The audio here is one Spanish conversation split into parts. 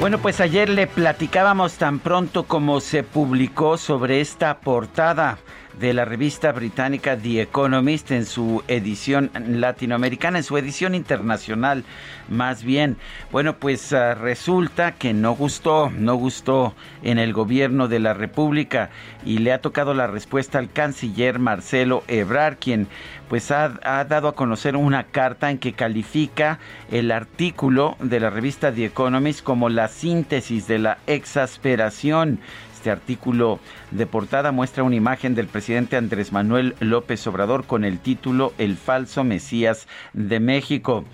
Bueno, pues ayer le platicábamos tan pronto como se publicó sobre esta portada de la revista británica The Economist en su edición latinoamericana, en su edición internacional más bien. Bueno, pues uh, resulta que no gustó, no gustó en el gobierno de la República y le ha tocado la respuesta al canciller Marcelo Ebrard, quien pues ha, ha, dado a conocer una carta en que califica el artículo de la revista The Economist como la síntesis de la exasperación este artículo de portada muestra una imagen del presidente Andrés Manuel López Obrador con el título El falso Mesías de México.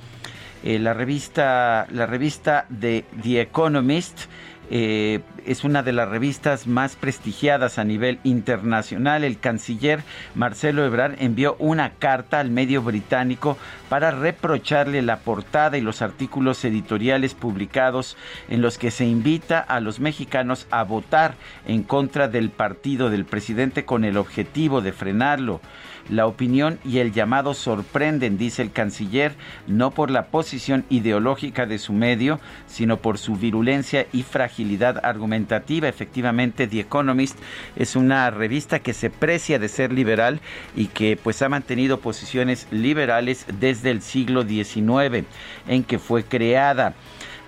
Eh, la revista, la revista de The Economist eh, es una de las revistas más prestigiadas a nivel internacional. El canciller Marcelo Ebrard envió una carta al medio británico para reprocharle la portada y los artículos editoriales publicados en los que se invita a los mexicanos a votar en contra del partido del presidente con el objetivo de frenarlo. La opinión y el llamado sorprenden, dice el canciller, no por la posición ideológica de su medio, sino por su virulencia y fragilidad argumentativa. Efectivamente, The Economist es una revista que se precia de ser liberal y que pues ha mantenido posiciones liberales desde el siglo XIX en que fue creada.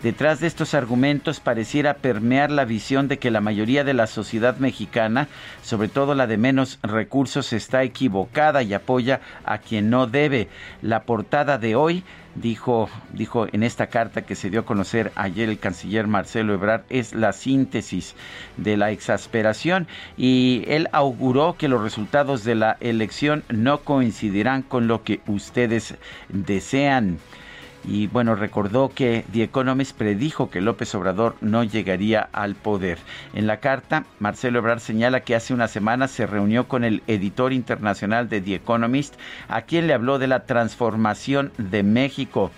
Detrás de estos argumentos pareciera permear la visión de que la mayoría de la sociedad mexicana, sobre todo la de menos recursos, está equivocada y apoya a quien no debe. La portada de hoy dijo, dijo en esta carta que se dio a conocer ayer el canciller Marcelo Ebrard, es la síntesis de la exasperación y él auguró que los resultados de la elección no coincidirán con lo que ustedes desean y bueno, recordó que The Economist predijo que López Obrador no llegaría al poder. En la carta, Marcelo Ebrard señala que hace una semana se reunió con el editor internacional de The Economist, a quien le habló de la transformación de México.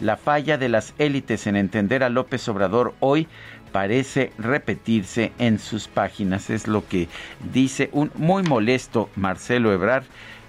La falla de las élites en entender a López Obrador hoy parece repetirse en sus páginas. Es lo que dice un muy molesto Marcelo Ebrard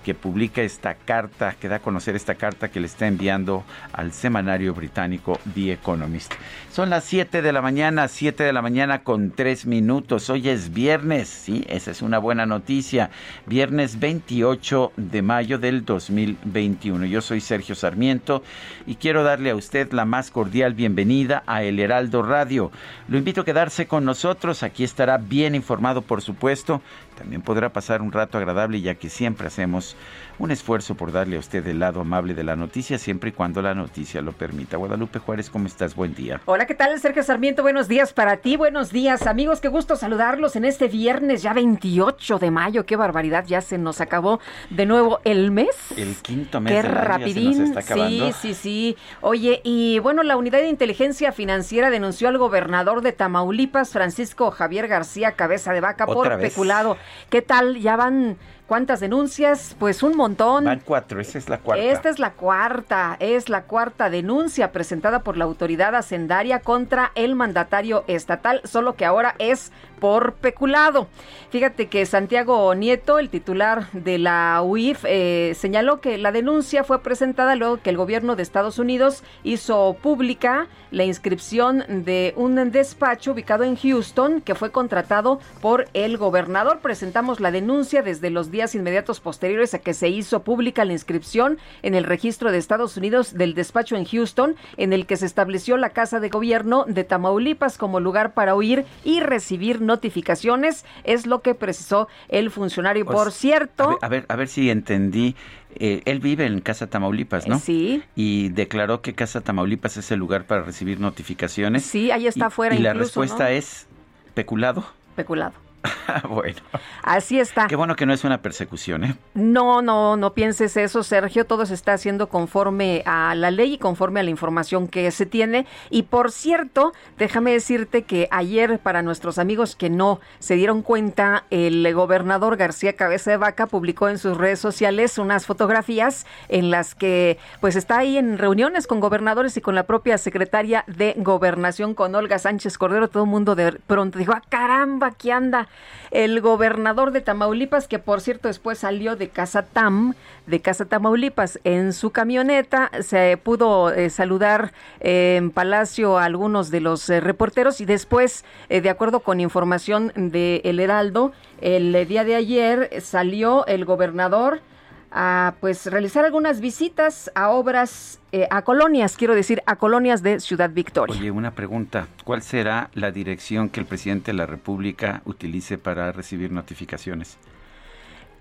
que publica esta carta, que da a conocer esta carta que le está enviando al semanario británico The Economist. Son las 7 de la mañana, 7 de la mañana con 3 minutos. Hoy es viernes, sí, esa es una buena noticia. Viernes 28 de mayo del 2021. Yo soy Sergio Sarmiento y quiero darle a usted la más cordial bienvenida a El Heraldo Radio. Lo invito a quedarse con nosotros, aquí estará bien informado, por supuesto. También podrá pasar un rato agradable ya que siempre hacemos un esfuerzo por darle a usted el lado amable de la noticia, siempre y cuando la noticia lo permita. Guadalupe Juárez, ¿cómo estás? Buen día. Hola, ¿qué tal? Sergio Sarmiento, buenos días para ti, buenos días amigos, qué gusto saludarlos en este viernes ya 28 de mayo, qué barbaridad, ya se nos acabó de nuevo el mes. El quinto mes. Qué del año se rapidín, nos está acabando. sí, sí, sí. Oye, y bueno, la Unidad de Inteligencia Financiera denunció al gobernador de Tamaulipas, Francisco Javier García Cabeza de Vaca, por ¿Otra vez? peculado. ¿Qué tal? Ya van... ¿Cuántas denuncias? Pues un montón. Van cuatro, esa es la cuarta. Esta es la cuarta, es la cuarta denuncia presentada por la autoridad hacendaria contra el mandatario estatal, solo que ahora es por peculado. Fíjate que Santiago Nieto, el titular de la UIF, eh, señaló que la denuncia fue presentada luego que el gobierno de Estados Unidos hizo pública la inscripción de un despacho ubicado en Houston que fue contratado por el gobernador. Presentamos la denuncia desde los días inmediatos posteriores a que se hizo pública la inscripción en el registro de Estados Unidos del despacho en Houston, en el que se estableció la Casa de Gobierno de Tamaulipas como lugar para oír y recibir notificaciones, es lo que precisó el funcionario. Pues, Por cierto... A ver, a ver, si entendí. Eh, él vive en Casa Tamaulipas, ¿no? Sí. Y declaró que Casa Tamaulipas es el lugar para recibir notificaciones. Sí, ahí está afuera. Y la respuesta ¿no? es peculado. Peculado. bueno. Así está. Qué bueno que no es una persecución, ¿eh? No, no, no pienses eso, Sergio. Todo se está haciendo conforme a la ley y conforme a la información que se tiene. Y por cierto, déjame decirte que ayer, para nuestros amigos que no se dieron cuenta, el gobernador García Cabeza de Vaca publicó en sus redes sociales unas fotografías en las que, pues, está ahí en reuniones con gobernadores y con la propia secretaria de Gobernación, con Olga Sánchez Cordero. Todo el mundo de pronto dijo, ah, caramba, aquí anda el gobernador de Tamaulipas, que por cierto después salió de Casa Tam, de Casa Tamaulipas, en su camioneta, se pudo eh, saludar eh, en Palacio a algunos de los eh, reporteros y después, de acuerdo con información de El Heraldo, el día de ayer salió el gobernador a pues realizar algunas visitas a obras, eh, a colonias, quiero decir, a colonias de Ciudad Victoria. Oye, una pregunta. ¿Cuál será la dirección que el presidente de la República utilice para recibir notificaciones?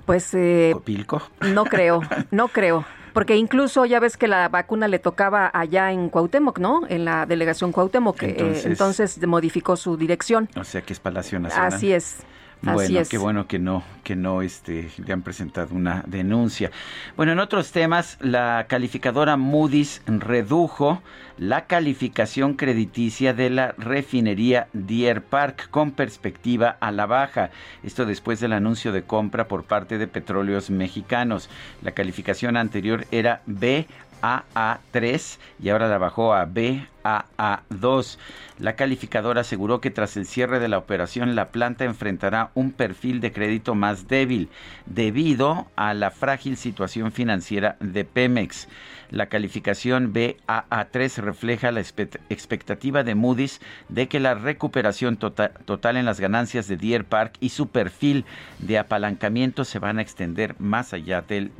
Pues eh, ¿Copilco? no creo, no creo. Porque incluso ya ves que la vacuna le tocaba allá en Cuauhtémoc, ¿no? En la delegación Cuauhtémoc. eh, Entonces- entonces modificó su dirección. O sea que es Palacio Nacional. Así es. Así Bueno, es. qué bueno que no, que no este, le han presentado una denuncia. Bueno, en otros temas, la calificadora Moody's redujo la calificación crediticia de la refinería Deer Park con perspectiva a la baja. Esto después del anuncio de compra por parte de Petróleos Mexicanos. La calificación anterior era BAA3 y ahora la bajó a BAA2. La calificadora aseguró que tras el cierre de la operación la planta enfrentará un perfil de crédito más débil debido a la frágil situación financiera de Pemex. La calificación BAA3 refleja la expectativa de Moody's de que la recuperación tota- total en las ganancias de Deer Park y su perfil de apalancamiento se van a extender más allá del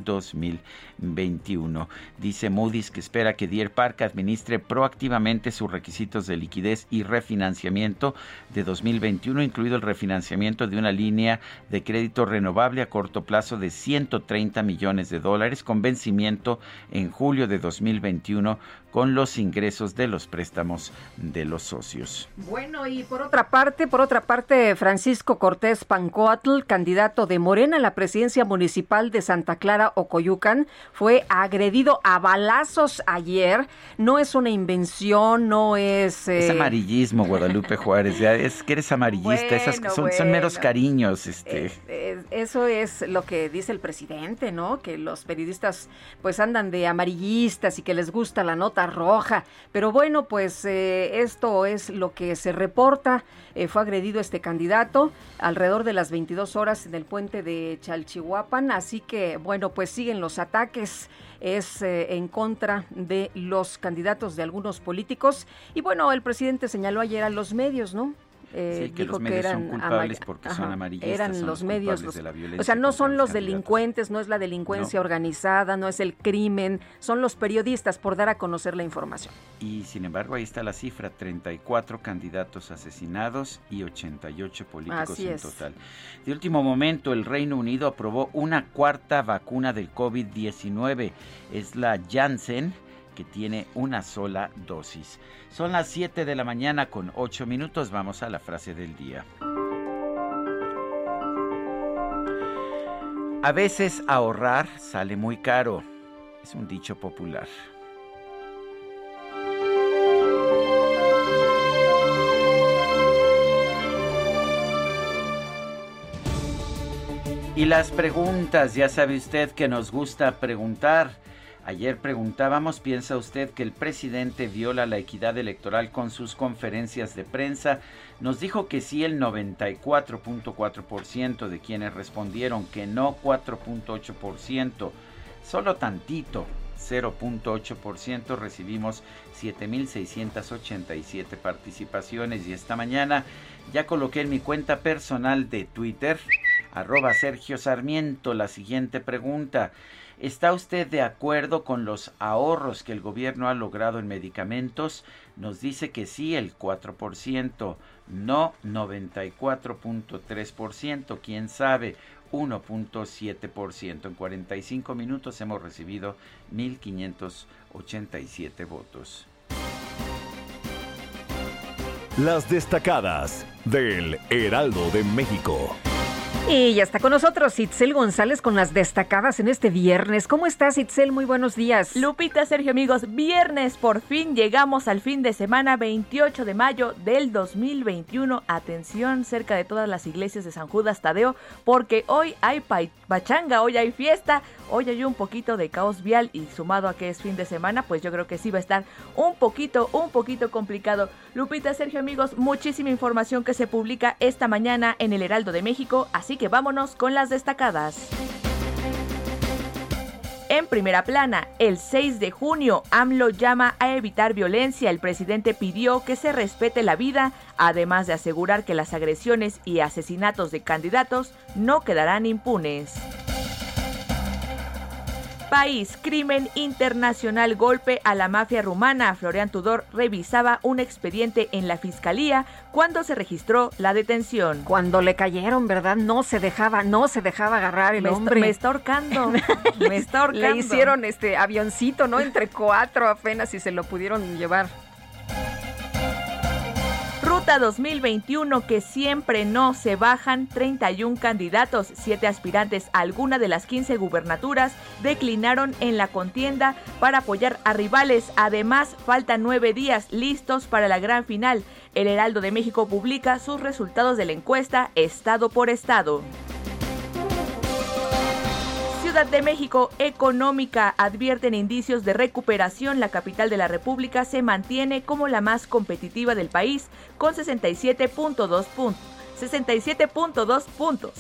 2021. Dice Moody's que espera que Deer Park administre proactivamente sus requisitos de liquidez y refinanciamiento de 2021, incluido el refinanciamiento de una línea de crédito renovable a corto plazo de 130 millones de dólares con vencimiento en julio de 2021 con los ingresos de los préstamos de los socios. Bueno, y por otra parte, por otra parte, Francisco Cortés Pancoatl, candidato de Morena a la presidencia municipal de Santa Clara, Ocoyucan, fue agredido a balazos ayer. No es una invención, no es... Es eh, amarillismo, Guadalupe Juárez. ya es que eres amarillista. Esas Bueno, son, son meros cariños. Este. Eh, eso es lo que dice el presidente, ¿no? Que los periodistas pues andan de amarillistas y que les gusta la nota roja. Pero bueno, pues eh, esto es lo que se reporta. Eh, fue agredido este candidato alrededor de las 22 horas en el puente de Chalchihuapan. Así que bueno, pues siguen los ataques. Es eh, en contra de los candidatos de algunos políticos. Y bueno, el presidente señaló ayer a los medios, ¿no? Eh, Sí, que dijo los medios son eran culpables amar- porque son amarillistas, Eran son los los medios culpables los- de la o sea, no son los delincuentes, no es la delincuencia No. organizada, no es el crimen, son los periodistas por dar a conocer la información. Y sin embargo, ahí está la cifra: 34 candidatos asesinados y 88 políticos Así en es. total. De último momento, el Reino Unido aprobó una cuarta vacuna del COVID-19. Es la Janssen que tiene una sola dosis. Son las 7 de la mañana con 8 minutos. Vamos a la frase del día. A veces ahorrar sale muy caro. Es un dicho popular. Y las preguntas, ya sabe usted que nos gusta preguntar. Ayer preguntábamos, ¿piensa usted que el presidente viola la equidad electoral con sus conferencias de prensa? Nos dijo que sí el 94.4% de quienes respondieron que no 4.8%, solo tantito 0.8%, recibimos 7.687 participaciones y esta mañana ya coloqué en mi cuenta personal de Twitter arroba Sergio Sarmiento. La siguiente pregunta. ¿Está usted de acuerdo con los ahorros que el gobierno ha logrado en medicamentos? Nos dice que sí, el 4%, no 94.3%, quién sabe, 1.7%. En 45 minutos hemos recibido 1.587 votos. Las destacadas del Heraldo de México. Y ya está con nosotros Itzel González con las destacadas en este viernes. ¿Cómo estás, Itzel? Muy buenos días. Lupita, Sergio, amigos, viernes por fin llegamos al fin de semana 28 de mayo del 2021. Atención cerca de todas las iglesias de San Judas Tadeo, porque hoy hay pachanga, hoy hay fiesta, hoy hay un poquito de caos vial y sumado a que es fin de semana, pues yo creo que sí va a estar un poquito, un poquito complicado. Lupita, Sergio, amigos, muchísima información que se publica esta mañana en el Heraldo de México, así que vámonos con las destacadas. En primera plana, el 6 de junio, AMLO llama a evitar violencia. El presidente pidió que se respete la vida, además de asegurar que las agresiones y asesinatos de candidatos no quedarán impunes. País, crimen internacional, golpe a la mafia rumana. Florian Tudor revisaba un expediente en la fiscalía cuando se registró la detención. Cuando le cayeron, ¿verdad? No se dejaba, no se dejaba agarrar el hombre. me está ahorcando, me está ahorcando. Le hicieron este avioncito, ¿no? Entre cuatro apenas y se lo pudieron llevar. Ruta 2021 que siempre no se bajan 31 candidatos, 7 aspirantes a alguna de las 15 gubernaturas declinaron en la contienda para apoyar a rivales. Además, faltan 9 días listos para la gran final. El Heraldo de México publica sus resultados de la encuesta estado por estado. Ciudad de México económica advierten indicios de recuperación. La capital de la República se mantiene como la más competitiva del país con 67.2 puntos. 67.2 puntos.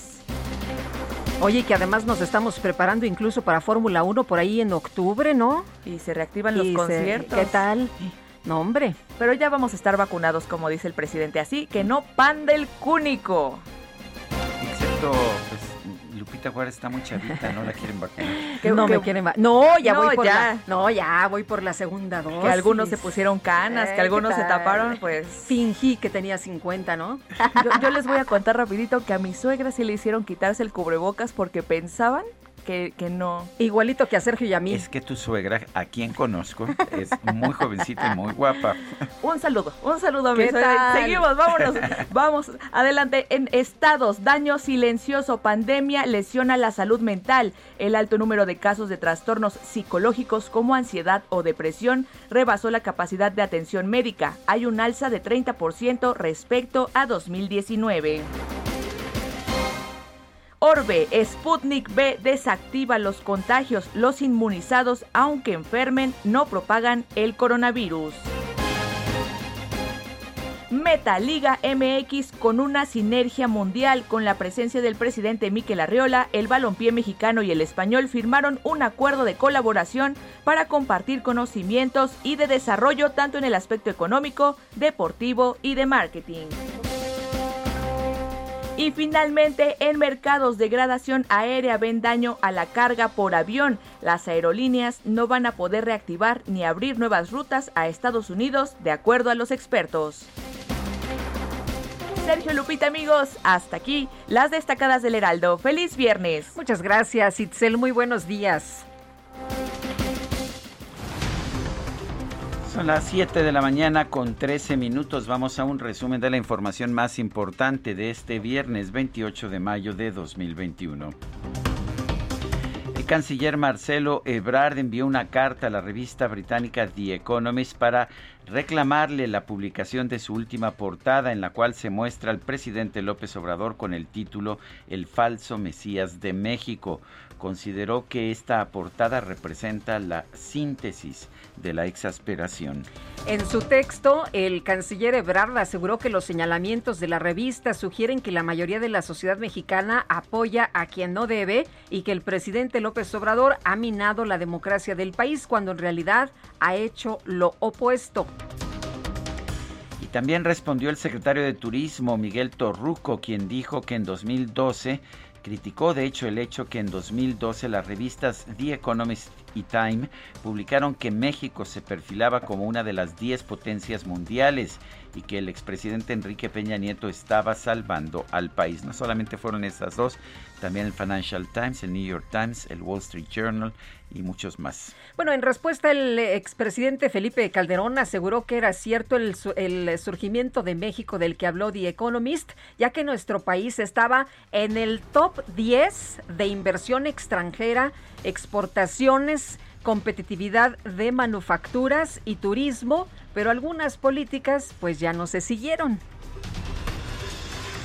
Oye, que además nos estamos preparando incluso para Fórmula 1 por ahí en octubre, ¿no? Y se reactivan los conciertos. ¿Qué tal? No, hombre. Pero ya vamos a estar vacunados, como dice el presidente, así que no pan del cúnico. Excepto, pues, Lupita Juárez está muy chavita, no la quieren vacunar. no me quieren vacunar. No, ya voy por ya. La, no, ya voy por la segunda dosis. Que algunos se pusieron canas, que algunos se taparon, pues. Fingí que tenía 50, ¿no? yo les voy a contar rapidito que a mi suegra sí le hicieron quitarse el cubrebocas porque pensaban que, no. Igualito que a Sergio y a mí. Es que tu suegra, a quien conozco, es muy jovencita y muy guapa. Un saludo, un saludo a mi suegra. Seguimos, vámonos. Vamos, adelante. En estados, daño silencioso, pandemia lesiona la salud mental. El alto número de casos de trastornos psicológicos como ansiedad o depresión rebasó la capacidad de atención médica. Hay un alza de 30% respecto a 2019. Orbe, Sputnik B desactiva los contagios. Los inmunizados, aunque enfermen, no propagan el coronavirus. Metaliga MX con una sinergia mundial con la presencia del presidente Miquel Arriola, el balompié mexicano y el español firmaron un acuerdo de colaboración para compartir conocimientos y de desarrollo tanto en el aspecto económico, deportivo y de marketing. Y finalmente, en mercados de gradación aérea ven daño a la carga por avión. Las aerolíneas no van a poder reactivar ni abrir nuevas rutas a Estados Unidos, de acuerdo a los expertos. Sergio Lupita, amigos, hasta aquí las destacadas del Heraldo. Feliz viernes. Muchas gracias, Itzel. Muy buenos días. Son las 7 de la mañana con 13 minutos. Vamos a un resumen de la información más importante de este viernes 28 de mayo de 2021. El canciller Marcelo Ebrard envió una carta a la revista británica The Economist para reclamarle la publicación de su última portada en la cual se muestra al presidente López Obrador con el título El falso Mesías de México. Consideró que esta portada representa la síntesis de la exasperación. En su texto, el canciller Ebrard aseguró que los señalamientos de la revista sugieren que la mayoría de la sociedad mexicana apoya a quien no debe y que el presidente López Obrador ha minado la democracia del país cuando en realidad ha hecho lo opuesto. Y también respondió el secretario de Turismo, Miguel Torruco, quien dijo que en 2012 Criticó, de hecho, el hecho que en 2012 las revistas The Economist y Time publicaron que México se perfilaba como una de las 10 potencias mundiales y que el expresidente Enrique Peña Nieto estaba salvando al país. No solamente fueron estas dos, también el Financial Times, el New York Times, el Wall Street Journal y muchos más. Bueno, en respuesta el expresidente Felipe Calderón aseguró que era cierto el, el, surgimiento de México del que habló The Economist, ya que nuestro país estaba en el top 10 de inversión extranjera, exportaciones, competitividad de manufacturas y turismo, pero algunas políticas pues ya no se siguieron.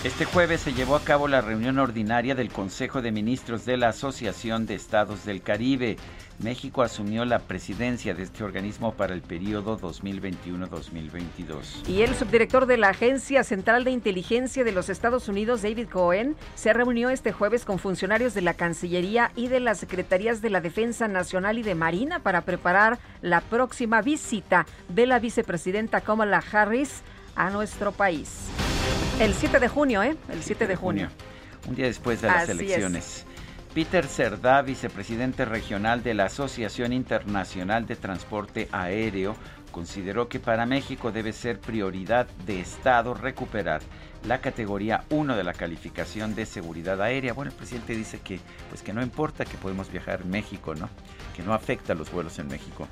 Este jueves se llevó a cabo la reunión ordinaria del Consejo de Ministros de la Asociación de Estados del Caribe. México asumió la presidencia de este organismo para el periodo 2021-2022. Y el subdirector de la Agencia Central de Inteligencia de los Estados Unidos, David Cohen, se reunió este jueves con funcionarios de la Cancillería y de las Secretarías de la Defensa Nacional y de Marina para preparar la próxima visita de la vicepresidenta Kamala Harris a nuestro país. El 7 de junio, ¿eh? El 7 de junio. Un día después de las elecciones. Peter Cerdá, vicepresidente regional de la Asociación Internacional de Transporte Aéreo, consideró que para México debe ser prioridad de Estado recuperar la categoría 1 de la calificación de seguridad aérea. Bueno, el presidente dice que pues que no importa que podemos viajar en México, ¿no? Que no afecta a los vuelos en México.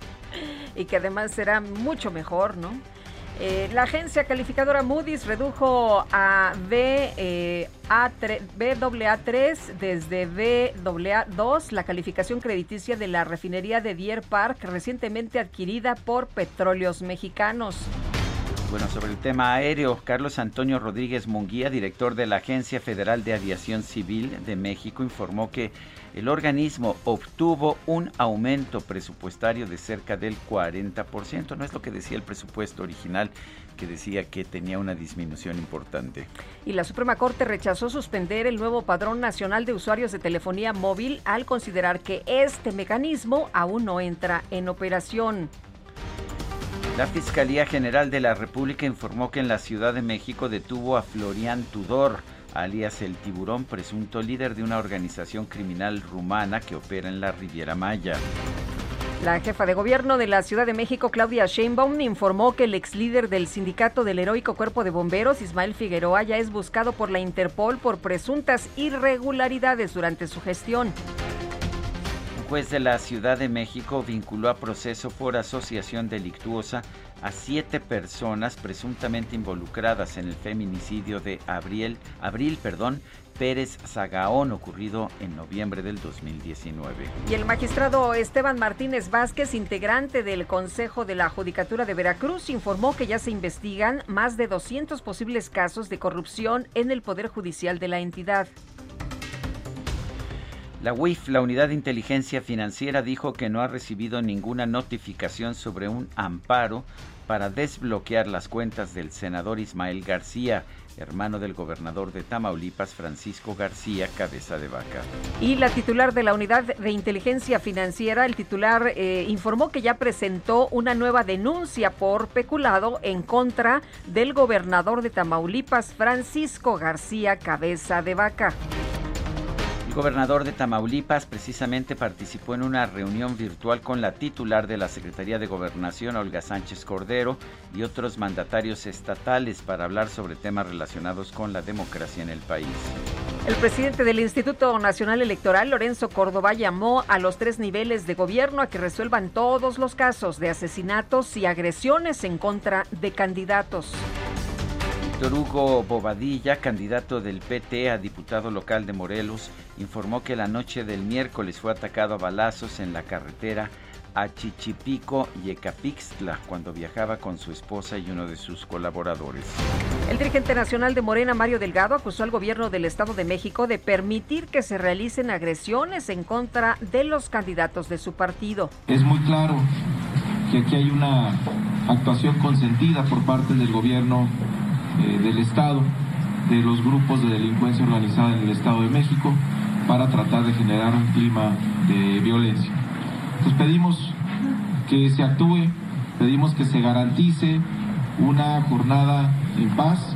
Y que además será mucho mejor, ¿no? Eh, la agencia calificadora Moody's redujo a B, eh, BAA3 desde BAA2 la calificación crediticia de la refinería de Deer Park recientemente adquirida por Petróleos Mexicanos. Bueno, sobre el tema aéreo, Carlos Antonio Rodríguez Munguía, director de la Agencia Federal de Aviación Civil de México, informó que el organismo obtuvo un aumento presupuestario de cerca del 40%. No es lo que decía el presupuesto original, que decía que tenía una disminución importante. Y la Suprema Corte rechazó suspender el nuevo Padrón Nacional de Usuarios de Telefonía Móvil al considerar que este mecanismo aún no entra en operación. La Fiscalía General de la República informó que en la Ciudad de México detuvo a Florian Tudor alias el tiburón, presunto líder de una organización criminal rumana que opera en la Riviera Maya. La jefa de gobierno de la Ciudad de México, Claudia Sheinbaum, informó que el ex líder del sindicato del heroico cuerpo de bomberos, Ismael Figueroa, ya es buscado por la Interpol por presuntas irregularidades durante su gestión. Un juez de la Ciudad de México vinculó a proceso por asociación delictuosa a siete personas presuntamente involucradas en el feminicidio de Abril, Abril perdón, Pérez Zagaón ocurrido en noviembre del 2019. Y el magistrado Esteban Martínez Vázquez, integrante del Consejo de la Judicatura de Veracruz, informó que ya se investigan más de 200 posibles casos de corrupción en el Poder Judicial de la entidad. La UIF, la Unidad de Inteligencia Financiera, dijo que no ha recibido ninguna notificación sobre un amparo para desbloquear las cuentas del senador Ismael García, hermano del gobernador de Tamaulipas, Francisco García Cabeza de Vaca. Y la titular de la Unidad de Inteligencia Financiera, el titular, eh, informó que ya presentó una nueva denuncia por peculado en contra del gobernador de Tamaulipas, Francisco García Cabeza de Vaca. El gobernador de Tamaulipas precisamente participó en una reunión virtual con la titular de la Secretaría de Gobernación, Olga Sánchez Cordero, y otros mandatarios estatales para hablar sobre temas relacionados con la democracia en el país. El presidente del Instituto Nacional Electoral, Lorenzo Córdoba, llamó a los tres niveles de gobierno a que resuelvan todos los casos de asesinatos y agresiones en contra de candidatos. Víctor Hugo Bobadilla, candidato del PT a diputado local de Morelos, informó que la noche del miércoles fue atacado a balazos en la carretera a Chichipico y Ecapixtla cuando viajaba con su esposa y uno de sus colaboradores. El dirigente nacional de Morena, Mario Delgado, acusó al gobierno del Estado de México de permitir que se realicen agresiones en contra de los candidatos de su partido. Es muy claro que aquí hay una actuación consentida por parte del gobierno eh, del Estado, de los grupos de delincuencia organizada en el Estado de México, para tratar de generar un clima de violencia. Entonces pedimos que se actúe, pedimos que se garantice una jornada en paz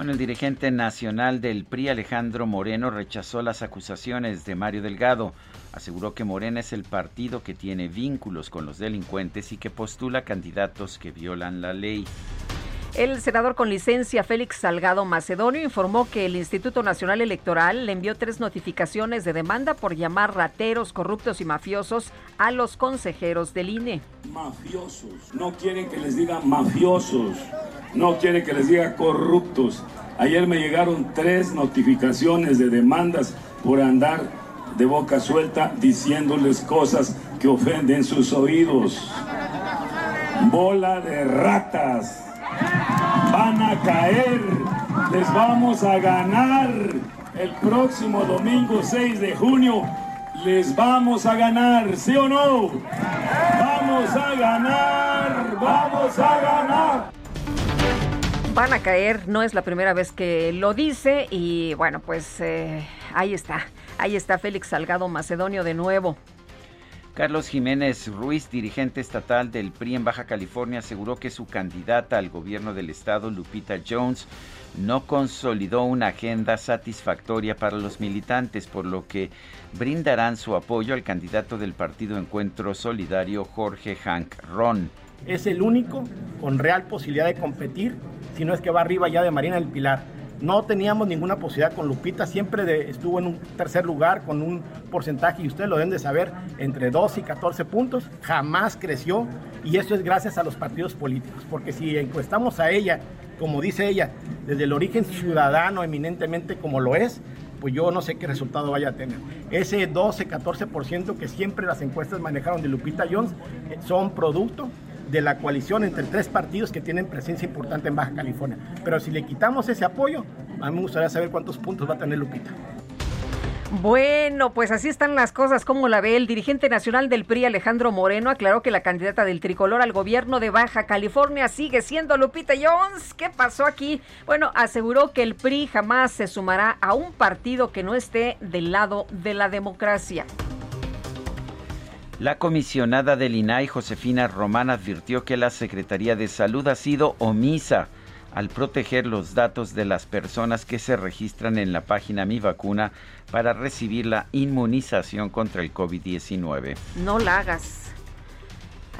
Bueno, el dirigente nacional del PRI, Alejandro Moreno, rechazó las acusaciones de Mario Delgado. Aseguró que Morena es el partido que tiene vínculos con los delincuentes y que postula candidatos que violan la ley. El senador con licencia Félix Salgado Macedonio informó que el Instituto Nacional Electoral le envió tres notificaciones de demanda por llamar rateros, corruptos y mafiosos a los consejeros del INE. Mafiosos, no quieren que les diga mafiosos, no quieren que les diga corruptos. Ayer me llegaron tres notificaciones de demandas por andar de boca suelta diciéndoles cosas que ofenden sus oídos. Bola de ratas van a caer, les vamos a ganar. El próximo domingo 6 de junio les vamos a ganar, ¿sí o no? Vamos a ganar, vamos a ganar. Van a caer, no es la primera vez que lo dice y bueno, pues eh, ahí está, ahí está Félix Salgado Macedonio de nuevo. Carlos Jiménez Ruiz, dirigente estatal del PRI en Baja California, aseguró que su candidata al gobierno del estado, Lupita Jones, no consolidó una agenda satisfactoria para los militantes, por lo que brindarán su apoyo al candidato del partido Encuentro Solidario, Jorge Hank Ron. Es el único con real posibilidad de competir, si no es que va arriba ya de Marina del Pilar no teníamos ninguna posibilidad con Lupita, siempre estuvo en un tercer lugar con un porcentaje, y ustedes lo deben de saber, entre 12 y 14 puntos, jamás creció y eso es gracias a los partidos políticos, porque si encuestamos a ella, como dice ella, desde el origen ciudadano eminentemente como lo es, pues yo no sé qué resultado vaya a tener. Ese 12-14% que siempre las encuestas manejaron de Lupita Jones eh, son producto de la coalición entre tres partidos que tienen presencia importante en Baja California. Pero si le quitamos ese apoyo, a mí me gustaría saber cuántos puntos va a tener Lupita. Bueno, pues así están las cosas. como la ve? El dirigente nacional del PRI, Alejandro Moreno, aclaró que la candidata del tricolor al gobierno de Baja California sigue siendo Lupita Jones. ¿Qué pasó aquí? Bueno, aseguró que el PRI jamás se sumará a un partido que no esté del lado de la democracia. La comisionada del INAI, Josefina Román, advirtió que la Secretaría de Salud ha sido omisa al proteger los datos de las personas que se registran en la página Mi Vacuna para recibir la inmunización contra el COVID-19. No la hagas.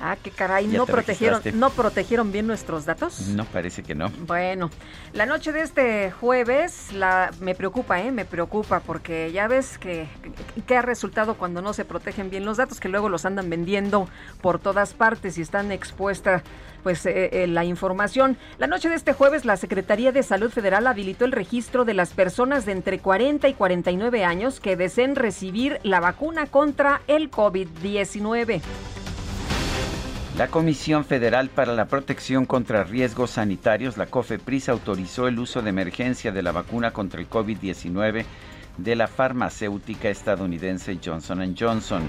Ah, qué caray, ¿no protegieron, ¿no protegieron bien nuestros datos? No, parece que no. Bueno, la noche de este jueves la, me preocupa, ¿eh? Me preocupa porque ya ves que, que ha resultado cuando no se protegen bien los datos, que luego los andan vendiendo por todas partes y están expuesta pues eh, eh, la información. La noche de este jueves la Secretaría de Salud Federal habilitó el registro de las personas de entre 40 y 49 años que deseen recibir la vacuna contra el COVID-19. La Comisión Federal para la Protección contra Riesgos Sanitarios, la COFEPRIS, autorizó el uso de emergencia de la vacuna contra el COVID-19 de la farmacéutica estadounidense Johnson Johnson.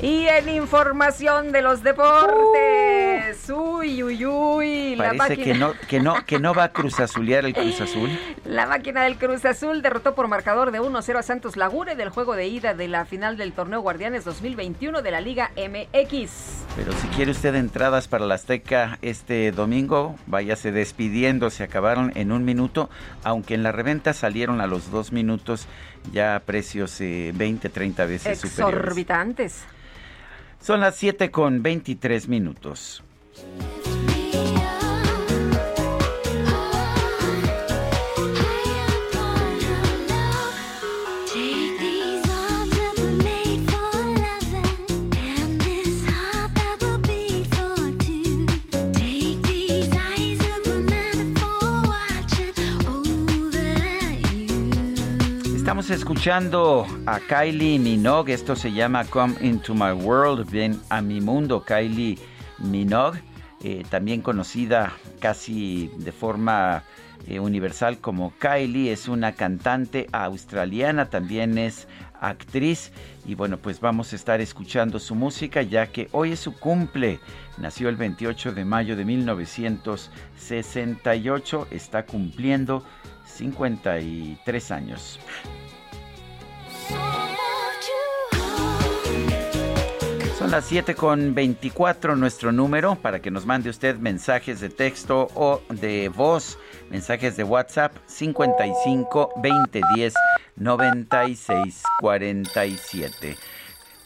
Y en información de los deportes, uy, uy, uy, Parece la máquina... que no, que no, que no va a Cruz Azulear el Cruz Azul. La máquina del Cruz Azul derrotó por marcador de 1-0 a Santos Laguna del juego de ida de la final del torneo Guardianes 2021 de la Liga MX. Pero si quiere usted entradas para la Azteca este domingo, váyase despidiendo, se acabaron en un minuto, aunque en la reventa salieron a los dos minutos ya a precios 20, eh, 30 veces superiores. Exorbitantes. Son las 7 con 23 minutos. Estamos escuchando a Kylie Minogue, esto se llama Come Into My World, ven a mi mundo, Kylie Minogue, eh, también conocida casi de forma eh, universal como Kylie, es una cantante australiana, también es actriz. Y bueno pues vamos a estar escuchando su música ya que hoy es su cumple, nació el 28 de mayo de 1968, está cumpliendo 53 años. Son las 7 con 24 nuestro número para que nos mande usted mensajes de texto o de voz, mensajes de WhatsApp 55 20 10 96 47.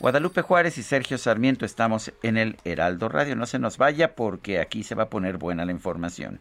Guadalupe Juárez y Sergio Sarmiento estamos en el Heraldo Radio. No se nos vaya porque aquí se va a poner buena la información.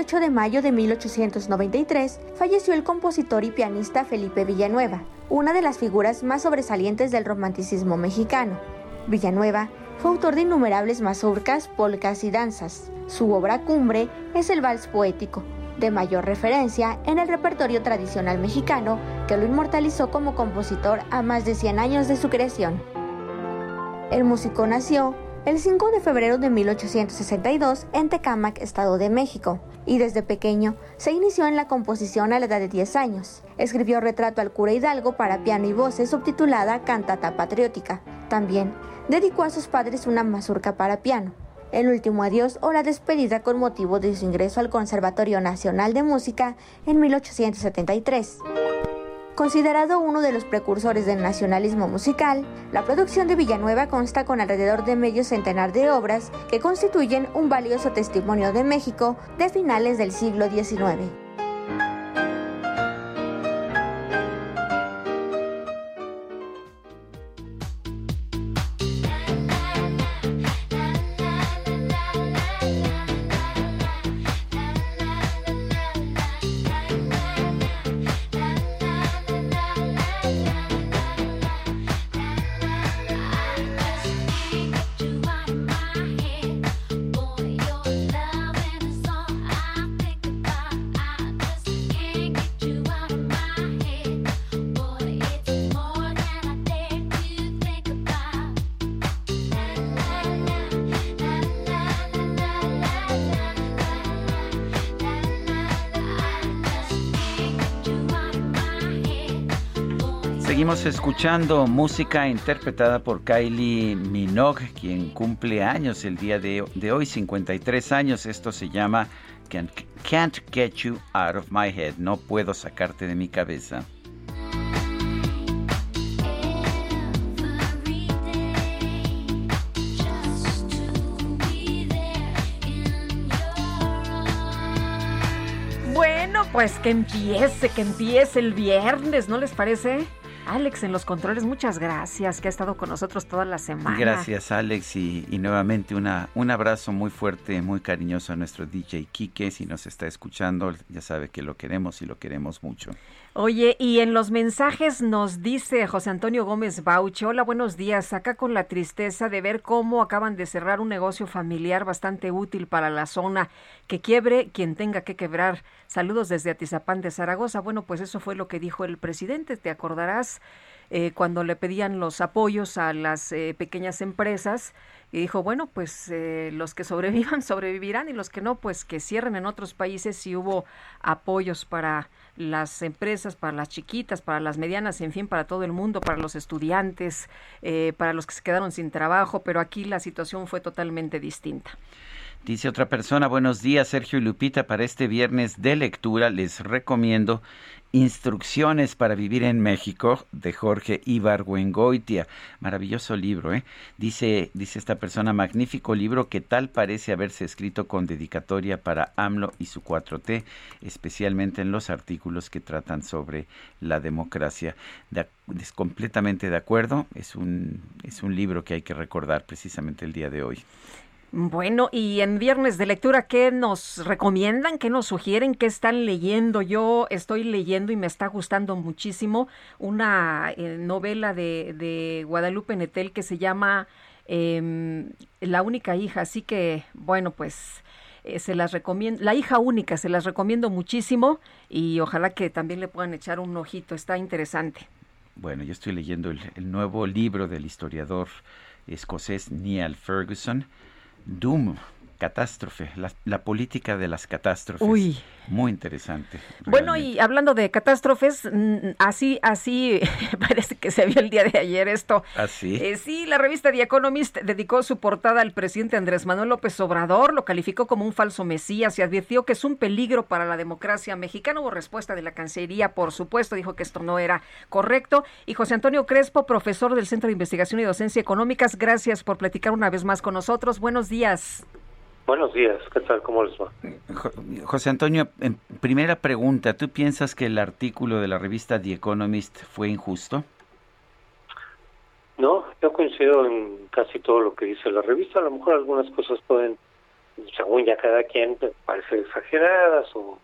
El 28 de mayo de 1893 falleció el compositor y pianista Felipe Villanueva, una de las figuras más sobresalientes del romanticismo mexicano. Villanueva fue autor de innumerables mazurcas, polcas y danzas. Su obra cumbre es el vals poético, de mayor referencia en el repertorio tradicional mexicano, que lo inmortalizó como compositor a más de 100 años de su creación. El músico nació el 5 de febrero de 1862 en Tecámac, Estado de México, y desde pequeño se inició en la composición a la edad de 10 años. Escribió Retrato al cura Hidalgo para piano y voces subtitulada Cantata Patriótica. También dedicó a sus padres una mazurca para piano. El último adiós o la despedida con motivo de su ingreso al Conservatorio Nacional de Música en 1873. Considerado uno de los precursores del nacionalismo musical, la producción de Villanueva consta con alrededor de medio centenar de obras que constituyen un valioso testimonio de México de finales del siglo XIX. Seguimos escuchando música interpretada por Kylie Minogue, quien cumple años el día de, de hoy, 53 años. Esto se llama Can't, Can't Get You Out of My Head. No puedo sacarte de mi cabeza. Bueno, pues que empiece, que empiece el viernes, ¿no les parece? Alex en los controles, muchas gracias, que ha estado con nosotros toda la semana. Gracias, Alex, y, y, nuevamente una, un abrazo muy fuerte, muy cariñoso a nuestro DJ Quique. Si nos está escuchando, ya sabe que lo queremos y lo queremos mucho. Oye, y en los mensajes nos dice José Antonio Gómez Bauche, hola, buenos días, acá con la tristeza de ver cómo acaban de cerrar un negocio familiar bastante útil para la zona, que quiebre quien tenga que quebrar. Saludos desde Atizapán de Zaragoza. Bueno, pues eso fue lo que dijo el presidente, te acordarás, eh, cuando le pedían los apoyos a las eh, pequeñas empresas y dijo, bueno, pues eh, los que sobrevivan sobrevivirán y los que no, pues que cierren en otros países si hubo apoyos para las empresas, para las chiquitas, para las medianas, en fin, para todo el mundo, para los estudiantes, para los que se quedaron sin trabajo, pero aquí la situación fue totalmente distinta. Dice otra persona, buenos días Sergio y Lupita, para este viernes de lectura les recomiendo Instrucciones para vivir en México de Jorge Ibargüengoitia. Maravilloso libro, ¿eh? Dice, dice esta persona, magnífico libro que tal parece haberse escrito con dedicatoria para AMLO y su 4T, especialmente en los artículos que tratan sobre la democracia. De, es completamente de acuerdo, es un, es un libro que hay que recordar precisamente el día de hoy. Bueno, y en viernes de lectura, ¿qué nos recomiendan? ¿Qué nos sugieren? ¿Qué están leyendo? Yo estoy leyendo y me está gustando muchísimo una eh, novela de, Guadalupe Netel que se llama eh, La única hija. Así que, bueno, pues eh, se las recomiendo. La hija única, se las recomiendo muchísimo y ojalá que también le puedan echar un ojito. Está interesante. Bueno, yo estoy leyendo el, el nuevo libro del historiador escocés Neil Ferguson Doom, catástrofe, la, política de las catástrofes. Uy. Muy interesante. Bueno, y hablando de catástrofes, mm, así, así parece que se vio el día de ayer esto. Así. ¿Ah, eh, sí, la revista The Economist dedicó su portada al presidente Andrés Manuel López Obrador, lo calificó como un falso mesías y advirtió que es un peligro para la democracia mexicana. Hubo respuesta de la Cancillería, por supuesto, dijo que esto no era correcto. Y José Antonio Crespo, profesor del Centro de Investigación y Docencia Económicas, gracias por platicar una vez más con nosotros. Buenos días. Buenos días, ¿qué tal? ¿Cómo les va? José Antonio, en primera pregunta, ¿tú piensas que el artículo de la revista The Economist fue injusto? No, yo coincido en casi todo lo que dice la revista. A lo mejor algunas cosas pueden, según ya cada quien, parecer exageradas o,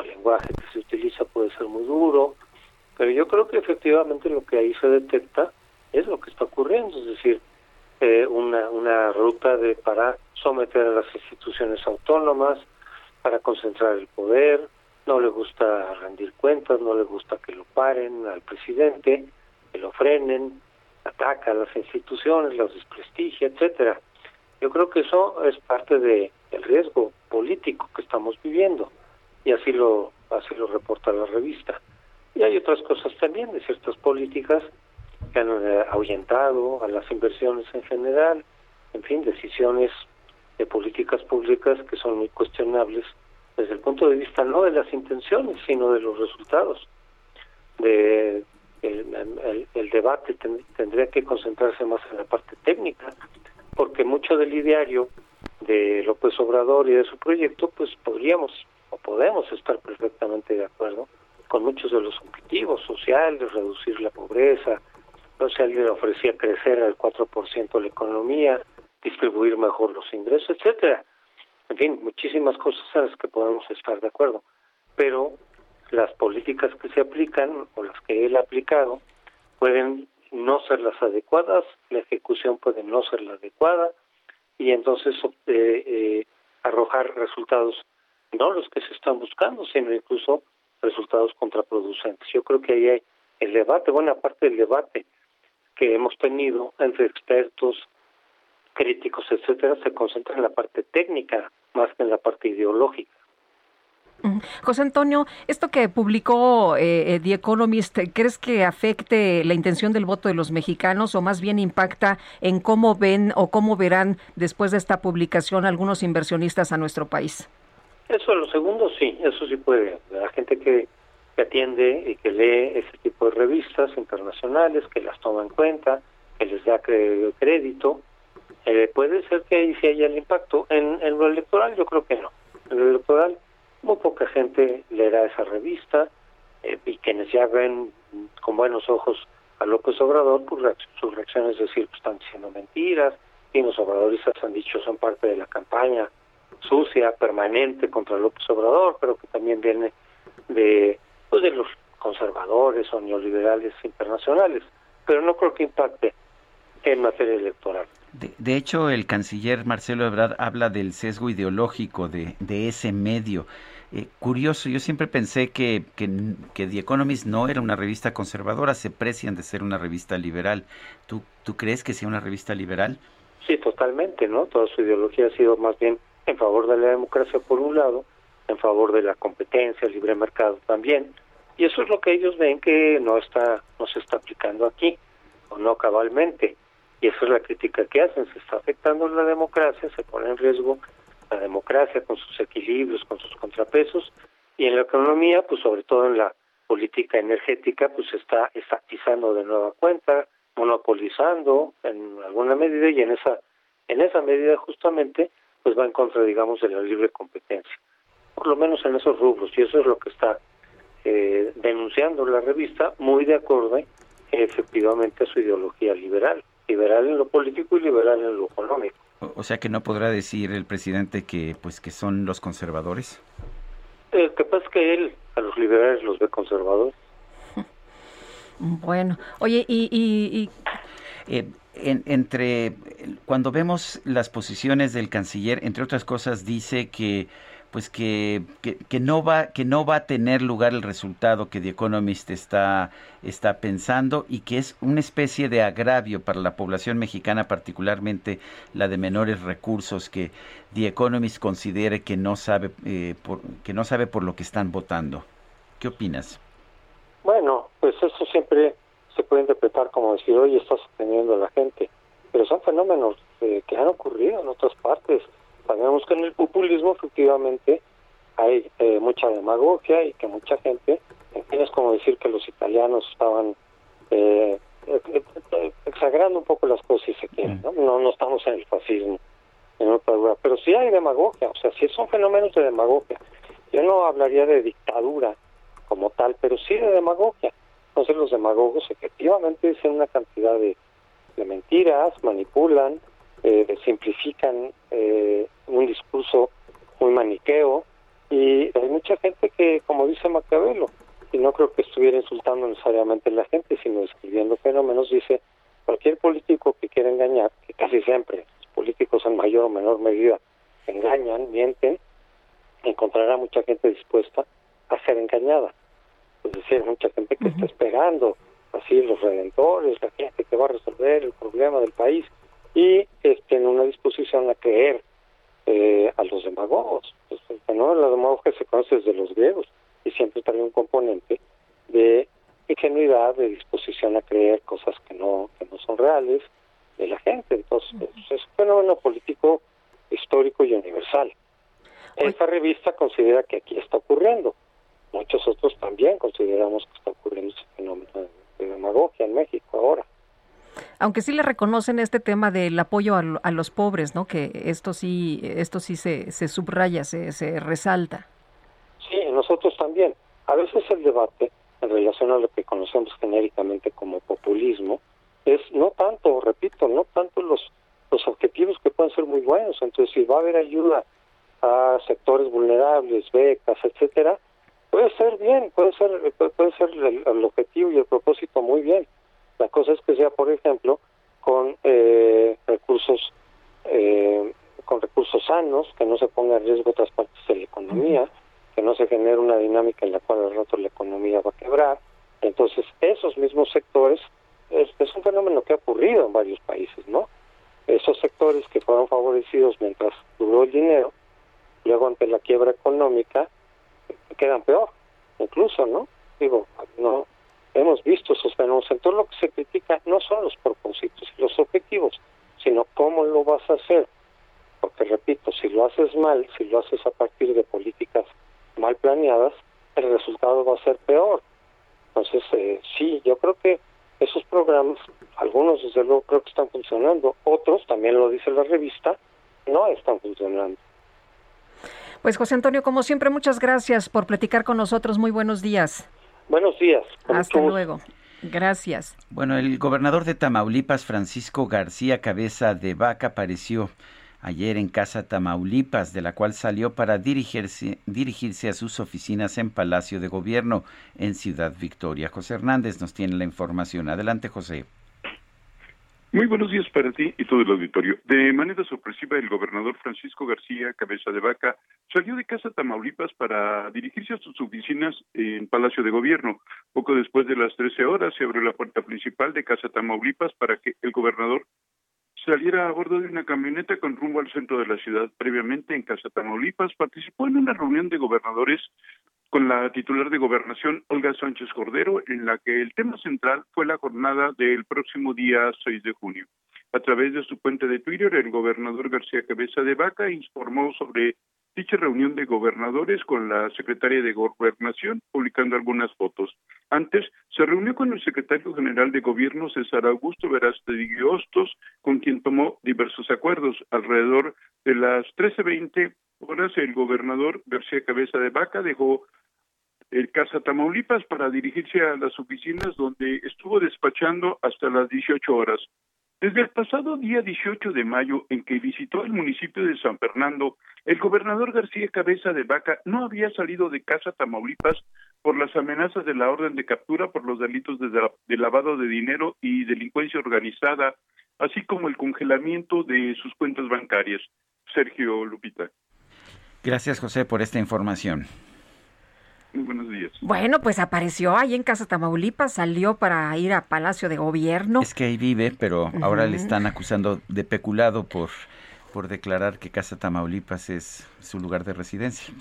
el lenguaje que se utiliza puede ser muy duro, pero yo creo que efectivamente lo que ahí se detecta es lo que está ocurriendo, es decir, eh, una, una ruta de para someter a las instituciones autónomas, para concentrar el poder, no le gusta rendir cuentas, no le gusta que lo paren al presidente, que lo frenen, ataca a las instituciones, las desprestigia, etcétera. Yo creo que eso es parte de el riesgo político que estamos viviendo y así lo así lo reporta la revista. Y hay otras cosas también de ciertas políticas que han eh, ahuyentado a las inversiones en general, en fin, decisiones de políticas públicas que son muy cuestionables desde el punto de vista no de las intenciones, sino de los resultados. De, el, debate tendría que concentrarse más en la parte técnica, porque mucho del ideario de López Obrador y de su proyecto, pues podríamos o podemos estar perfectamente de acuerdo con muchos de los objetivos sociales, reducir la pobreza, entonces él le ofrecía crecer al 4% la economía, distribuir mejor los ingresos, etcétera. En fin, muchísimas cosas en las que podemos estar de acuerdo. Pero las políticas que se aplican o las que él ha aplicado pueden no ser las adecuadas, la ejecución puede no ser la adecuada y entonces eh, eh, arrojar resultados no los que se están buscando, sino incluso resultados contraproducentes. Yo creo que ahí hay el debate, buena parte del debate que hemos tenido entre expertos, críticos, etcétera, se concentra en la parte técnica más que en la parte ideológica. José Antonio, esto que publicó eh, eh, The Economist, ¿crees que afecte la intención del voto de los mexicanos o más bien impacta en cómo ven o cómo verán después de esta publicación algunos inversionistas a nuestro país? Eso, lo segundo sí, eso sí puede. La gente que que atiende y que lee ese tipo de revistas internacionales, que las toma en cuenta, que les da crédito. Eh, puede ser que ahí sí haya el impacto. En, en, lo electoral yo creo que no. En lo electoral muy poca gente leerá esa revista eh, y quienes ya ven con buenos ojos a López Obrador, pues sus reacciones es decir, pues están diciendo mentiras, y los obradoristas han dicho son parte de la campaña sucia, permanente contra López Obrador, pero que también viene de pues de los conservadores o neoliberales internacionales, pero no creo que impacte en materia electoral. De, hecho, el canciller Marcelo Ebrard habla del sesgo ideológico de, de ese medio. Eh, curioso, yo siempre pensé que, que, que, The Economist no era una revista conservadora, se precian de ser una revista liberal. ¿Tú, ¿Tú crees que sea una revista liberal? Sí, totalmente, ¿no? Toda su ideología ha sido más bien en favor de la democracia por un lado, en favor de la competencia, el libre mercado también, y eso es lo que ellos ven que no está no se está aplicando aquí o no cabalmente. Y esa es la crítica que hacen. Se está afectando la democracia se pone en riesgo la democracia con sus equilibrios con sus contrapesos. Y en la economía pues sobre todo en la política energética pues se está estatizando de nueva cuenta monopolizando en alguna medida y en esa en esa medida justamente pues va en contra digamos de la libre competencia por lo menos en esos rubros y eso es lo que está eh, denunciando la revista muy de acuerdo efectivamente a su ideología liberal, liberal en lo político y liberal en lo económico. O, sea que no podrá decir el presidente que pues que son los conservadores. Eh, que pasa es que él a los liberales los ve conservadores. Bueno, oye, y... y, eh, entre cuando vemos las posiciones del canciller, entre otras cosas, dice que pues que, que, no va que no va a tener lugar el resultado que The Economist está está pensando y que es una especie de agravio para la población mexicana particularmente la de menores recursos que The Economist considere que no sabe eh, por, que no sabe por lo que están votando. Qué opinas bueno pues eso siempre se puede interpretar como decir oye está sosteniendo a la gente pero son fenómenos eh, que han ocurrido en otras partes Sabemos que en el populismo efectivamente hay eh, mucha demagogia y que mucha gente, es como decir que los italianos estaban eh, eh, exagerando un poco las cosas si se quiere, ¿no? ¿no? No estamos en el fascismo, en otra lugar, pero sí hay demagogia, o sea, sí son fenómenos de demagogia. Yo no hablaría de dictadura como tal, pero sí de demagogia. Entonces los demagogos efectivamente dicen una cantidad de, de mentiras, manipulan, eh, simplifican eh, un discurso muy maniqueo y hay mucha gente que, como dice Maquiavelo, y no creo que estuviera insultando necesariamente a la gente, sino describiendo fenómenos, dice, cualquier político que quiera engañar, que casi siempre los políticos en mayor o menor medida engañan, mienten, encontrará mucha gente dispuesta a ser engañada. Es decir, mucha gente que está esperando, así los redentores, la gente que va a resolver el problema del país, y este, en una disposición a creer eh, a los demagogos. Pues, ¿no? La demagogia se conoce desde los griegos y siempre trae un componente de ingenuidad, de disposición a creer cosas que no, que no son reales de la gente. Entonces, pues, es un fenómeno político histórico y universal. Esta revista considera que aquí está ocurriendo. Muchos otros también consideramos que está ocurriendo ese fenómeno de demagogia en México ahora aunque sí le reconocen este tema del apoyo a, los pobres, ¿no? Que esto sí, esto sí se, se subraya, se, se resalta. Sí, nosotros también. A veces el debate en relación a lo que conocemos genéricamente como populismo es no tanto, repito, no tanto los los objetivos que pueden ser muy buenos. Entonces, si va a haber ayuda a sectores vulnerables, becas, etcétera, puede ser bien, puede ser puede ser el objetivo y el propósito muy bien la cosa es que sea, por ejemplo, con eh, recursos eh, con recursos sanos, que no se ponga en riesgo otras partes de la economía, que no se genere una dinámica en la cual al rato la economía va a quebrar. Entonces, esos mismos sectores, es, es un fenómeno que ha ocurrido en varios países, ¿no? Esos sectores que fueron favorecidos mientras duró el dinero, luego ante la quiebra económica, quedan peor, incluso, ¿no? Digo, no hemos visto esos fenómenos. Entonces lo que se critica no son los propósitos y los objetivos, sino cómo lo vas a hacer. Porque repito, si lo haces mal, si lo haces a partir de políticas mal planeadas, el resultado va a ser peor. Entonces, eh, sí, yo creo que esos programas, algunos desde luego creo que están funcionando, otros, también lo dice la revista, no están funcionando. Pues José Antonio, como siempre, muchas gracias por platicar con nosotros. Muy buenos días. Buenos días. Hasta luego. Gracias. Bueno, el gobernador de Tamaulipas, Francisco García Cabeza de Vaca, apareció ayer en Casa Tamaulipas, de la cual salió para dirigirse, dirigirse a sus oficinas en Palacio de Gobierno en Ciudad Victoria. José Hernández nos tiene la información. Adelante, José. Muy buenos días para ti y todo el auditorio. De manera sorpresiva, el gobernador Francisco García Cabeza de Vaca salió de Casa Tamaulipas para dirigirse a sus oficinas en Palacio de Gobierno. Poco después de las 13 horas se abrió la puerta principal de Casa Tamaulipas para que el gobernador saliera a bordo de una camioneta con rumbo al centro de la ciudad. Previamente, en Casa Tamaulipas, participó en una reunión de gobernadores con la titular de gobernación, Olga Sánchez Cordero, en la que el tema central fue la jornada del próximo día 6 de junio. A través de su cuenta de Twitter, el gobernador García Cabeza de Vaca informó sobre dicha reunión de gobernadores con la secretaria de Gobernación, publicando algunas fotos. Antes, se reunió con el secretario general de Gobierno, César Augusto Verástegui Hostos, con quien tomó diversos acuerdos. Alrededor de las 13.20 horas, el gobernador García Cabeza de Vaca dejó el Casa Tamaulipas para dirigirse a las oficinas donde estuvo despachando hasta las 18 horas. Desde el pasado día 18 de mayo, en que visitó el municipio de San Fernando, el gobernador García Cabeza de Vaca no había salido de casa Tamaulipas por las amenazas de la orden de captura por los delitos de, lavado de dinero y delincuencia organizada, así como el congelamiento de sus cuentas bancarias. Sergio Lupita. Gracias, José, por esta información. Muy buenos días. Bueno, pues apareció ahí en Casa Tamaulipas, salió para ir a Palacio de Gobierno. Es que ahí vive, pero ahora le están acusando de peculado por, por declarar que Casa Tamaulipas es su lugar de residencia.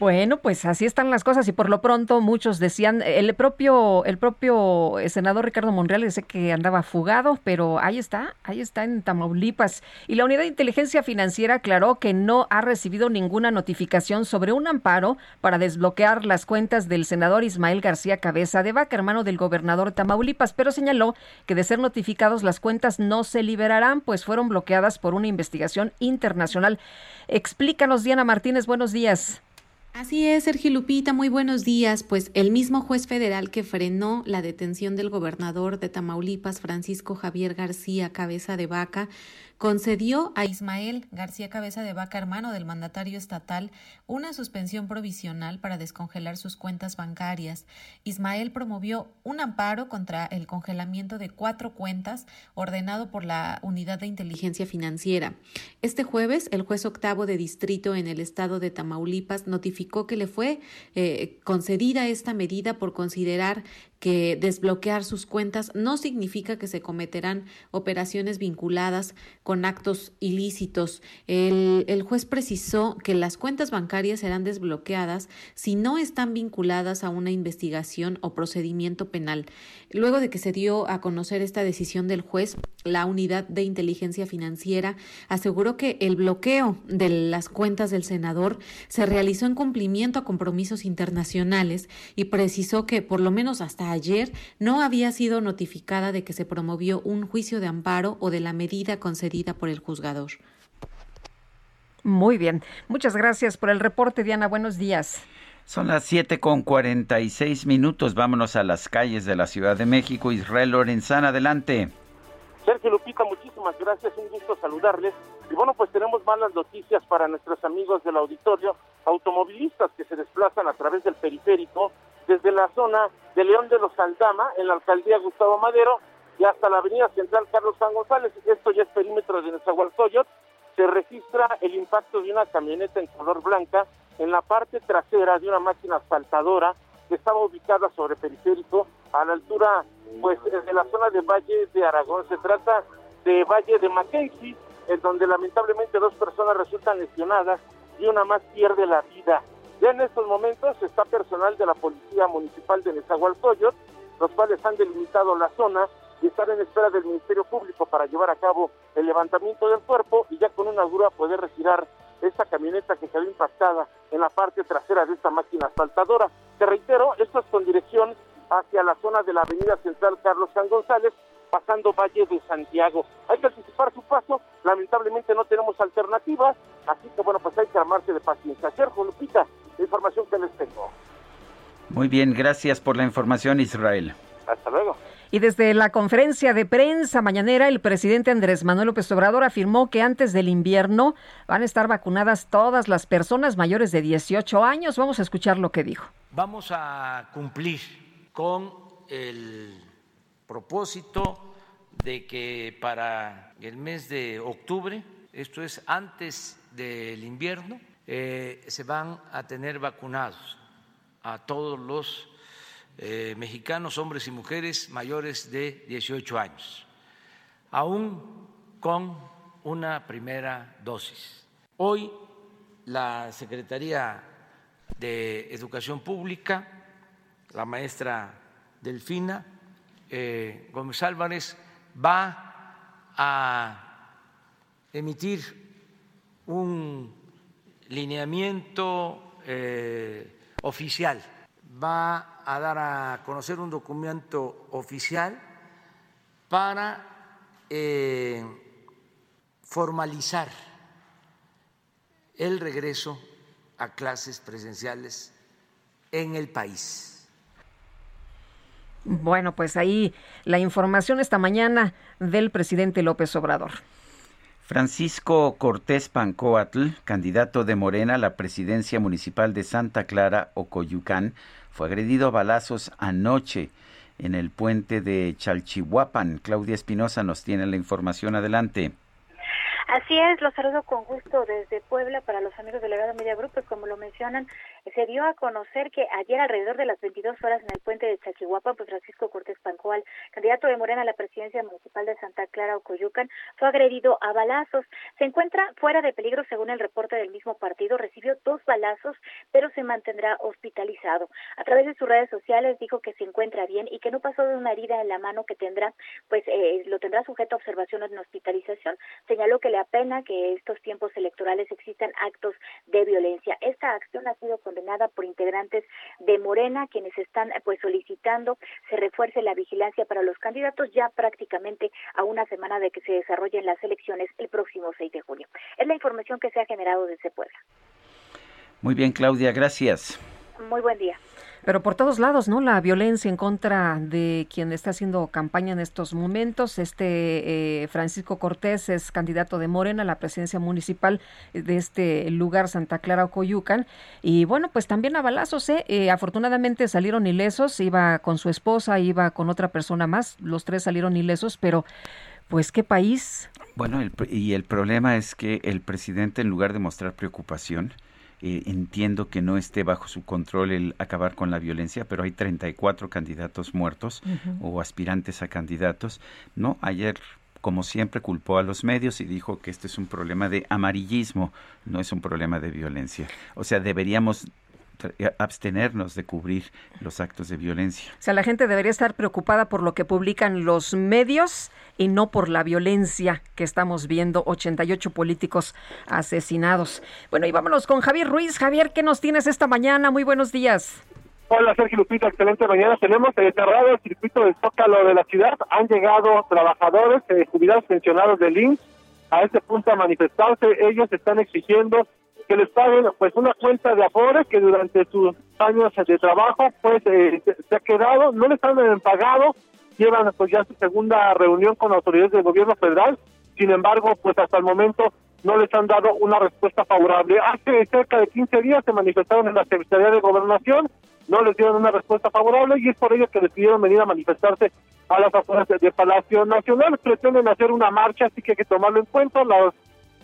Bueno, pues así están las cosas y por lo pronto muchos decían, el propio, el propio senador Ricardo Monreal dice que andaba fugado, pero ahí está, ahí está en Tamaulipas. Y la Unidad de Inteligencia Financiera aclaró que no ha recibido ninguna notificación sobre un amparo para desbloquear las cuentas del senador Ismael García Cabeza de Vaca, hermano del gobernador Tamaulipas, pero señaló que de ser notificados las cuentas no se liberarán, pues fueron bloqueadas por una investigación internacional. Explícanos, Diana Martínez, buenos días. Así es, Sergio Lupita, muy buenos días. Pues el mismo juez federal que frenó la detención del gobernador de Tamaulipas, Francisco Javier García Cabeza de Vaca, concedió a Ismael García Cabeza de Vaca, hermano del mandatario estatal, una suspensión provisional para descongelar sus cuentas bancarias. Ismael promovió un amparo contra el congelamiento de cuatro cuentas ordenado por la Unidad de Inteligencia Financiera. Este jueves, el juez octavo de distrito en el estado de Tamaulipas notificó que le fue eh, concedida esta medida por considerar que desbloquear sus cuentas no significa que se cometerán operaciones vinculadas con actos ilícitos. El, el, juez precisó que las cuentas bancarias serán desbloqueadas si no están vinculadas a una investigación o procedimiento penal. Luego de que se dio a conocer esta decisión del juez, la unidad de inteligencia financiera aseguró que el bloqueo de las cuentas del senador se realizó en cumplimiento a compromisos internacionales y precisó que por lo menos hasta ayer no había sido notificada de que se promovió un juicio de amparo o de la medida concedida por el juzgador. Muy bien. Muchas gracias por el reporte, Diana. Buenos días. Son las 7 con 46 minutos. Vámonos a las calles de la Ciudad de México. Israel Lorenzana, adelante. Sergio Lupita, muchísimas gracias. Un gusto saludarles. Y bueno, pues tenemos malas noticias para nuestros amigos del auditorio, automovilistas que se desplazan a través del periférico desde la zona de León de los Aldama, en la alcaldía Gustavo Madero, y hasta la avenida central Carlos San González. Esto ya es perímetro de Nezahualcóyotl. Se registra el impacto de una camioneta en color blanca en la parte trasera de una máquina asfaltadora que estaba ubicada sobre periférico a la altura pues de la zona de Valle de Aragón. Se trata de Valle de Mackenzie, en donde lamentablemente dos personas resultan lesionadas y una más pierde la vida. Ya en estos momentos está personal de la Policía Municipal de Nezahualcóyotl, los cuales han delimitado la zona y están en espera del Ministerio Público para llevar a cabo el levantamiento del cuerpo y ya con una grúa poder retirar esta camioneta que quedó impactada en la parte trasera de esta máquina asfaltadora. Te reitero, esto es con dirección hacia la zona de la avenida central Carlos San González, pasando Valle de Santiago. Hay que anticipar su paso, lamentablemente no tenemos alternativas, así que bueno, pues hay que armarse de paciencia. Sergio Lupita, la información que les tengo. Muy bien, gracias por la información, Israel. Hasta luego. Y desde la conferencia de prensa mañanera, el presidente Andrés Manuel López Obrador afirmó que antes del invierno van a estar vacunadas todas las personas mayores de 18 años. Vamos a escuchar lo que dijo. Vamos a cumplir con el propósito de que para el mes de octubre, esto es antes del invierno, eh, se van a tener vacunados a todos los eh, mexicanos, hombres y mujeres mayores de 18 años, aún con una primera dosis. Hoy la Secretaría de Educación Pública, la maestra Delfina eh, Gómez Álvarez, va a emitir un lineamiento eh, oficial va a dar a conocer un documento oficial para eh, formalizar el regreso a clases presenciales en el país. Bueno, pues ahí la información esta mañana del presidente López Obrador. Francisco Cortés Pancoatl, candidato de Morena a la presidencia municipal de Santa Clara, Ocoyucán, fue agredido a balazos anoche en el puente de Chalchihuapan. Claudia Espinosa nos tiene la información. Adelante. Así es, los saludo con gusto desde Puebla para los amigos de Legado Media Group, pues como lo mencionan, se dio a conocer que ayer alrededor de las 22 horas en el puente de Chaquihuapa, pues Francisco Cortés Pancoal, candidato de Morena a la presidencia municipal de Santa Clara, Ocoyucan, fue agredido a balazos. Se encuentra fuera de peligro según el reporte del mismo partido, recibió dos balazos, pero se mantendrá hospitalizado. A través de sus redes sociales dijo que se encuentra bien y que no pasó de una herida en la mano que tendrá, pues eh, lo tendrá sujeto a observación en hospitalización. Señaló que le apena que estos tiempos electorales existan actos de violencia. Esta acción ha sido condenada por integrantes de Morena, quienes están pues solicitando se refuerce la vigilancia para los candidatos ya prácticamente a una semana de que se desarrollen las elecciones el próximo 6 de junio. Es la información que se ha generado desde Puebla. Muy bien, Claudia, gracias. Muy buen día. Pero por todos lados, ¿no? La violencia en contra de quien está haciendo campaña en estos momentos. Este eh, Francisco Cortés es candidato de Morena a la presidencia municipal de este lugar, Santa Clara, Coyucan. Y bueno, pues también a balazos, ¿eh? ¿eh? Afortunadamente salieron ilesos. Iba con su esposa, iba con otra persona más. Los tres salieron ilesos, pero pues qué país. Bueno, y el problema es que el presidente, en lugar de mostrar preocupación, eh, entiendo que no esté bajo su control el acabar con la violencia, pero hay 34 candidatos muertos o aspirantes a candidatos. No, ayer como siempre culpó a los medios y dijo que este es un problema de amarillismo, no es un problema de violencia. O sea, deberíamos abstenernos de cubrir los actos de violencia. O sea, la gente debería estar preocupada por lo que publican los medios y no por la violencia que estamos viendo, 88 políticos asesinados. Bueno, y vámonos con Javier Ruiz. Javier, ¿qué nos tienes esta mañana? Muy buenos días. Hola Sergio Lupita, excelente mañana. Tenemos cerrado el circuito del Zócalo de la ciudad. Han llegado trabajadores, eh, jubilados pensionados del INSS a este punto a manifestarse. Ellos están exigiendo que les paguen pues una cuenta de afores que durante sus años de trabajo pues eh, se ha quedado, no les han pagado, llevan pues ya su segunda reunión con autoridades del gobierno federal, sin embargo pues hasta el momento no les han dado una respuesta favorable. Hace cerca de 15 días se manifestaron en la Secretaría de Gobernación, no les dieron una respuesta favorable y es por ello que decidieron venir a manifestarse a las afueras del Palacio Nacional. Pretenden hacer una marcha, así que hay que tomarlo en cuenta. Las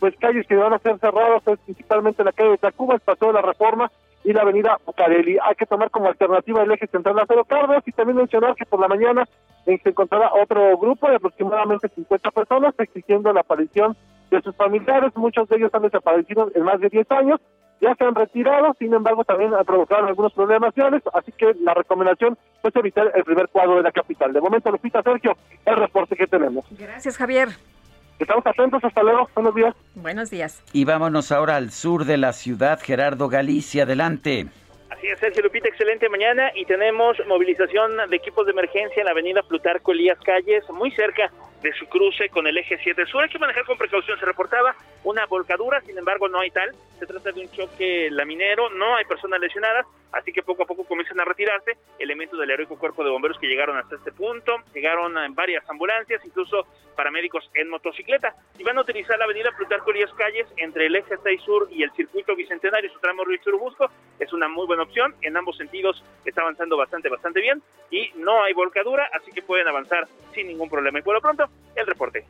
pues calles que van a ser cerradas es principalmente la calle de Tacuba, el Paseo de la Reforma y la avenida Bucareli. Hay que tomar como alternativa el eje central Lázaro Cárdenas y también mencionar que por la mañana se encontrará otro grupo de aproximadamente 50 personas exigiendo la aparición de sus familiares. Muchos de ellos han desaparecido en más de 10 años, ya se han retirado, sin embargo también han provocado algunos problemas así que la recomendación es evitar el primer cuadro de la capital. De momento, Lupita Sergio, el reporte que tenemos. Gracias, Javier. Estamos atentos, hasta luego, buenos días. Buenos días. Y vámonos ahora al sur de la ciudad, Gerardo Galicia, adelante. Así es, Sergio Lupita, excelente mañana y tenemos movilización de equipos de emergencia en la avenida Plutarco Elías Calles, muy cerca de su cruce con el eje 7 sur. Hay que manejar con precaución. Se reportaba una volcadura, sin embargo, no hay tal. Se trata de un choque laminero, no hay personas lesionadas, así que poco a poco comienzan a retirarse elementos del heroico cuerpo de bomberos que llegaron hasta este punto. Llegaron en varias ambulancias, incluso paramédicos en motocicleta. Y van a utilizar la avenida Plutarco Elías Calles entre el eje 6 sur y el circuito bicentenario, su tramo Río Churubusco. Es una muy buena opción. En ambos sentidos está avanzando bastante, bastante bien. Y no hay volcadura, así que pueden avanzar sin ningún problema. Y por lo pronto, el reporte.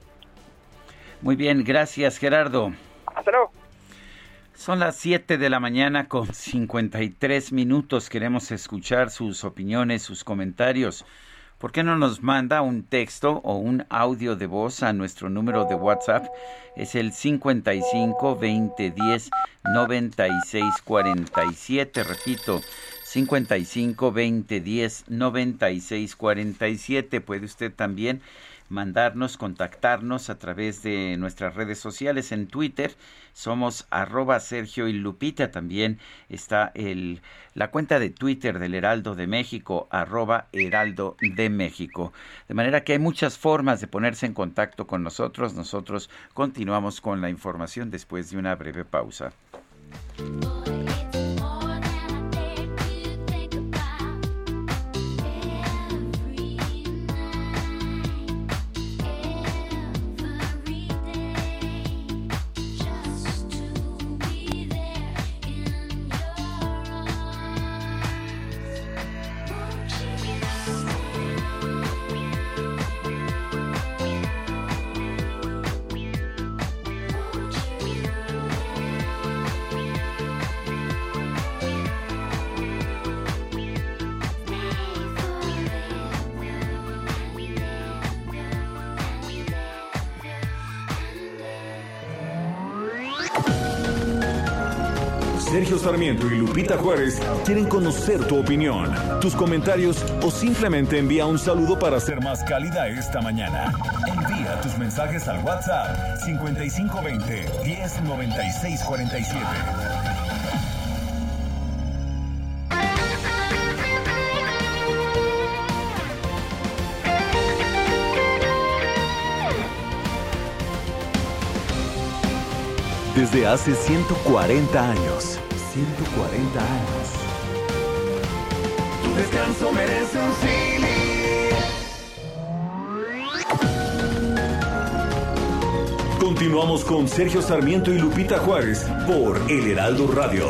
Muy bien, gracias Gerardo. Hasta luego. Son las 7 de la mañana con 53 minutos. Queremos escuchar sus opiniones, sus comentarios. ¿Por qué no nos manda un texto o un audio de voz a nuestro número de WhatsApp? Es el 55 20 10 96 47. Repito, 55 20 10 96 47. Puede usted también mandarnos, contactarnos a través de nuestras redes sociales en Twitter. Somos arroba Sergio y Lupita. También está el, la cuenta de Twitter del Heraldo de México, arroba Heraldo de México. De manera que hay muchas formas de ponerse en contacto con nosotros. Nosotros continuamos con la información después de una breve pausa. Y Lupita Juárez quieren conocer tu opinión, tus comentarios o simplemente envía un saludo para ser más cálida esta mañana. Envía tus mensajes al WhatsApp 5520 109647. Desde hace 140 años. 140 años. Tu descanso merece un Continuamos con Sergio Sarmiento y Lupita Juárez por El Heraldo Radio.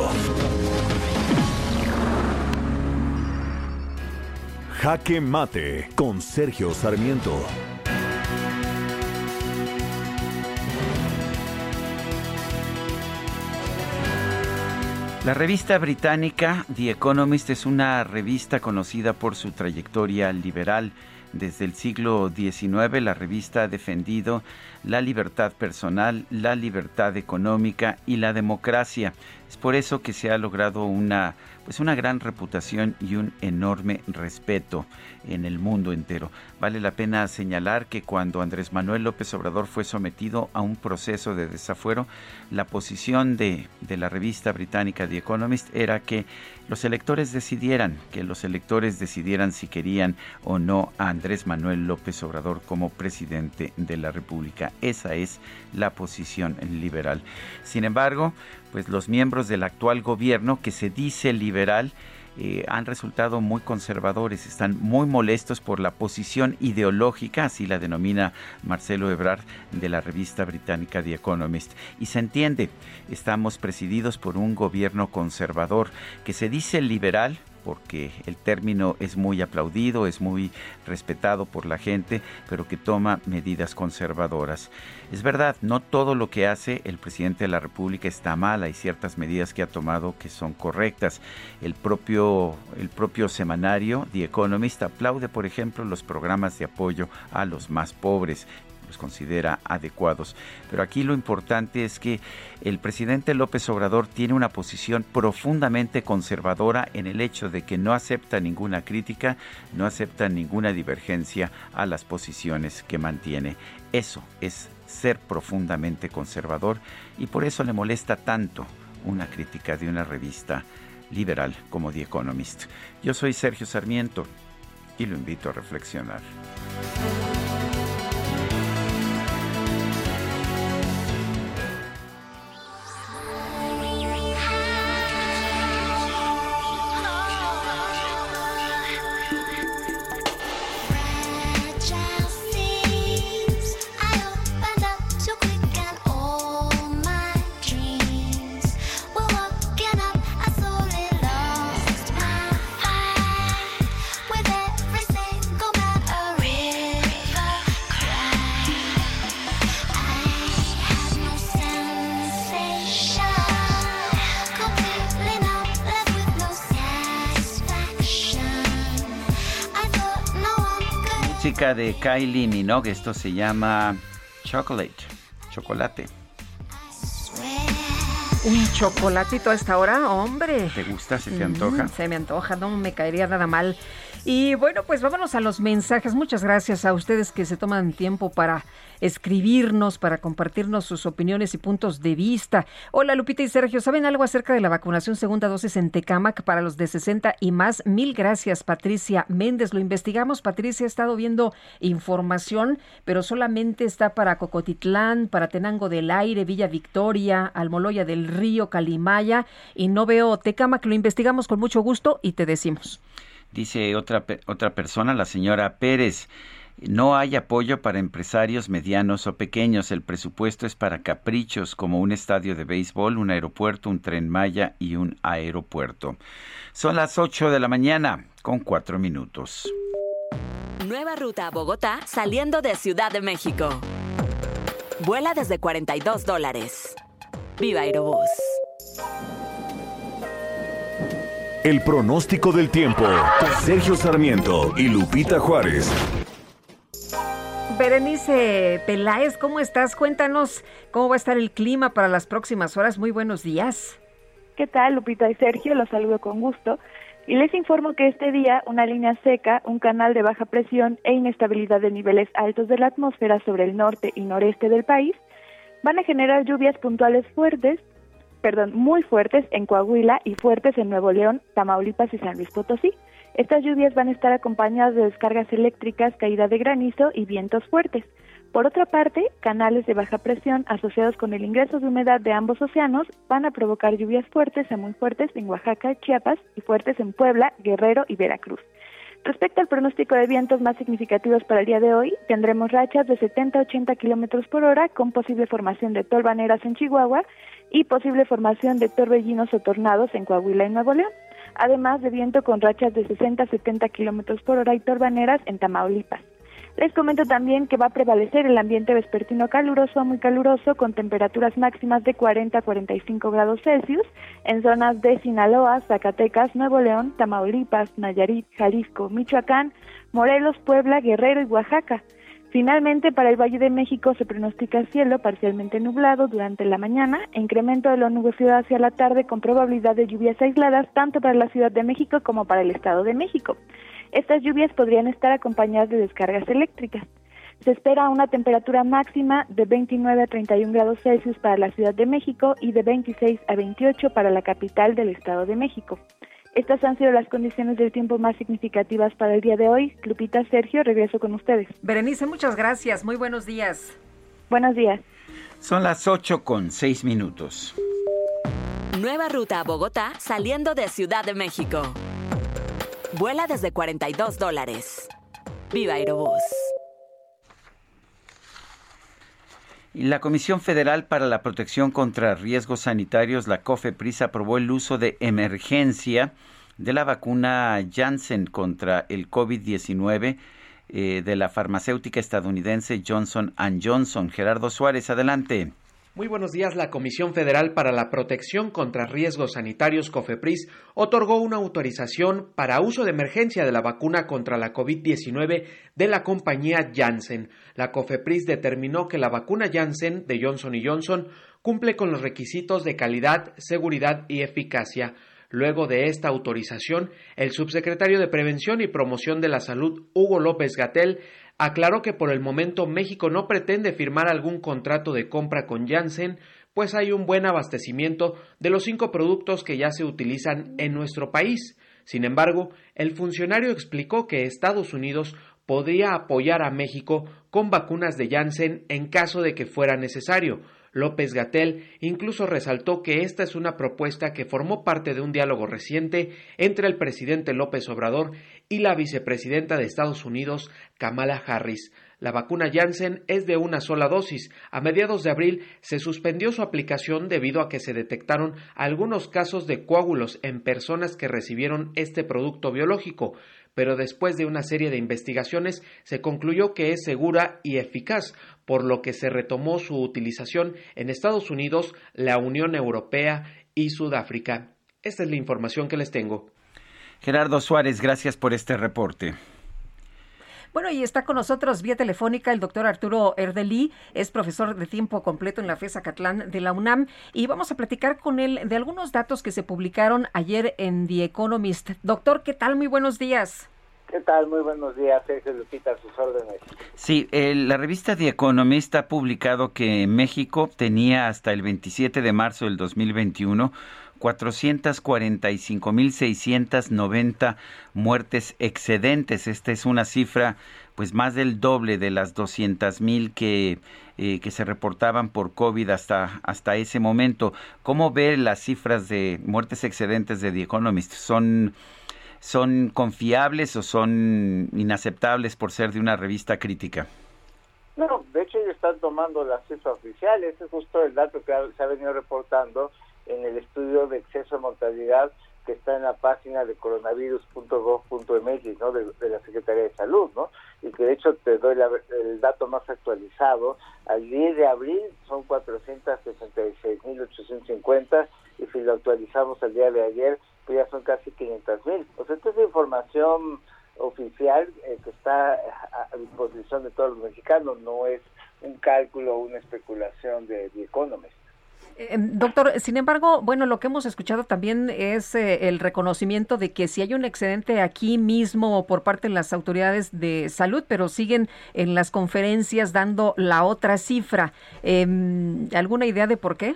Jaque Mate con Sergio Sarmiento. La revista británica The Economist es una revista conocida por su trayectoria liberal. Desde el siglo XIX la revista ha defendido la libertad personal, la libertad económica y la democracia. Es por eso que se ha logrado una pues una gran reputación y un enorme respeto en el mundo entero. Vale la pena señalar que cuando Andrés Manuel López Obrador fue sometido a un proceso de desafuero, la posición de, de la revista británica The Economist era que los electores decidieran, que los electores decidieran si querían o no a Andrés Manuel López Obrador como presidente de la República. Esa es la posición liberal. Sin embargo, pues los miembros del actual gobierno que se dice liberal eh, han resultado muy conservadores, están muy molestos por la posición ideológica, así la denomina Marcelo Ebrard de la revista británica The Economist. Y se entiende, estamos presididos por un gobierno conservador que se dice liberal, porque el término es muy aplaudido, es muy respetado por la gente, pero que toma medidas conservadoras. Es verdad, no todo lo que hace el presidente de la República está mal, hay ciertas medidas que ha tomado que son correctas. El propio, el propio semanario The Economist aplaude, por ejemplo, los programas de apoyo a los más pobres los considera adecuados. Pero aquí lo importante es que el presidente López Obrador tiene una posición profundamente conservadora en el hecho de que no acepta ninguna crítica, no acepta ninguna divergencia a las posiciones que mantiene. Eso es ser profundamente conservador y por eso le molesta tanto una crítica de una revista liberal como The Economist. Yo soy Sergio Sarmiento y lo invito a reflexionar. De Kylie Minogue. Esto se llama Chocolate, chocolate. Un chocolatito a esta hora, hombre. ¿Te gusta? ¿Se te antoja? se me antoja, no me caería nada mal. Y bueno, pues vámonos a los mensajes. Muchas gracias a ustedes que se toman tiempo para escribirnos, para compartirnos sus opiniones y puntos de vista. Hola Lupita y Sergio, ¿saben algo acerca de la vacunación segunda dosis en Tecamac para los de 60 y más? Mil gracias, Patricia Méndez. Lo investigamos. Patricia ha estado viendo información, pero solamente está para Cocotitlán, para Tenango del Aire, Villa Victoria, Almoloya del Río, Calimaya y no veo Tecamac. Lo investigamos con mucho gusto y te decimos. Dice otra, otra persona, la señora Pérez. No hay apoyo para empresarios medianos o pequeños. El presupuesto es para caprichos como un estadio de béisbol, un aeropuerto, un tren Maya y un aeropuerto. Son las 8 de la mañana con 4 minutos. Nueva ruta a Bogotá saliendo de Ciudad de México. Vuela desde 42 dólares. Viva Aerobús. El pronóstico del tiempo. Sergio Sarmiento y Lupita Juárez. Berenice Peláez, ¿cómo estás? Cuéntanos cómo va a estar el clima para las próximas horas. Muy buenos días. ¿Qué tal, Lupita y Sergio? Los saludo con gusto. Y les informo que este día una línea seca, un canal de baja presión e inestabilidad de niveles altos de la atmósfera sobre el norte y noreste del país van a generar lluvias puntuales fuertes, perdón, muy fuertes en Coahuila y fuertes en Nuevo León, Tamaulipas y San Luis Potosí. Estas lluvias van a estar acompañadas de descargas eléctricas, caída de granizo y vientos fuertes. Por otra parte, canales de baja presión asociados con el ingreso de humedad de ambos océanos van a provocar lluvias fuertes a muy fuertes en Oaxaca, Chiapas y fuertes en Puebla, Guerrero y Veracruz. Respecto al pronóstico de vientos más significativos para el día de hoy, tendremos rachas de 70 a 80 kilómetros por hora con posible formación de tolvaneras en Chihuahua y posible formación de torbellinos o tornados en Coahuila y Nuevo León, además de viento con rachas de 60 a 70 kilómetros por hora y torbaneras en Tamaulipas. Les comento también que va a prevalecer el ambiente vespertino caluroso a muy caluroso con temperaturas máximas de 40 a 45 grados Celsius en zonas de Sinaloa, Zacatecas, Nuevo León, Tamaulipas, Nayarit, Jalisco, Michoacán, Morelos, Puebla, Guerrero y Oaxaca. Finalmente, para el Valle de México se pronostica cielo parcialmente nublado durante la mañana, incremento de la nubosidad hacia la tarde con probabilidad de lluvias aisladas tanto para la Ciudad de México como para el Estado de México. Estas lluvias podrían estar acompañadas de descargas eléctricas. Se espera una temperatura máxima de 29 a 31 grados Celsius para la Ciudad de México y de 26 a 28 para la capital del Estado de México. Estas han sido las condiciones del tiempo más significativas para el día de hoy. Lupita, Sergio, regreso con ustedes. Berenice, muchas gracias. Muy buenos días. Buenos días. Son las 8 con 6 minutos. Nueva ruta a Bogotá saliendo de Ciudad de México. Vuela desde 42 dólares. Viva Aerobús. La Comisión Federal para la Protección contra Riesgos Sanitarios, la COFEPRIS, aprobó el uso de emergencia de la vacuna Janssen contra el COVID-19 eh, de la farmacéutica estadounidense Johnson Johnson. Gerardo Suárez, adelante. Muy buenos días. La Comisión Federal para la Protección contra Riesgos Sanitarios, COFEPRIS, otorgó una autorización para uso de emergencia de la vacuna contra la COVID-19 de la compañía Janssen. La COFEPRIS determinó que la vacuna Janssen de Johnson Johnson cumple con los requisitos de calidad, seguridad y eficacia. Luego de esta autorización, el subsecretario de Prevención y Promoción de la Salud, Hugo López Gatel, aclaró que por el momento México no pretende firmar algún contrato de compra con Janssen, pues hay un buen abastecimiento de los cinco productos que ya se utilizan en nuestro país. Sin embargo, el funcionario explicó que Estados Unidos podría apoyar a México con vacunas de Janssen en caso de que fuera necesario, López Gatel incluso resaltó que esta es una propuesta que formó parte de un diálogo reciente entre el presidente López Obrador y la vicepresidenta de Estados Unidos, Kamala Harris. La vacuna Janssen es de una sola dosis. A mediados de abril se suspendió su aplicación debido a que se detectaron algunos casos de coágulos en personas que recibieron este producto biológico, pero después de una serie de investigaciones se concluyó que es segura y eficaz, por lo que se retomó su utilización en Estados Unidos, la Unión Europea y Sudáfrica. Esta es la información que les tengo. Gerardo Suárez, gracias por este reporte. Bueno, y está con nosotros vía telefónica el doctor Arturo Erdelí, es profesor de tiempo completo en la FESA Catlán de la UNAM, y vamos a platicar con él de algunos datos que se publicaron ayer en The Economist. Doctor, ¿qué tal? Muy buenos días. ¿Qué tal? Muy buenos días, Sergio Lupita, a sus órdenes. Sí, la revista The Economist ha publicado que México tenía hasta el 27 de marzo del 2021 445.690 muertes excedentes. Esta es una cifra pues más del doble de las 200.000 que, eh, que se reportaban por COVID hasta, hasta ese momento. ¿Cómo ve las cifras de muertes excedentes de The Economist? ¿Son son confiables o son inaceptables por ser de una revista crítica? No, de hecho ellos están tomando las cifras oficiales, es justo el dato que se ha venido reportando en el estudio de exceso de mortalidad que está en la página de coronavirus.gov.mx, ¿no? De, la Secretaría de Salud, ¿no? Y que de hecho te doy el dato más actualizado. Al 10 de abril son 466.850 y si lo actualizamos al día de ayer pues ya son casi 500 mil. O sea, esta es información oficial eh, que está a, disposición de todos los mexicanos, no es un cálculo o una especulación de The Economist. Eh, doctor, sin embargo, bueno, lo que hemos escuchado también es eh, el reconocimiento de que si hay un excedente aquí mismo por parte de las autoridades de salud, pero siguen en las conferencias dando la otra cifra. Em, ¿Alguna idea de por qué?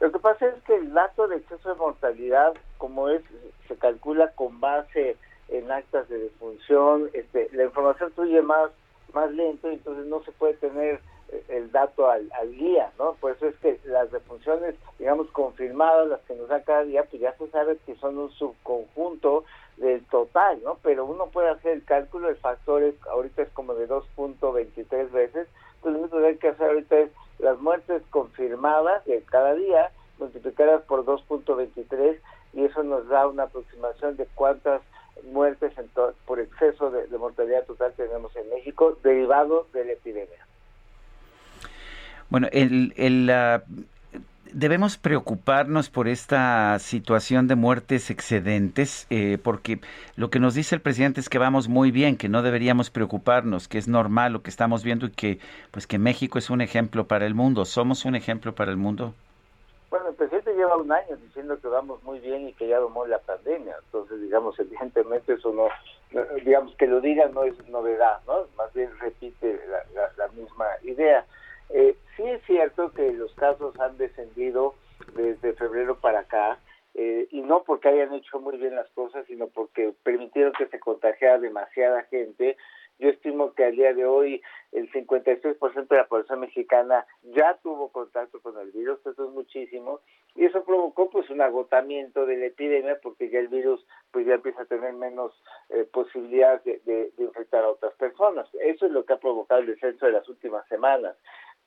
Lo que pasa es que el dato de exceso de mortalidad, como es, se calcula con base en actas de defunción, este, la información fluye más, más lento, entonces no se puede tener el dato al, al día, ¿no? Por eso es que las defunciones, digamos, confirmadas, las que nos da cada día, pues ya se sabe que son un subconjunto del total, ¿no? Pero uno puede hacer el cálculo de factores, ahorita es como de 2.23 veces, entonces lo que hay que hacer ahorita es las muertes confirmadas de cada día, multiplicadas por 2.23, y eso nos da una aproximación de cuántas muertes por exceso de, de mortalidad total tenemos en México derivado de la epidemia. Bueno, el, debemos preocuparnos por esta situación de muertes excedentes, eh, porque lo que nos dice el presidente es que vamos muy bien, que no deberíamos preocuparnos, que es normal lo que estamos viendo y que, pues, que México es un ejemplo para el mundo. ¿Somos un ejemplo para el mundo? Bueno, el presidente lleva un año diciendo que vamos muy bien y que ya domó la pandemia. Entonces, digamos, evidentemente eso no, digamos, que lo diga no es novedad, ¿no? Más bien repite la misma idea. Eh, sí es cierto que los casos han descendido desde febrero para acá, eh, y no porque hayan hecho muy bien las cosas, sino porque permitieron que se contagiara demasiada gente. Yo estimo que al día de hoy el 56% de la población mexicana ya tuvo contacto con el virus, eso es muchísimo, y eso provocó pues un agotamiento de la epidemia porque ya el virus pues ya empieza a tener menos eh, posibilidades de, de infectar a otras personas. Eso es lo que ha provocado el descenso de las últimas semanas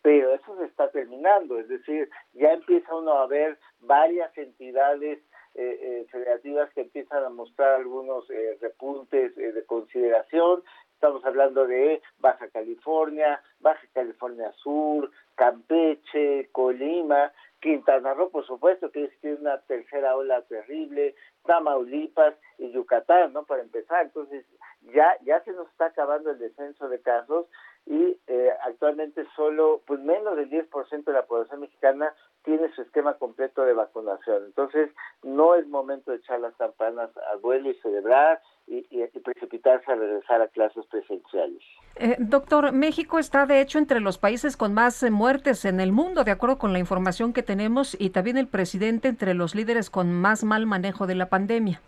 pero eso se está terminando, es decir, ya empieza uno a ver varias entidades eh, eh, federativas que empiezan a mostrar algunos eh, repuntes de consideración. Estamos hablando de Baja California, Baja California Sur, Campeche, Colima, Quintana Roo, por supuesto, que tiene una tercera ola terrible, Tamaulipas y Yucatán, ¿no? Para empezar, entonces ya ya se nos está acabando el descenso de casos y eh, actualmente solo pues menos del 10% de la población mexicana tiene su esquema completo de vacunación. Entonces, no es momento de echar las campanas al vuelo y celebrar y, precipitarse a regresar a clases presenciales. Eh, doctor, México está de hecho entre los países con más eh, muertes en el mundo, de acuerdo con la información que tenemos, y también el presidente entre los líderes con más mal manejo de la pandemia.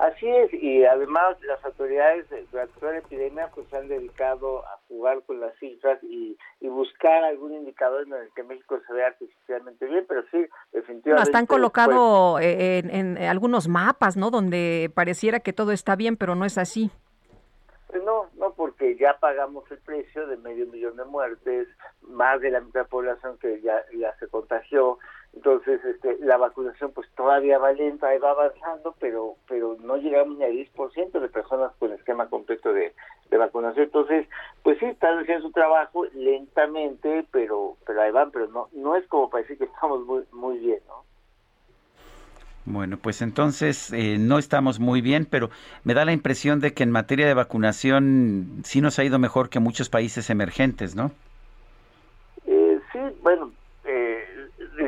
Así es, y además las autoridades durante la epidemia pues se han dedicado a jugar con las cifras y, buscar algún indicador en el que México se vea artificialmente bien, pero sí, definitivamente... No, están colocados pues en, en, algunos mapas, ¿no? Donde pareciera que todo está bien, pero no es así. Pues no, no, porque ya pagamos el precio de medio millón de muertes, más de la mitad de la población que ya, ya se contagió, entonces, este, la vacunación pues todavía va lenta, va avanzando, pero pero no llegamos ni al 10% de personas con esquema completo de, vacunación. Entonces, pues sí, están haciendo su trabajo lentamente, pero pero ahí van, pero no no es como para decir que estamos muy muy bien, ¿no? Bueno, pues entonces eh, no estamos muy bien, pero me da la impresión de que en materia de vacunación sí nos ha ido mejor que muchos países emergentes, ¿no? Eh, sí, bueno,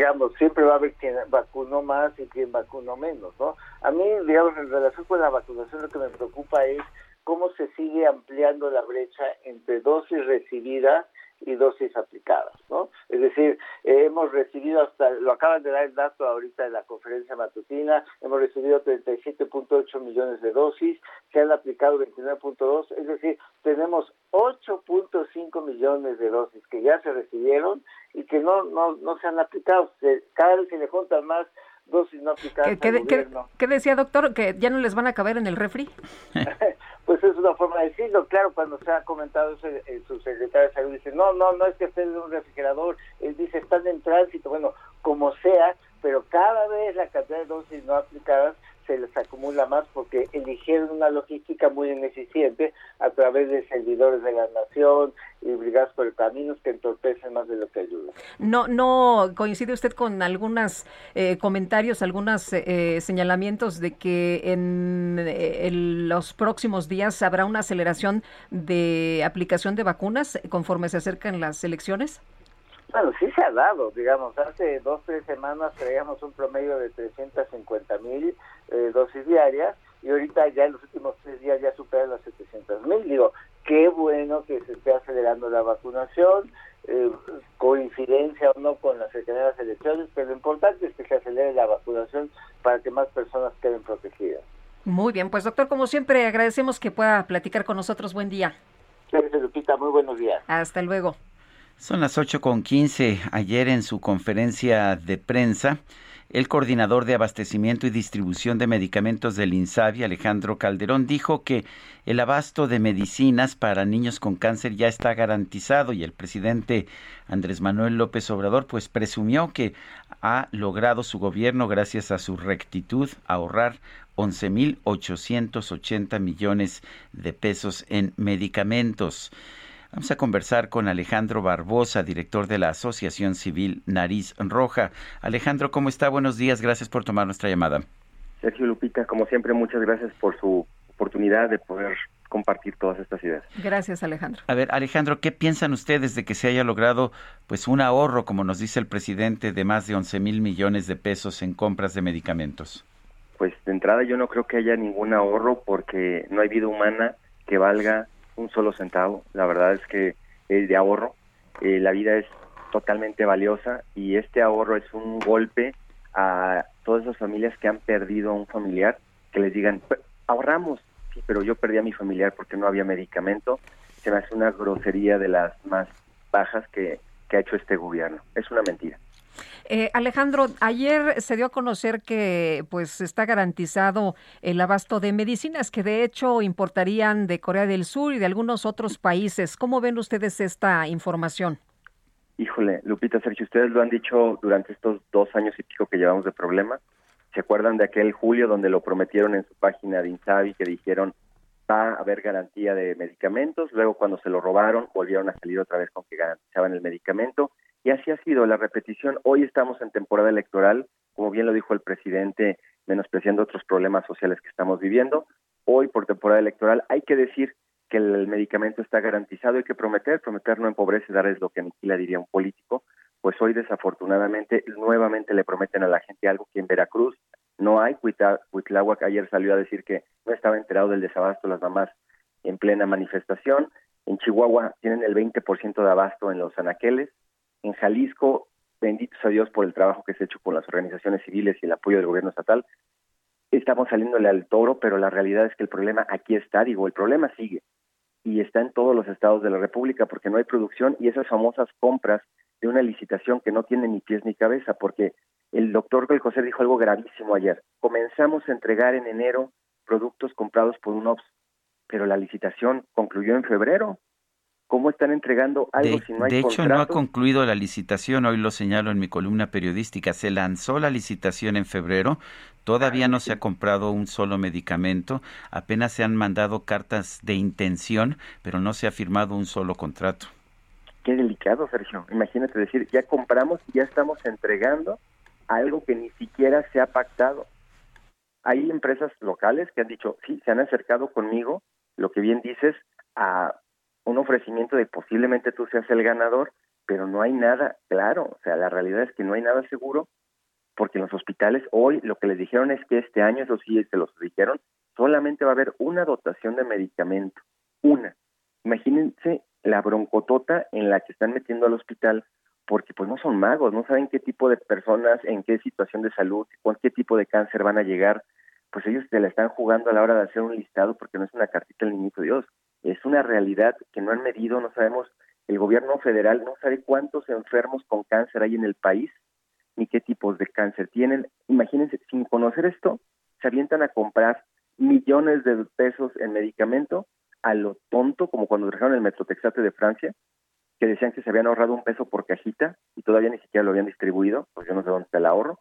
digamos, siempre va a haber quien vacunó más y quien vacunó menos, ¿no? A mí, digamos, en relación con la vacunación, lo que me preocupa es cómo se sigue ampliando la brecha entre dosis recibidas y dosis aplicadas, ¿no? Es decir, eh, hemos recibido hasta, lo acaban de dar el dato ahorita en la conferencia matutina, hemos recibido 37.8 millones de dosis, se han aplicado 29.2, es decir, tenemos 8.5 millones de dosis que ya se recibieron y que no, no, no se han aplicado. cada vez se le juntan más dosis no aplicadas ¿Qué, decía, doctor? ¿Que ya no les van a caber en el refri? pues es una forma de decirlo. Claro, cuando se ha comentado eso, el subsecretario de Salud dice, no, no, no es que esté en un refrigerador. Él dice, están en tránsito. Bueno, como sea, pero cada vez la cantidad de dosis no aplicadas se les acumula más porque eligieron una logística muy ineficiente a través de servidores de la nación y brigadas por caminos que entorpecen más de lo que ayudan. No, no coincide usted con algunos eh, comentarios, algunos eh, señalamientos de que en, en, los próximos días habrá una aceleración de aplicación de vacunas conforme se acercan las elecciones. Bueno, sí se ha dado, digamos, hace dos, tres semanas traíamos un promedio de 350 mil eh, dosis diarias y ahorita ya en los últimos tres días ya superan las 700 mil. Digo, qué bueno que se esté acelerando la vacunación, eh, coincidencia o no con las cercanas elecciones, pero lo importante es que se acelere la vacunación para que más personas queden protegidas. Muy bien, pues doctor, como siempre, agradecemos que pueda platicar con nosotros. Buen día. Gracias, Lupita. Muy buenos días. Hasta luego. Son las 8.15. Ayer en su conferencia de prensa, el coordinador de abastecimiento y distribución de medicamentos del INSABI, Alejandro Calderón, dijo que el abasto de medicinas para niños con cáncer ya está garantizado y el presidente Andrés Manuel López Obrador pues presumió que ha logrado su gobierno gracias a su rectitud ahorrar 11.880 millones de pesos en medicamentos. Vamos a conversar con Alejandro Barbosa, director de la Asociación Civil Nariz Roja. Alejandro, ¿cómo está? Buenos días, gracias por tomar nuestra llamada. Sergio Lupita, como siempre, muchas gracias por su oportunidad de poder compartir todas estas ideas. Gracias, Alejandro. A ver, Alejandro, ¿qué piensan ustedes de que se haya logrado pues un ahorro, como nos dice el presidente, de más de 11 mil millones de pesos en compras de medicamentos? Pues de entrada yo no creo que haya ningún ahorro porque no hay vida humana que valga un solo centavo. La verdad es que es de ahorro. Eh, la vida es totalmente valiosa y este ahorro es un golpe a todas esas familias que han perdido a un familiar, que les digan, ahorramos, sí, pero yo perdí a mi familiar porque no había medicamento. Se me hace una grosería de las más bajas que, que ha hecho este gobierno. Es una mentira. Eh, Alejandro, ayer se dio a conocer que pues está garantizado el abasto de medicinas que de hecho importarían de Corea del Sur y de algunos otros países. ¿Cómo ven ustedes esta información? Híjole, Lupita, Sergio, ustedes lo han dicho durante estos dos años y pico que llevamos de problema. ¿Se acuerdan de aquel julio donde lo prometieron en su página de Insabi que dijeron va a haber garantía de medicamentos? Luego cuando se lo robaron volvieron a salir otra vez con que garantizaban el medicamento y así ha sido la repetición. Hoy estamos en temporada electoral, como bien lo dijo el presidente, menospreciando otros problemas sociales que estamos viviendo. Hoy, por temporada electoral, hay que decir que el medicamento está garantizado, hay que prometer, prometer no empobrece, dar es lo que aniquila, diría un político. Pues hoy, desafortunadamente, nuevamente le prometen a la gente algo que en Veracruz no hay. Huitláhuac ayer salió a decir que no estaba enterado del desabasto las mamás en plena manifestación. En Chihuahua tienen el 20% de abasto en los anaqueles. En Jalisco, bendito sea Dios por el trabajo que se ha hecho con las organizaciones civiles y el apoyo del gobierno estatal, estamos saliéndole al toro, pero la realidad es que el problema aquí está, digo, el problema sigue y está en todos los estados de la República porque no hay producción y esas famosas compras de una licitación que no tiene ni pies ni cabeza, porque el doctor José dijo algo gravísimo ayer. Comenzamos a entregar en enero productos comprados por un OPS, pero la licitación concluyó en febrero ¿Cómo están entregando algo de, si no hay De hecho, no ha concluido la licitación, hoy lo señalo en mi columna periodística. Se lanzó la licitación en febrero, todavía no se ha comprado un solo medicamento, apenas se han mandado cartas de intención, pero no se ha firmado un solo contrato. Qué delicado, Sergio. Imagínate decir, ya compramos y ya estamos entregando algo que ni siquiera se ha pactado. Hay empresas locales que han dicho, sí, se han acercado conmigo, lo que bien dices, a un ofrecimiento de posiblemente tú seas el ganador, pero no hay nada claro, o sea, la realidad es que no hay nada seguro, porque en los hospitales hoy lo que les dijeron es que este año, eso sí, se los dijeron, solamente va a haber una dotación de medicamento, una. Imagínense la broncotota en la que están metiendo al hospital, porque pues no son magos, no saben qué tipo de personas, en qué situación de salud, con qué tipo de cáncer van a llegar, pues ellos se la están jugando a la hora de hacer un listado porque no es una cartita del niñito Dios, es una realidad que no han medido, no sabemos, el gobierno federal no sabe cuántos enfermos con cáncer hay en el país, ni qué tipos de cáncer tienen. Imagínense, sin conocer esto, se avientan a comprar millones de pesos en medicamento a lo tonto, como cuando dejaron el Metrotexate de Francia, que decían que se habían ahorrado un peso por cajita y todavía ni siquiera lo habían distribuido, pues yo no sé dónde está el ahorro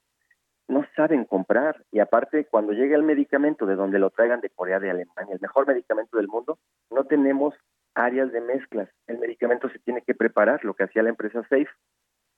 no saben comprar y aparte cuando llega el medicamento de donde lo traigan de Corea, de Alemania, el mejor medicamento del mundo, no tenemos áreas de mezclas. El medicamento se tiene que preparar, lo que hacía la empresa Safe.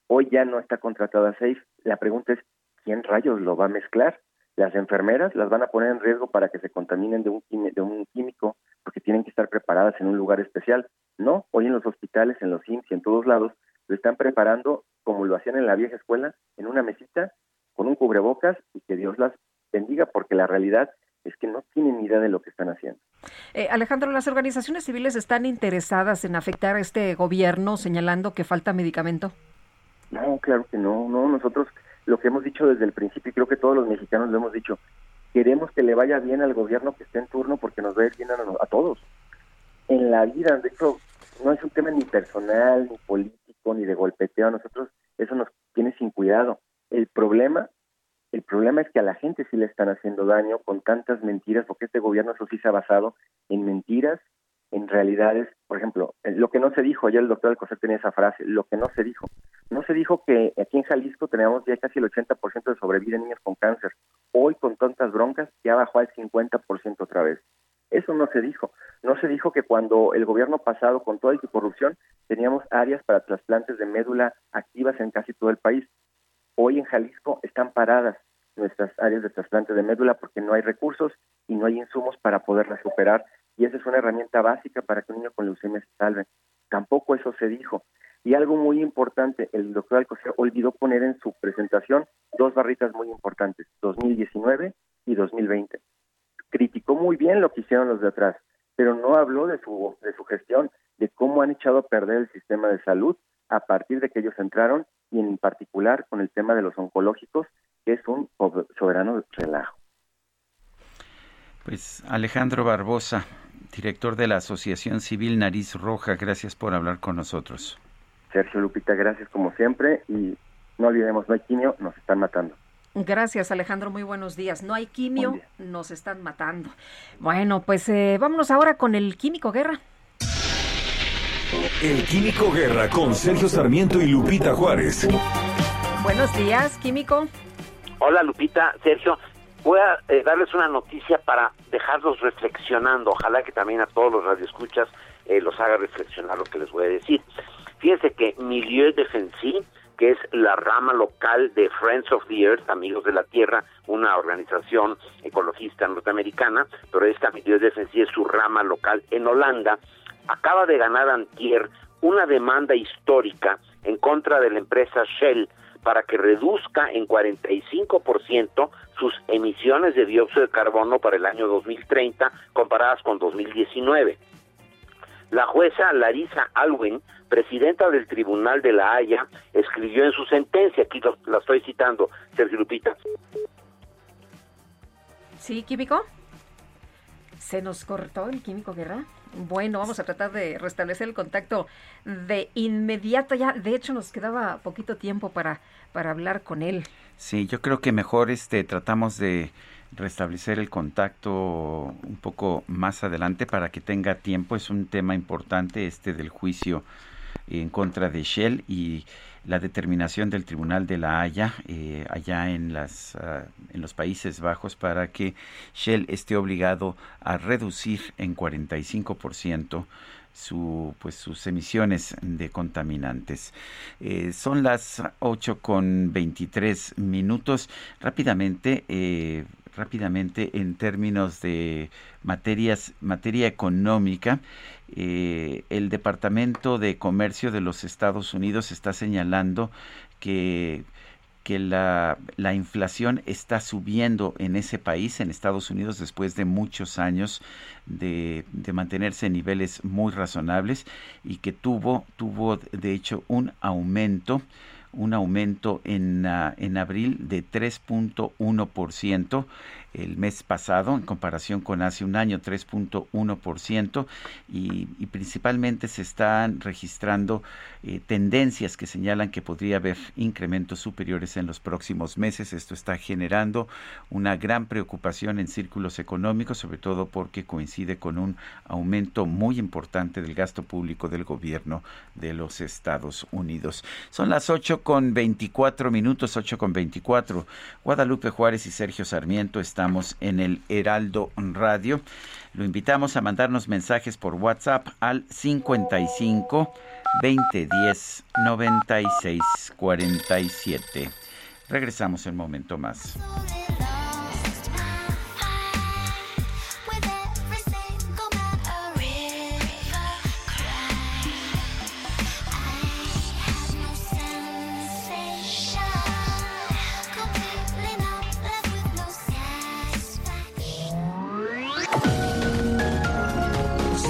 Hoy ya no está contratada Safe. La pregunta es, ¿quién rayos lo va a mezclar? Las enfermeras las van a poner en riesgo para que se contaminen de un, de un químico porque tienen que estar preparadas en un lugar especial. No, hoy en los hospitales, en los IMSS y en todos lados, lo están preparando como lo hacían en la vieja escuela, en una mesita, con un cubrebocas y que Dios las bendiga, porque la realidad es que no tienen idea de lo que están haciendo. Eh, Alejandro, las organizaciones civiles están interesadas en afectar a este gobierno señalando que falta medicamento. No, claro que no, no, nosotros lo que hemos dicho desde el principio, y creo que todos los mexicanos lo hemos dicho, queremos que le vaya bien al gobierno que esté en turno porque nos va a ir bien a, a todos. En la vida, de hecho, no es un tema ni personal, ni político, ni de golpeteo, a nosotros eso nos tiene sin cuidado. El problema el problema es que a la gente sí le están haciendo daño con tantas mentiras, porque este gobierno eso sí se ha basado en mentiras, en realidades. Por ejemplo, lo que no se dijo, ayer el doctor Alcocer tenía esa frase, lo que no se dijo. No se dijo que aquí en Jalisco tenemos ya casi el 80% de sobrevida en niños con cáncer. Hoy, con tantas broncas, ya bajó al 50% otra vez. Eso no se dijo. No se dijo que cuando el gobierno pasado, con toda su corrupción, teníamos áreas para trasplantes de médula activas en casi todo el país. Hoy en Jalisco están paradas nuestras áreas de trasplante de médula porque no hay recursos y no hay insumos para poderlas superar y esa es una herramienta básica para que un niño con leucemia se salve. Tampoco eso se dijo. Y algo muy importante, el doctor Alcocer olvidó poner en su presentación dos barritas muy importantes, 2019 y 2020. Criticó muy bien lo que hicieron los de atrás, pero no habló de su, de su gestión, de cómo han echado a perder el sistema de salud a partir de que ellos entraron y en particular con el tema de los oncológicos, que es un soberano relajo. Pues Alejandro Barbosa, director de la Asociación Civil Nariz Roja, gracias por hablar con nosotros. Sergio Lupita, gracias como siempre y no olvidemos, no hay quimio, nos están matando. Gracias Alejandro, muy buenos días. No hay quimio, nos están matando. Bueno, pues eh, vámonos ahora con el químico guerra. El Químico Guerra con Sergio Sarmiento y Lupita Juárez. Buenos días, Químico. Hola, Lupita, Sergio. Voy a eh, darles una noticia para dejarlos reflexionando. Ojalá que también a todos los radioescuchas eh, los haga reflexionar lo que les voy a decir. Fíjense que Milieu Defensive, que es la rama local de Friends of the Earth, Amigos de la Tierra, una organización ecologista norteamericana, pero esta Milieu Defensive es su rama local en Holanda, acaba de ganar antier una demanda histórica en contra de la empresa Shell para que reduzca en 45% sus emisiones de dióxido de carbono para el año 2030 comparadas con 2019. La jueza Larisa Alwin, presidenta del Tribunal de la Haya, escribió en su sentencia, aquí la estoy citando, Sergio Lupita. Sí, Químico. ¿Se nos cortó el Químico Guerra? Bueno, vamos a tratar de restablecer el contacto de inmediato. Ya, de hecho, nos quedaba poquito tiempo para, para hablar con él. Sí, yo creo que mejor este tratamos de restablecer el contacto un poco más adelante para que tenga tiempo. Es un tema importante este del juicio en contra de Shell y la determinación del Tribunal de la Haya eh, allá en, las, ah, en los Países Bajos para que Shell esté obligado a reducir en 45% su, pues, sus emisiones de contaminantes. Eh, son las 8 con 23 minutos. Rápidamente, eh, rápidamente en términos de materias, materia económica, eh, el Departamento de Comercio de los Estados Unidos está señalando que que la, la, inflación está subiendo en ese país, en Estados Unidos, después de muchos años de, de, mantenerse en niveles muy razonables y que tuvo, tuvo de hecho un aumento un aumento en, uh, en abril de 3.1% el mes pasado en comparación con hace un año 3.1% y, y principalmente se están registrando eh, tendencias que señalan que podría haber incrementos superiores en los próximos meses. Esto está generando una gran preocupación en círculos económicos, sobre todo porque coincide con un aumento muy importante del gasto público del gobierno de los Estados Unidos. Son las 8 con 24 minutos, 8 con 24. Guadalupe Juárez y Sergio Sarmiento en el Heraldo Radio. Lo invitamos a mandarnos mensajes por WhatsApp al 55 2010 96 47. Regresamos en un momento más.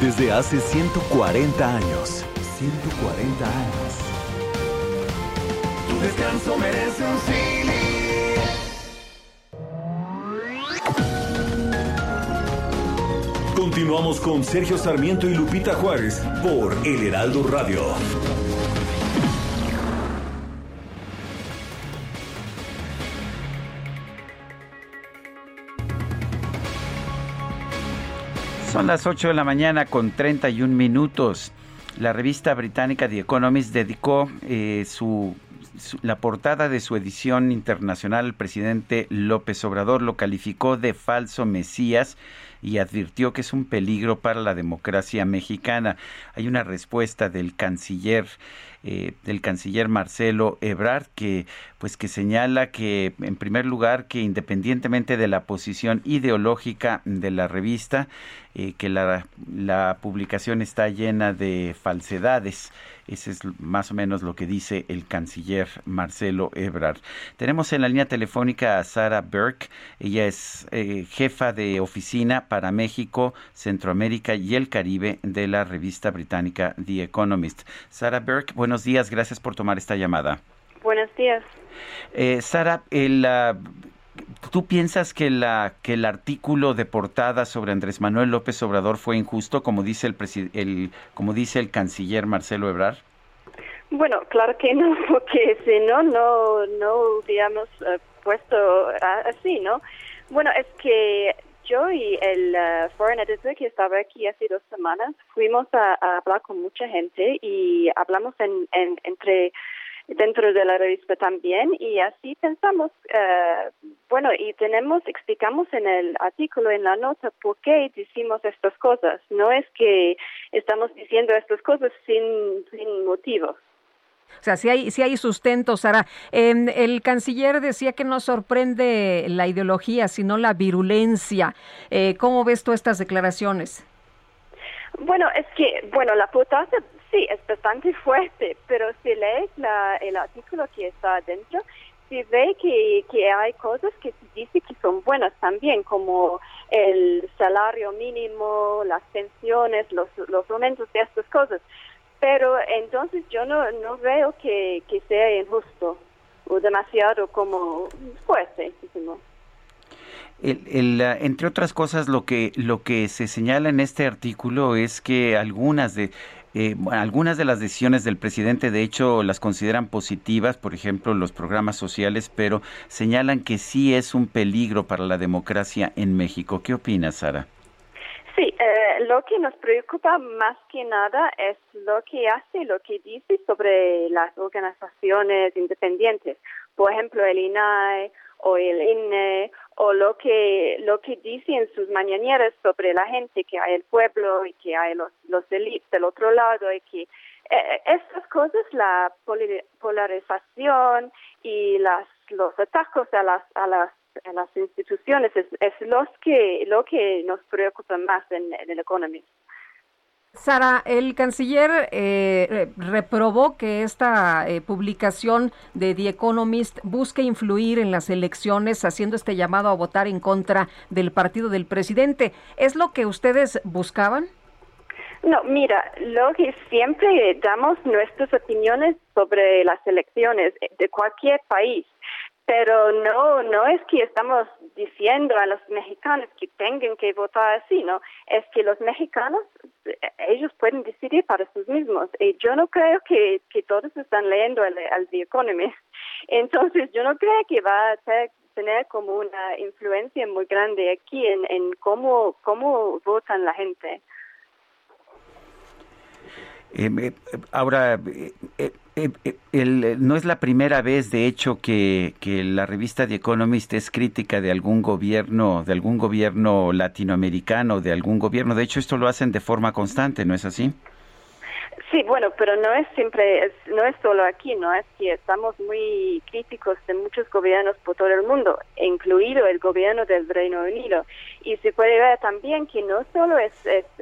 Desde hace 140 años. 140 años. Tu descanso merece un Continuamos con Sergio Sarmiento y Lupita Juárez por El Heraldo Radio. Son las 8 de la mañana con 31 minutos. La revista británica The Economist dedicó eh, su, la portada de su edición internacional al presidente López Obrador. Lo calificó de falso mesías y advirtió que es un peligro para la democracia mexicana. Hay una respuesta del canciller eh, del canciller Marcelo Ebrard que pues que señala que en primer lugar que independientemente de la posición ideológica de la revista eh, que la, publicación está llena de falsedades ese es más o menos lo que dice el canciller Marcelo Ebrard. Tenemos en la línea telefónica a Sara Burke. Ella es eh, jefa de oficina para México, Centroamérica y el Caribe de la revista británica The Economist. Sara Burke, buenos días. Gracias por tomar esta llamada. Buenos días. Eh, Sara, ¿Tú piensas que, la, que el artículo de portada sobre Andrés Manuel López Obrador fue injusto, como dice el, el, como dice el canciller Marcelo Ebrard? Bueno, claro que no, porque si no, no, no hubiéramos eh, puesto así, ¿no? Bueno, es que yo y el uh, foreign editor que estaba aquí hace dos semanas fuimos a, hablar con mucha gente y hablamos en, en, entre dentro de la revista también y así pensamos, eh, bueno, y tenemos, explicamos en el artículo, en la nota, por qué decimos estas cosas. No es que estamos diciendo estas cosas sin, sin motivos. O sea, si hay, si hay sustento, Sara. el canciller decía que no sorprende la ideología, sino la virulencia. Eh, ¿Cómo ves tú estas declaraciones? Bueno, es que, bueno, la portada sí es bastante fuerte, pero si lees la, el artículo que está adentro, se ve que, hay cosas que se dice que son buenas también, como el salario mínimo, las pensiones, los, los aumentos de estas cosas. Pero entonces yo no, no veo que, sea injusto o demasiado como fuerte. El, entre otras cosas, lo que lo que se señala en este artículo es que algunas de eh, algunas de las decisiones del presidente, de hecho, las consideran positivas, por ejemplo, los programas sociales, pero señalan que sí es un peligro para la democracia en México. ¿Qué opinas, Sara? Sí, eh, lo que nos preocupa más que nada es lo que hace, lo que dice sobre las organizaciones independientes. Por ejemplo, el INAE o el INE o lo que lo que dice en sus mañaneras sobre la gente que hay el pueblo y que hay los los del, del otro lado y que eh, estas cosas la polarización y las los ataques a las a las a las instituciones es, es los que lo que nos preocupa más en, en el economía. Sara, el canciller eh, reprobó que esta eh, publicación de The Economist busque influir en las elecciones, haciendo este llamado a votar en contra del partido del presidente. ¿Es lo que ustedes buscaban? No, mira, lo que siempre damos nuestras opiniones sobre las elecciones de cualquier país pero no no es que estamos diciendo a los mexicanos que tengan que votar así, ¿no? Es que los mexicanos, ellos pueden decidir para sus mismos. Y yo no creo que, que todos están leyendo el, The Economist. Entonces, yo no creo que va a tener como una influencia muy grande aquí en, en cómo, cómo votan la gente. Eh, eh, ahora, eh, no es la primera vez, de hecho, que, que, la revista The Economist es crítica de algún gobierno, de algún gobierno latinoamericano, de algún gobierno. De hecho, esto lo hacen de forma constante, ¿no es así? Sí, bueno, pero no es siempre, no es solo aquí, no es que estamos muy críticos de muchos gobiernos por todo el mundo, incluido el gobierno del Reino Unido. Y se puede ver también que no solo es,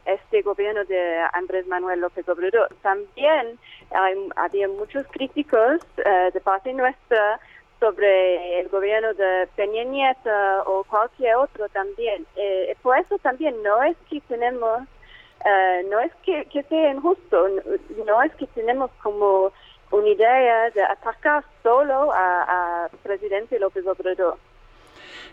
este gobierno de Andrés Manuel López Obrador, también hay, había muchos críticos eh, de parte nuestra sobre el gobierno de Peña Nieto o cualquier otro también. Eh, por eso también no es que tenemos eh, no es que, sea injusto, no, es que tenemos como una idea de atacar solo a, presidente López Obrador.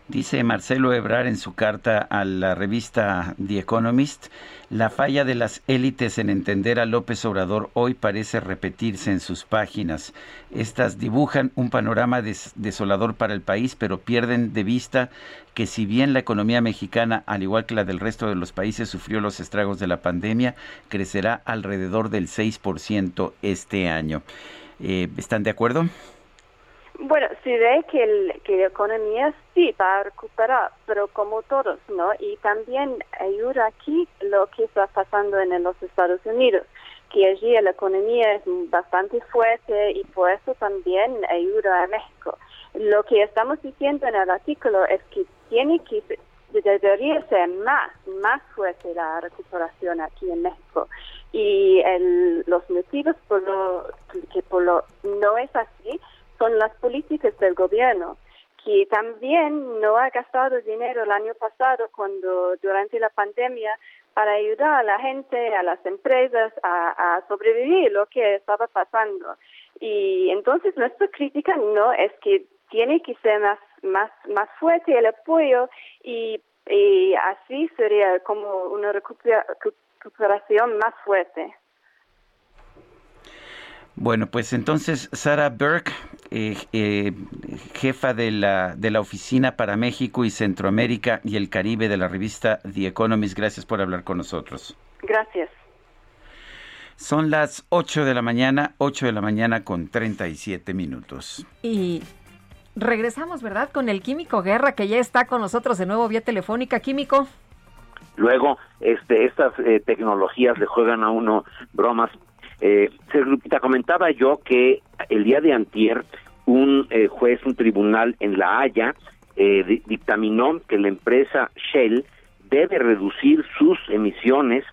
Dice Marcelo Ebrar en su carta a la revista The Economist, la falla de las élites en entender a López Obrador hoy parece repetirse en sus páginas. Estas dibujan un panorama desolador para el país, pero pierden de vista que si bien la economía mexicana, al igual que la del resto de los países, sufrió los estragos de la pandemia, crecerá alrededor del 6% este año. Eh, ¿Están de acuerdo? Bueno, se ve que, el, que la economía sí va a recuperar, pero como todos, ¿no? Y también ayuda aquí lo que está pasando en los Estados Unidos, que allí la economía es bastante fuerte y por eso también ayuda a México. Lo que estamos diciendo en el artículo es que tiene que debería ser más, más fuerte la recuperación aquí en México. Y el, los motivos por lo que por lo no es así son las políticas del gobierno, que también no ha gastado dinero el año pasado cuando durante la pandemia para ayudar a la gente, a las empresas a, sobrevivir lo que estaba pasando. Y entonces nuestra crítica no es que tiene que ser más más más fuerte el apoyo y, y así sería como una recuperación más fuerte. Bueno, pues entonces Sara Burke, eh, eh, jefa de la, de la Oficina para México y Centroamérica y el Caribe de la revista The Economist, gracias por hablar con nosotros. Gracias. Son las 8 de la mañana, 8 de la mañana con 37 minutos. Y regresamos, ¿verdad? Con el Químico Guerra, que ya está con nosotros de nuevo vía telefónica. Químico. Luego, este, estas eh, tecnologías le juegan a uno bromas eh, Lupita, comentaba yo que el día de antier un eh, juez, un tribunal en La Haya, eh, dictaminó que la empresa Shell debe reducir sus emisiones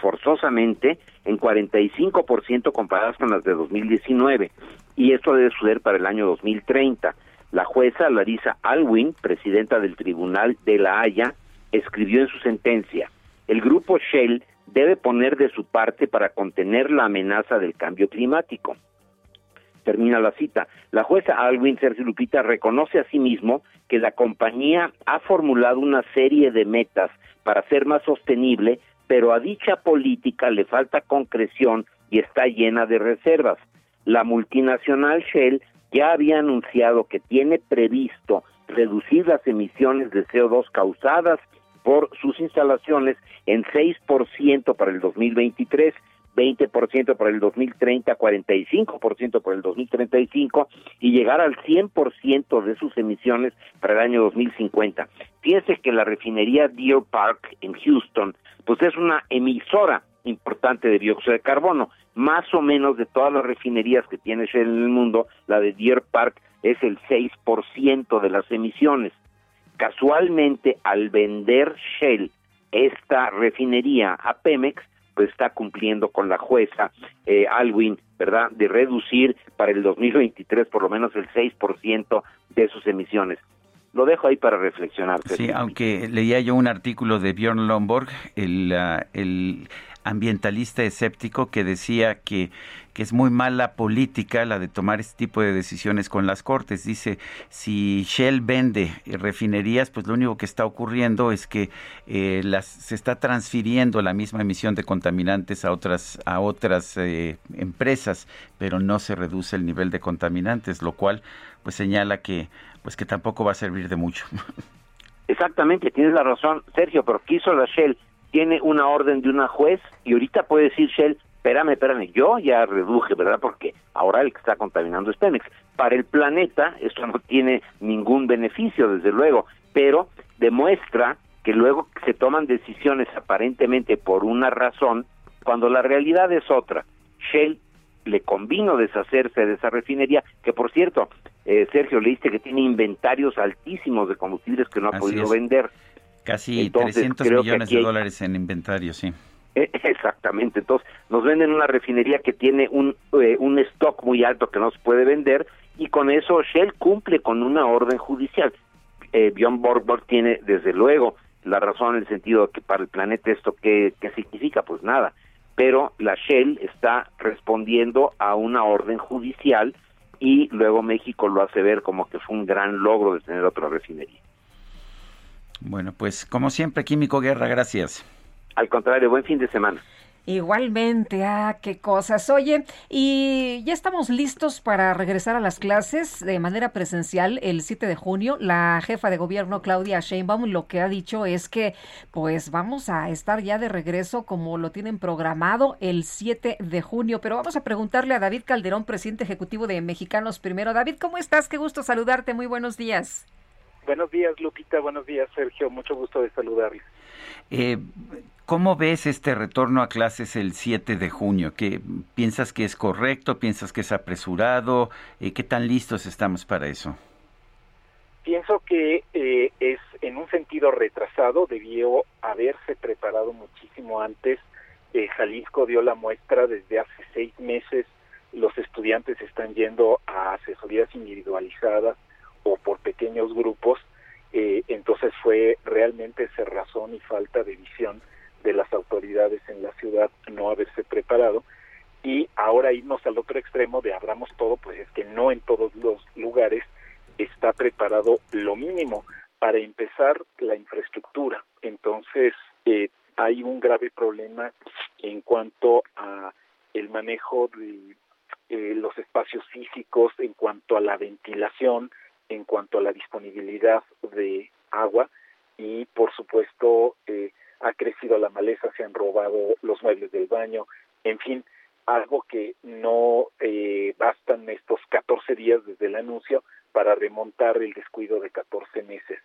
forzosamente en 45% comparadas con las de 2019 y esto debe suceder para el año 2030. La jueza Larisa Alwin, presidenta del Tribunal de La Haya, escribió en su sentencia, el grupo Shell debe poner de su parte para contener la amenaza del cambio climático. Termina la cita. La jueza Alwin Sergio Lupita reconoce asimismo que la compañía ha formulado una serie de metas para ser más sostenible, pero a dicha política le falta concreción y está llena de reservas. La multinacional Shell ya había anunciado que tiene previsto reducir las emisiones de CO2 causadas por sus instalaciones en 6% para el 2023, 20% para el 2030, 45% para el 2035 y llegar al 100% de sus emisiones para el año 2050. Fíjense que la refinería Deer Park en Houston, pues es una emisora importante de dióxido de carbono. Más o menos de todas las refinerías que tiene Shell en el mundo, la de Deer Park es el 6% de las emisiones. Casualmente, al vender Shell esta refinería a Pemex, pues está cumpliendo con la jueza eh, Alwin, ¿verdad?, de reducir para el 2023 por lo menos el 6% de sus emisiones. Lo dejo ahí para reflexionar. Sí, aunque leía yo un artículo de Bjorn Lomborg, el, ah, el ambientalista escéptico, que decía que que es muy mala política la de tomar este tipo de decisiones con las cortes. Dice, si Shell vende refinerías, pues lo único que está ocurriendo es que eh, las, se está transfiriendo la misma emisión de contaminantes a otras, a otras eh, empresas, pero no se reduce el nivel de contaminantes, lo cual pues señala que pues que tampoco va a servir de mucho. Exactamente, tienes la razón, Sergio, pero quiso la Shell tiene una orden de una juez y ahorita puede decir Shell, espérame, espérame, yo ya reduje, ¿verdad? Porque ahora el que está contaminando es Pemex. Para el planeta esto no tiene ningún beneficio, desde luego, pero demuestra que luego se toman decisiones aparentemente por una razón, cuando la realidad es otra. Shell le convino deshacerse de esa refinería, que por cierto, eh, Sergio, leíste que tiene inventarios altísimos de combustibles que no ha podido vender. Casi 300 millones de dólares en inventario, sí. Exactamente, entonces nos venden una refinería que tiene un, eh, un stock muy alto que no se puede vender y con eso Shell cumple con una orden judicial. Eh, Bjorn tiene desde luego la razón en el sentido de que para el planeta esto qué, qué significa, pues nada, pero la Shell está respondiendo a una orden judicial y luego México lo hace ver como que fue un gran logro de tener otra refinería. Bueno, pues como siempre, Químico Guerra, gracias. Al contrario, buen fin de semana. Igualmente, ah, qué cosas. Oye, y ya estamos listos para regresar a las clases de manera presencial el 7 de junio. La jefa de gobierno, Claudia Sheinbaum, lo que ha dicho es que pues vamos a estar ya de regreso como lo tienen programado el 7 de junio. Pero vamos a preguntarle a David Calderón, presidente ejecutivo de Mexicanos Primero. David, ¿cómo estás? Qué gusto saludarte. Muy buenos días. Buenos días, Lupita. Buenos días, Sergio. Mucho gusto de saludarles. Eh, ¿Cómo ves este retorno a clases el 7 de junio? ¿Qué, ¿Piensas que es correcto? ¿Piensas que es apresurado? Eh, ¿Qué tan listos estamos para eso? Pienso que eh, es en un sentido retrasado, debió haberse preparado muchísimo antes. Eh, Jalisco dio la muestra desde hace seis meses. Los estudiantes están yendo a asesorías individualizadas o por pequeños grupos. entonces fue realmente cerrazón y falta de visión de las autoridades en la ciudad no haberse preparado y ahora irnos al otro extremo de abramos todo, pues es que no en todos los lugares está preparado lo mínimo para empezar la infraestructura. Entonces, eh, hay un grave problema en cuanto a el manejo de eh, los espacios físicos, en cuanto a la ventilación, en cuanto a la disponibilidad de agua y, por supuesto, eh, ha crecido la maleza, se han robado los muebles del baño, en fin, algo que no eh, bastan estos 14 días desde el anuncio para remontar el descuido de 14 meses.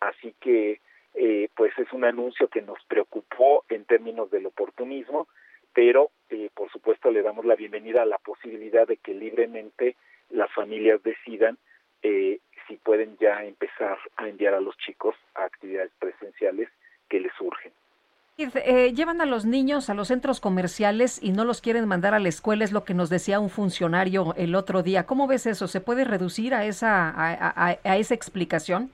Así que, eh, pues es un anuncio que nos preocupó en términos del oportunismo, pero eh, por supuesto le damos la bienvenida a la posibilidad de que libremente las familias decidan eh, si pueden ya empezar a enviar a los chicos a actividades presenciales que les surgen. Eh, llevan a los niños a los centros comerciales y no los quieren mandar a la escuela, es lo que nos decía un funcionario el otro día. ¿Cómo ves eso? ¿Se puede reducir a esa, a, esa explicación?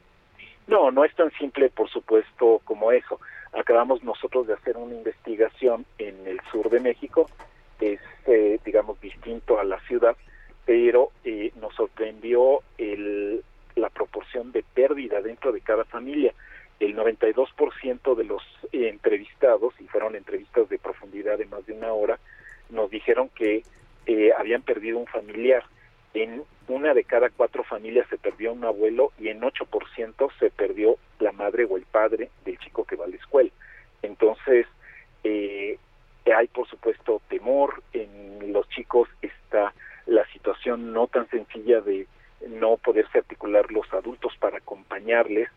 No, no es tan simple, por supuesto, como eso. Acabamos nosotros de hacer una investigación en el sur de México, es, eh, digamos, distinto a la ciudad, pero eh, nos sorprendió el, la proporción de pérdida dentro de cada familia el 92% de los entrevistados, y fueron entrevistas de profundidad de más de una hora, nos dijeron que eh, habían perdido un familiar. En una de cada cuatro familias se perdió un abuelo y en 8% se perdió la madre o el padre del chico que va a la escuela. Entonces, eh, hay por supuesto temor, en los chicos está la situación no tan sencilla de no poderse articular los adultos para acompañarles,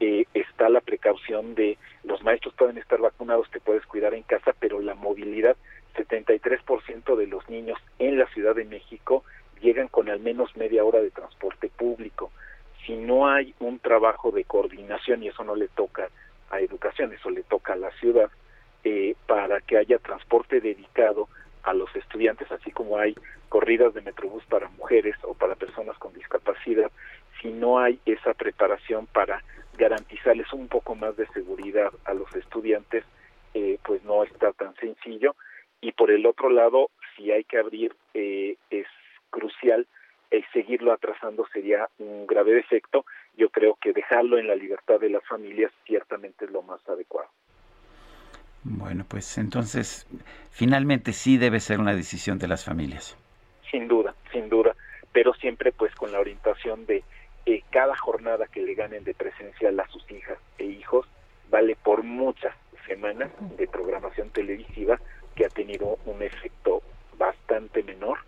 eh, está la precaución de los maestros pueden estar vacunados, te puedes cuidar en casa, pero la movilidad, 73% de los niños en la Ciudad de México llegan con al menos media hora de transporte público. Si no hay un trabajo de coordinación, y eso no le toca a educación, eso le toca a la ciudad, eh, para que haya transporte dedicado a los estudiantes, así como hay corridas de Metrobús para mujeres o para personas con discapacidad, si no hay esa preparación para garantizarles un poco más de seguridad a los estudiantes, eh, pues no está tan sencillo. Y por el otro lado, si hay que abrir, eh, es crucial eh, seguirlo atrasando sería un grave defecto. Yo creo que dejarlo en la libertad de las familias ciertamente es lo más adecuado. Bueno, pues entonces, finalmente sí debe ser una decisión de las familias. Sin duda, sin duda, pero siempre pues con la orientación de eh, cada jornada que le ganen de presencial a sus hijas e hijos vale por muchas semanas de programación televisiva que ha tenido un efecto bastante menor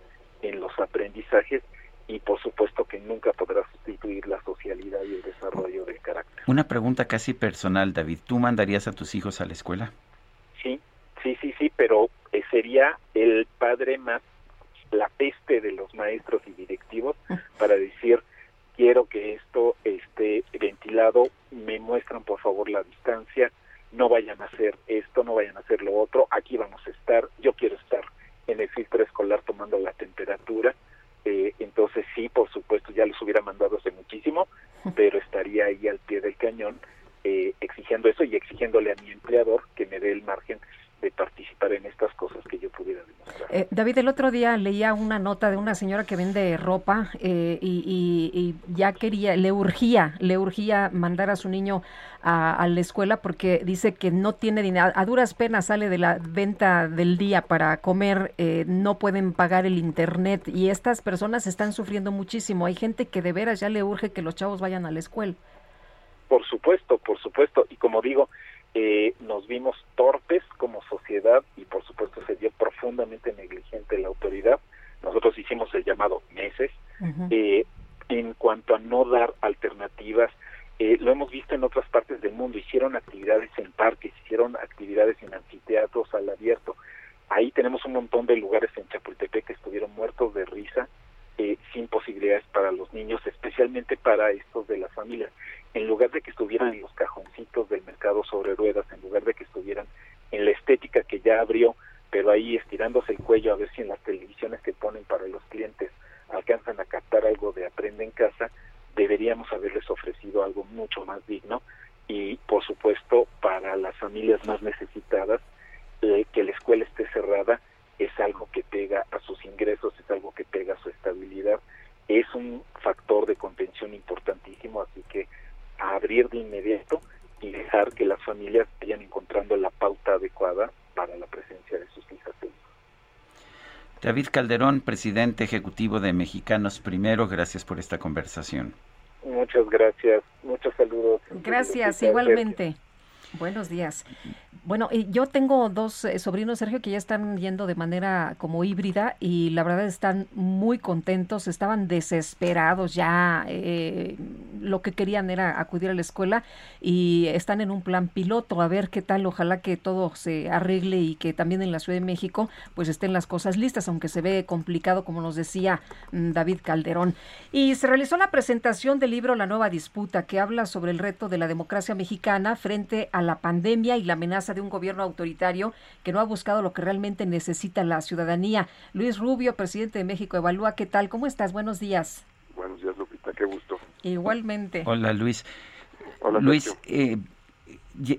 en los aprendizajes y por supuesto que nunca podrá sustituir la socialidad y el desarrollo del carácter. Una pregunta casi personal, David. ¿Tú mandarías a tus hijos a la escuela? Sí, sí, sí, sí, pero eh, sería el padre además la peste de los maestros y directivos para decir quiero que esto esté ventilado, me muestran por favor la distancia, no vayan a hacer esto, no vayan a hacer lo otro, aquí vamos a estar, yo quiero estar en el filtro escolar tomando la temperatura, eh, entonces sí, por supuesto, ya los hubiera mandado hace muchísimo, pero estaría ahí al pie del cañón eh, exigiendo eso y exigiéndole a mi empleador que me dé el margen de participar en estas cosas que yo pudiera demostrar. Eh, David, el otro día leía una nota de una señora que vende ropa eh, y, ya quería, le urgía, le urgía mandar a su niño a, la escuela porque dice que no tiene dinero, a duras penas sale de la venta del día para comer, eh, no pueden pagar el internet y estas personas están sufriendo muchísimo. Hay gente que de veras ya le urge que los chavos vayan a la escuela. Por supuesto, por supuesto. Y como digo, eh, nos vimos torpes como sociedad y por supuesto se dio profundamente negligente la autoridad. Nosotros hicimos el llamado meses eh, en cuanto a no dar alternativas. Eh, lo hemos visto en otras partes del mundo. Hicieron actividades en parques, hicieron actividades en anfiteatros al abierto. Ahí tenemos un montón de lugares en Chapultepec que estuvieron muertos de risa, sin posibilidades para los niños, especialmente para estos de las familias en lugar de que estuvieran en los cajoncitos del mercado sobre ruedas, en lugar de que estuvieran en la estética que ya abrió, pero ahí estirándose el cuello a ver si en las televisiones que ponen para los clientes alcanzan a captar algo de aprende en casa, deberíamos haberles ofrecido algo mucho más digno y por supuesto para las familias más necesitadas eh, que la escuela esté cerrada es algo que pega a sus ingresos, es algo que pega a su estabilidad, es un factor de contención importantísimo, así que abrir de inmediato y dejar que las familias vayan encontrando la pauta adecuada para la presencia de sus hijas e David Calderón, presidente ejecutivo de Mexicanos Primero, gracias por esta conversación. Muchas gracias, muchos saludos. Gracias, igualmente. Buenos días. Bueno, yo tengo dos eh, sobrinos, Sergio, que ya están yendo de manera como híbrida y la verdad están muy contentos, estaban desesperados ya, eh, lo que querían era acudir a la escuela y están en un plan piloto, a ver qué tal, ojalá que todo se arregle y que también en la Ciudad de México pues estén las cosas listas, aunque se ve complicado, como nos decía mm, David Calderón. Y se realizó la presentación del libro La Nueva Disputa, que habla sobre el reto de la democracia mexicana frente a la pandemia y la amenaza de un gobierno autoritario que no ha buscado lo que realmente necesita la ciudadanía. Luis Rubio, presidente de México Evalúa, ¿qué tal? ¿Cómo estás? Buenos días. Buenos días, Lupita. Igualmente. Hola, Luis. Hola, Luis, eh,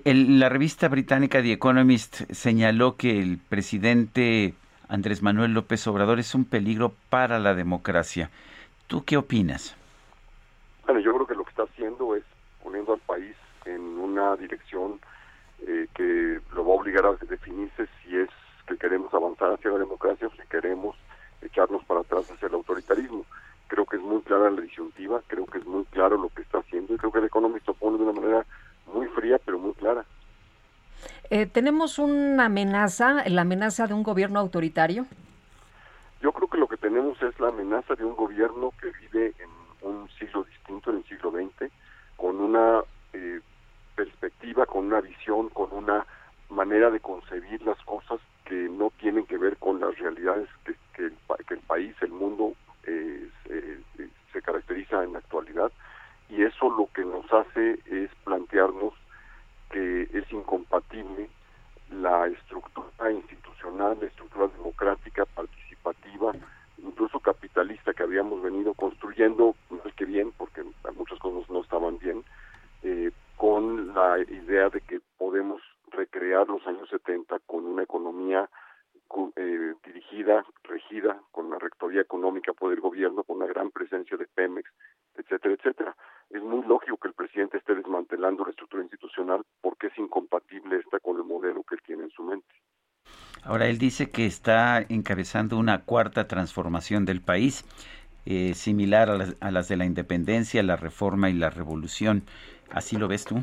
la revista británica The Economist señaló que el presidente Andrés Manuel López Obrador es un peligro para la democracia. ¿Tú qué opinas? Bueno, yo creo que lo que está haciendo es poniendo al país en una dirección eh, que lo va a obligar a definirse si es que queremos avanzar hacia la democracia o si queremos echarnos para atrás hacia el autoritarismo. Creo que es muy clara la disyuntiva, creo que es muy claro lo que está haciendo y creo que el economista pone de una manera muy fría pero muy clara. Eh, ¿Tenemos una amenaza, la amenaza de un gobierno autoritario? Yo creo que lo que tenemos es la amenaza de un gobierno que vive en un siglo distinto, en el siglo XX, con una eh, perspectiva, con una visión, con una manera de concebir las cosas que no tienen que ver con las realidades que, que, el, país, el mundo eh, se, caracteriza en la actualidad. Y eso lo que nos hace es plantearnos que es incompatible la estructura institucional, la estructura democrática, participativa, incluso capitalista que habíamos venido construyendo, mal que bien, porque muchas cosas no estaban bien, eh, con la idea de que podemos recrear los años 70 con una economía eh, dirigida, regida, con la rectoría económica por el gobierno, con una gran presencia de Pemex, etcétera, etcétera. Es muy lógico que el presidente esté desmantelando la estructura institucional porque es incompatible esta con el modelo que él tiene en su mente. Ahora, él dice que está encabezando una cuarta transformación del país, eh, similar a las, a las de la independencia, la reforma y la revolución. ¿Así lo ves tú?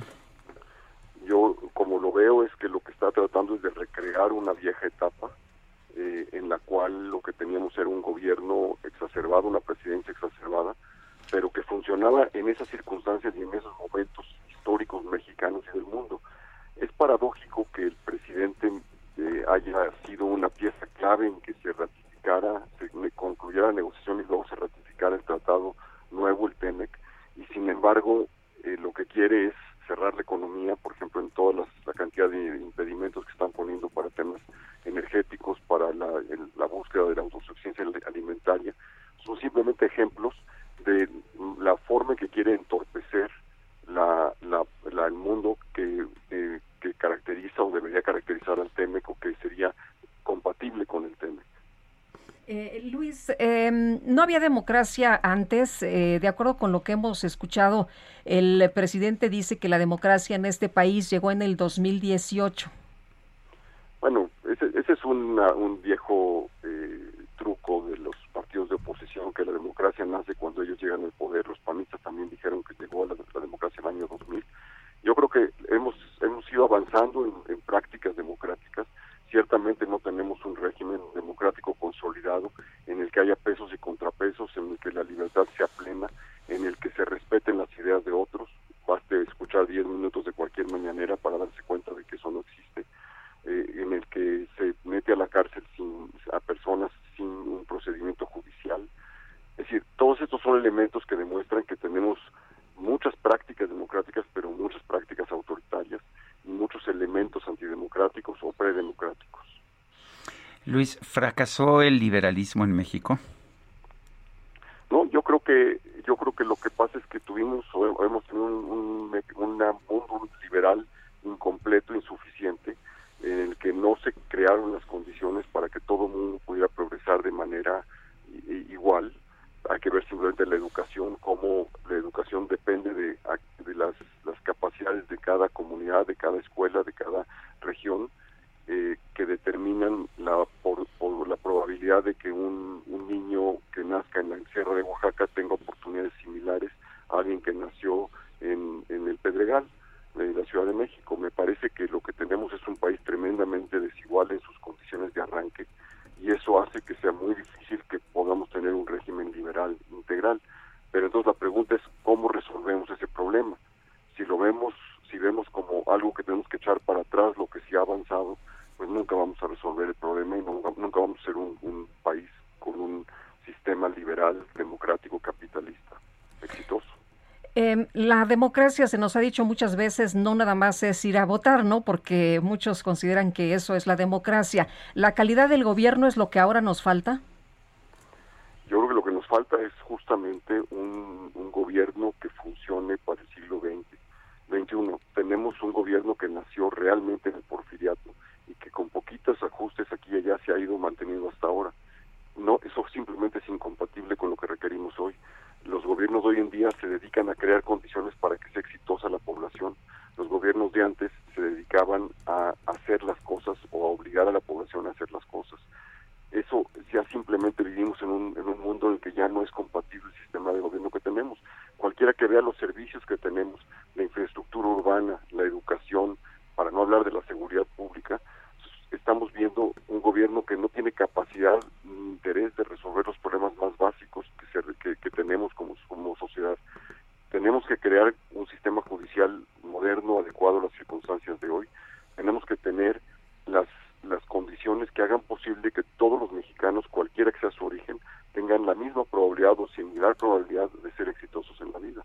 Yo, como lo veo, es que lo que está tratando es de recrear una vieja etapa eh, en la cual lo que teníamos era un gobierno exacerbado, una presidencia exacerbada, pero que funcionaba en esas circunstancias y en esos momentos históricos mexicanos y del mundo. Es paradójico que el presidente eh, haya sido una pieza clave en que se ratificara, se concluyera la negociación y luego se ratificara el tratado nuevo, el TEMEC, y sin embargo eh, lo que quiere es cerrar la economía, por ejemplo, en toda la cantidad de impedimentos que están poniendo para temas energéticos, para la, la búsqueda de la autosuficiencia alimentaria, son simplemente ejemplos de la forma en que quiere entorpecer la, la, el mundo que, eh, caracteriza o debería caracterizar al TEMEC o que sería compatible con el TEMEC. Eh, Luis, em, no había democracia antes. Eh, de acuerdo con lo que hemos escuchado, el presidente dice que la democracia en este país llegó en el 2018. Bueno, ese, es un viejo eh, truco de los partidos de oposición, que la democracia nace cuando ellos llegan al poder. Los panistas también dijeron que llegó la, la democracia en el año 2000. Yo creo que hemos, hemos ido avanzando en prácticas democráticas ciertamente no tenemos un régimen democrático consolidado en el que haya pesos y contrapesos, en el que la libertad sea plena, en el que se respeten las ideas de otros. Baste escuchar 10 minutos de cualquier mañanera para darse cuenta de que eso no existe, eh, en el que se mete a la cárcel sin, a personas sin un procedimiento judicial. Es decir, todos estos son elementos que demuestran que tenemos muchas prácticas democráticas, pero muchas prácticas autoritarias muchos elementos antidemocráticos o predemocráticos. Luis, ¿fracasó el liberalismo en México? No, yo creo que yo creo que lo que pasa es que tuvimos o hemos tenido un, mundo liberal incompleto, insuficiente, en el que no se crearon las condiciones para que todo el mundo pudiera progresar de manera igual. Hay que ver simplemente la educación, cómo la educación depende de, de las capacidades de cada comunidad, de cada escuela, de cada región, eh, que determinan la, por, la probabilidad de que un, niño que nazca en la Sierra de Oaxaca tenga oportunidades similares a alguien que nació en, en el Pedregal de la Ciudad de México. Me parece que lo que tenemos es un país tremendamente desigual en sus condiciones de arranque y eso hace que sea muy difícil que podamos tener un régimen liberal integral. Pero entonces la pregunta es cómo resolvemos ese problema si lo vemos, si vemos como algo que tenemos que echar para atrás lo que sí ha avanzado, pues nunca vamos a resolver el problema y nunca, vamos a ser un, país con un sistema liberal, democrático, capitalista, exitoso. Em, la democracia se nos ha dicho muchas veces no nada más es ir a votar, ¿no? Porque muchos consideran que eso es la democracia. ¿La calidad del gobierno es lo que ahora nos falta? Yo creo que lo que nos falta es justamente un, gobierno que funcione para el siglo XX 21 tenemos un gobierno que nació realmente en el porfiriato y que con poquitos ajustes aquí y allá se ha ido manteniendo hasta ahora. No, eso simplemente es incompatible con lo que requerimos hoy. Los gobiernos de hoy en día se dedican a crear condiciones para que sea exitosa la población. Los gobiernos de antes se dedicaban a hacer las cosas o a obligar a la población a hacer las cosas. Eso ya simplemente vivimos en un, en un mundo en el que ya no es compatible el sistema de gobierno que tenemos cualquiera que vea los servicios que tenemos, la infraestructura urbana, la educación, para no hablar de la seguridad pública, estamos viendo un gobierno que no tiene capacidad ni interés de resolver los problemas más básicos que, que, tenemos como, como sociedad. Tenemos que crear un sistema judicial moderno, adecuado a las circunstancias de hoy. Tenemos que tener las, las condiciones que hagan posible que todos los mexicanos, cualquiera que sea su origen, tengan la misma probabilidad o similar probabilidad de ser exitosos en la vida.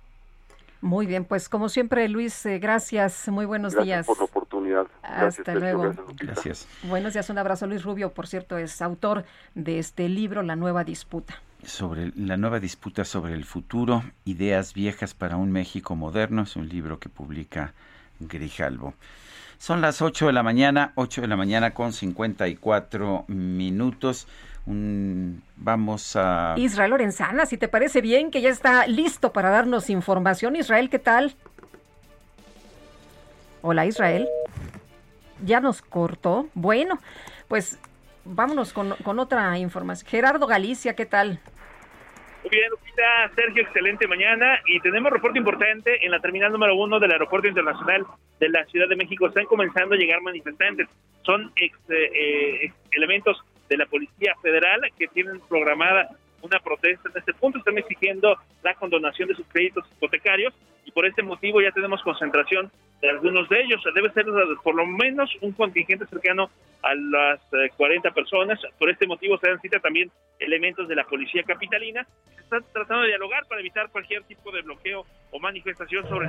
Muy bien, pues como siempre, Luis, eh, gracias, muy buenos días. Gracias por la oportunidad. Hasta luego. Gracias, Buenos días, un abrazo. Luis Rubio, por cierto, es autor de este libro, La Nueva Disputa. Sobre la nueva disputa sobre el futuro, ideas viejas para un México moderno, es un libro que publica Grijalvo. Son las 8 de la mañana, 8 de la mañana con 54 minutos vamos a... Israel Lorenzana, si te parece bien, que ya está listo para darnos información. Israel, ¿qué tal? Hola Israel. Ya nos cortó. Bueno, pues vámonos con, con otra información. Gerardo Galicia, ¿qué tal? Muy bien, Lupita, Sergio, excelente mañana. Y tenemos reporte importante en la terminal número uno del Aeropuerto Internacional de la Ciudad de México. Están comenzando a llegar manifestantes. Son ex, eh, eh, elementos de la Policía Federal que tienen programada una protesta en este punto, están exigiendo la condonación de sus créditos hipotecarios y por este motivo ya tenemos concentración de algunos de ellos. Debe ser por lo menos un contingente cercano a las 40 eh, personas. Por este motivo se dan cita también elementos de la policía capitalina. Se está tratando de dialogar para evitar cualquier tipo de bloqueo o manifestación sobre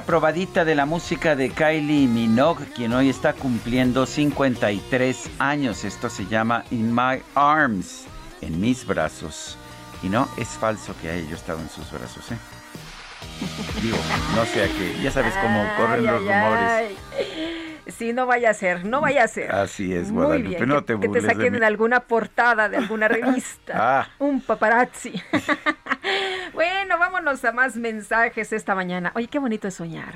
Probadita de la música de Kylie Minogue, quien hoy está cumpliendo 53 años. Esto se llama In My Arms, en mis brazos. Y no, es falso que haya yo estado en sus brazos, ¿eh? Digo, no sea que, ya sabes cómo corren los rumores. Sí, no vaya a ser, no vaya a ser. Así es, Guadalupe, no te Que te saquen en alguna portada de alguna revista. ah. Un paparazzi. Bueno, vámonos a más mensajes esta mañana. Oye, qué bonito es soñar.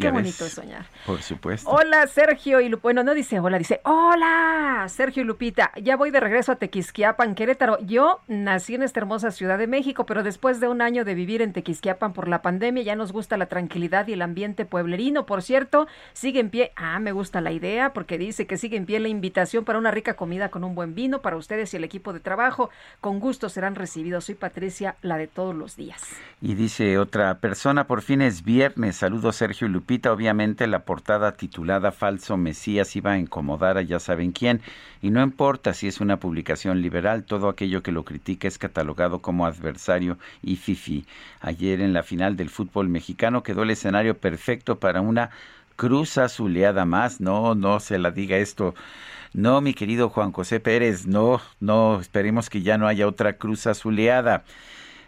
Qué bonito es soñar. Por supuesto. Hola, Sergio y Lupita. Bueno, no dice hola, dice hola, Sergio y Lupita. Ya voy de regreso a Tequisquiapan, Querétaro. Yo nací en esta hermosa Ciudad de México, pero después de un año de vivir en Tequisquiapan por la pandemia, ya nos gusta la tranquilidad y el ambiente pueblerino. Por cierto, sigue en pie. Ah, me gusta la idea porque dice que sigue en pie la invitación para una rica comida con un buen vino para ustedes y el equipo de trabajo. Con gusto serán recibidos. Soy Patricia, la de todos los días. Y dice otra persona, por fin es viernes. Saludos Sergio y Lupita. Obviamente la portada titulada Falso Mesías iba a incomodar a ya saben quién. Y no importa si es una publicación liberal, todo aquello que lo critica es catalogado como adversario y fifi. Ayer en la final del fútbol mexicano quedó el escenario perfecto para una cruz azuleada más. No, no se la diga esto. No, mi querido Juan José Pérez, no, no, esperemos que ya no haya otra cruz azuleada.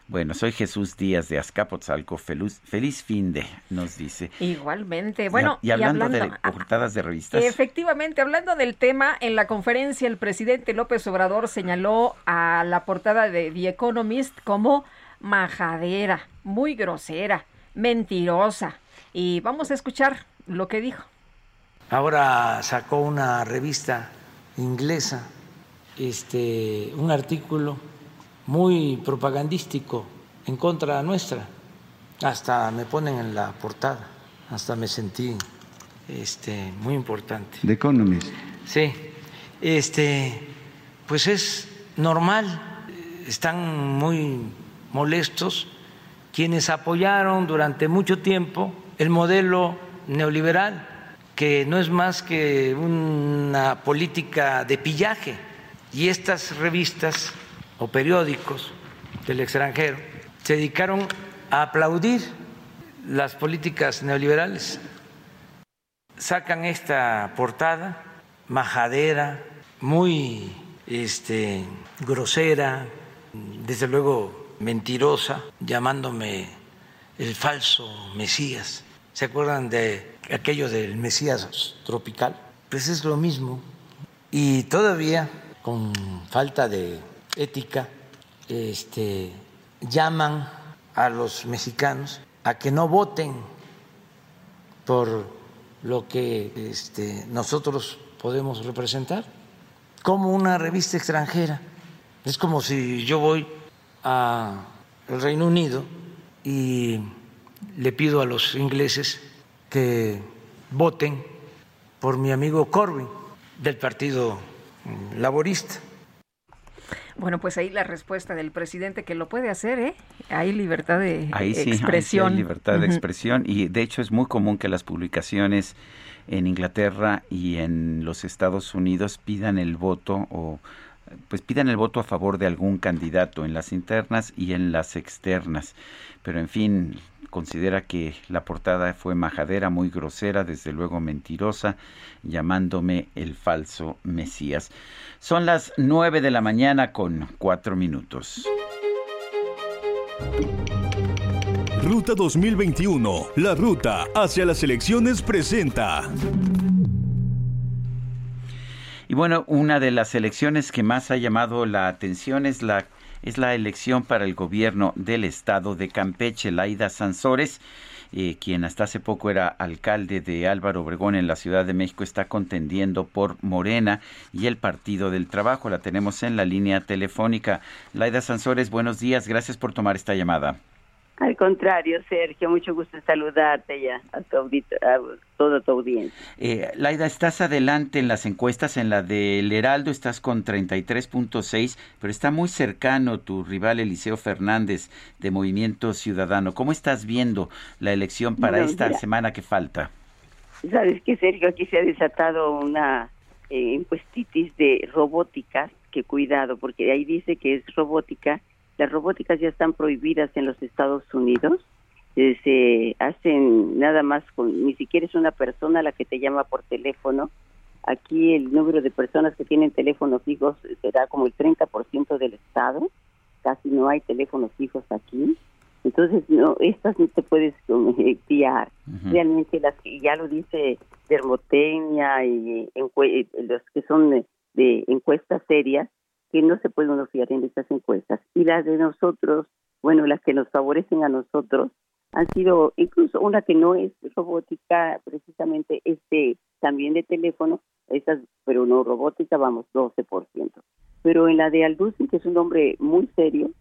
Bueno, soy Jesús Díaz de Azcapotzalco. Feliz, feliz fin de, nos dice. Igualmente. Bueno, y, hablando, de ah, portadas de revistas. Efectivamente, hablando del tema, en la conferencia el presidente López Obrador señaló a la portada de The Economist como majadera, muy grosera, mentirosa. Y vamos a escuchar lo que dijo. Ahora sacó una revista inglesa, este, un artículo muy propagandístico en contra nuestra. Hasta me ponen en la portada, hasta me sentí este, muy importante. The Economist. Sí, este, pues es normal, están muy molestos quienes apoyaron durante mucho tiempo el modelo neoliberal, que no es más que una política de pillaje. Y estas revistas o periódicos del extranjero se dedicaron a aplaudir las políticas neoliberales. Sacan esta portada majadera, muy este, grosera, desde luego mentirosa, llamándome el falso Mesías. ¿Se acuerdan de aquello del Mesías tropical? Pues es lo mismo. Y todavía, con falta de ética este, llaman a los mexicanos a que no voten por lo que este, nosotros podemos representar, como una revista extranjera. Es como si yo voy al Reino Unido y le pido a los ingleses que voten por mi amigo Corbyn del Partido Laborista. Bueno, pues ahí la respuesta del presidente que lo puede hacer, ¿eh? Hay libertad de expresión. hay libertad de expresión y de hecho es muy común que las publicaciones en Inglaterra y en los Estados Unidos pidan el voto o pues pidan el voto a favor de algún candidato en las internas y en las externas. Pero en fin, considera que la portada fue majadera, muy grosera, desde luego mentirosa, llamándome el falso Mesías. Son las nueve de la mañana con cuatro minutos. Ruta 2021, la ruta hacia las elecciones presenta. Y bueno, una de las elecciones que más ha llamado la atención es la es la elección para el gobierno del estado de Campeche, Laida Sansores. Eh, quien hasta hace poco era alcalde de Álvaro Obregón en la Ciudad de México, está contendiendo por Morena y el Partido del Trabajo. La tenemos en la línea telefónica. Laida Sansores, buenos días. Gracias por tomar esta llamada. Al contrario, Sergio, mucho gusto saludarte ya a, toda tu audiencia. Eh, Laida, estás adelante en las encuestas, en la del Heraldo estás con 33.6, pero está muy cercano tu rival Eliseo Fernández de Movimiento Ciudadano. ¿Cómo estás viendo la elección para esta semana que falta? Sabes que, Sergio, aquí se ha desatado una eh, encuestitis de robótica, que cuidado, porque ahí dice que es robótica las robóticas ya están prohibidas en los Estados Unidos. Eh, se hacen nada más con, ni siquiera es una persona la que te llama por teléfono. Aquí el número de personas que tienen teléfonos fijos será como el 30% del estado. Casi no hay teléfonos fijos aquí. Entonces, no, estas no te puedes fiar. Realmente las que ya lo dice Dermotenia y eh, los que son de encuestas serias, que no se puede uno en estas encuestas. Y las de nosotros, bueno, las que nos favorecen a nosotros, han sido incluso una que no es robótica, precisamente este también de teléfono, estas, pero no robótica, vamos, 12%. Pero en la de Alducin, que es un hombre muy serio,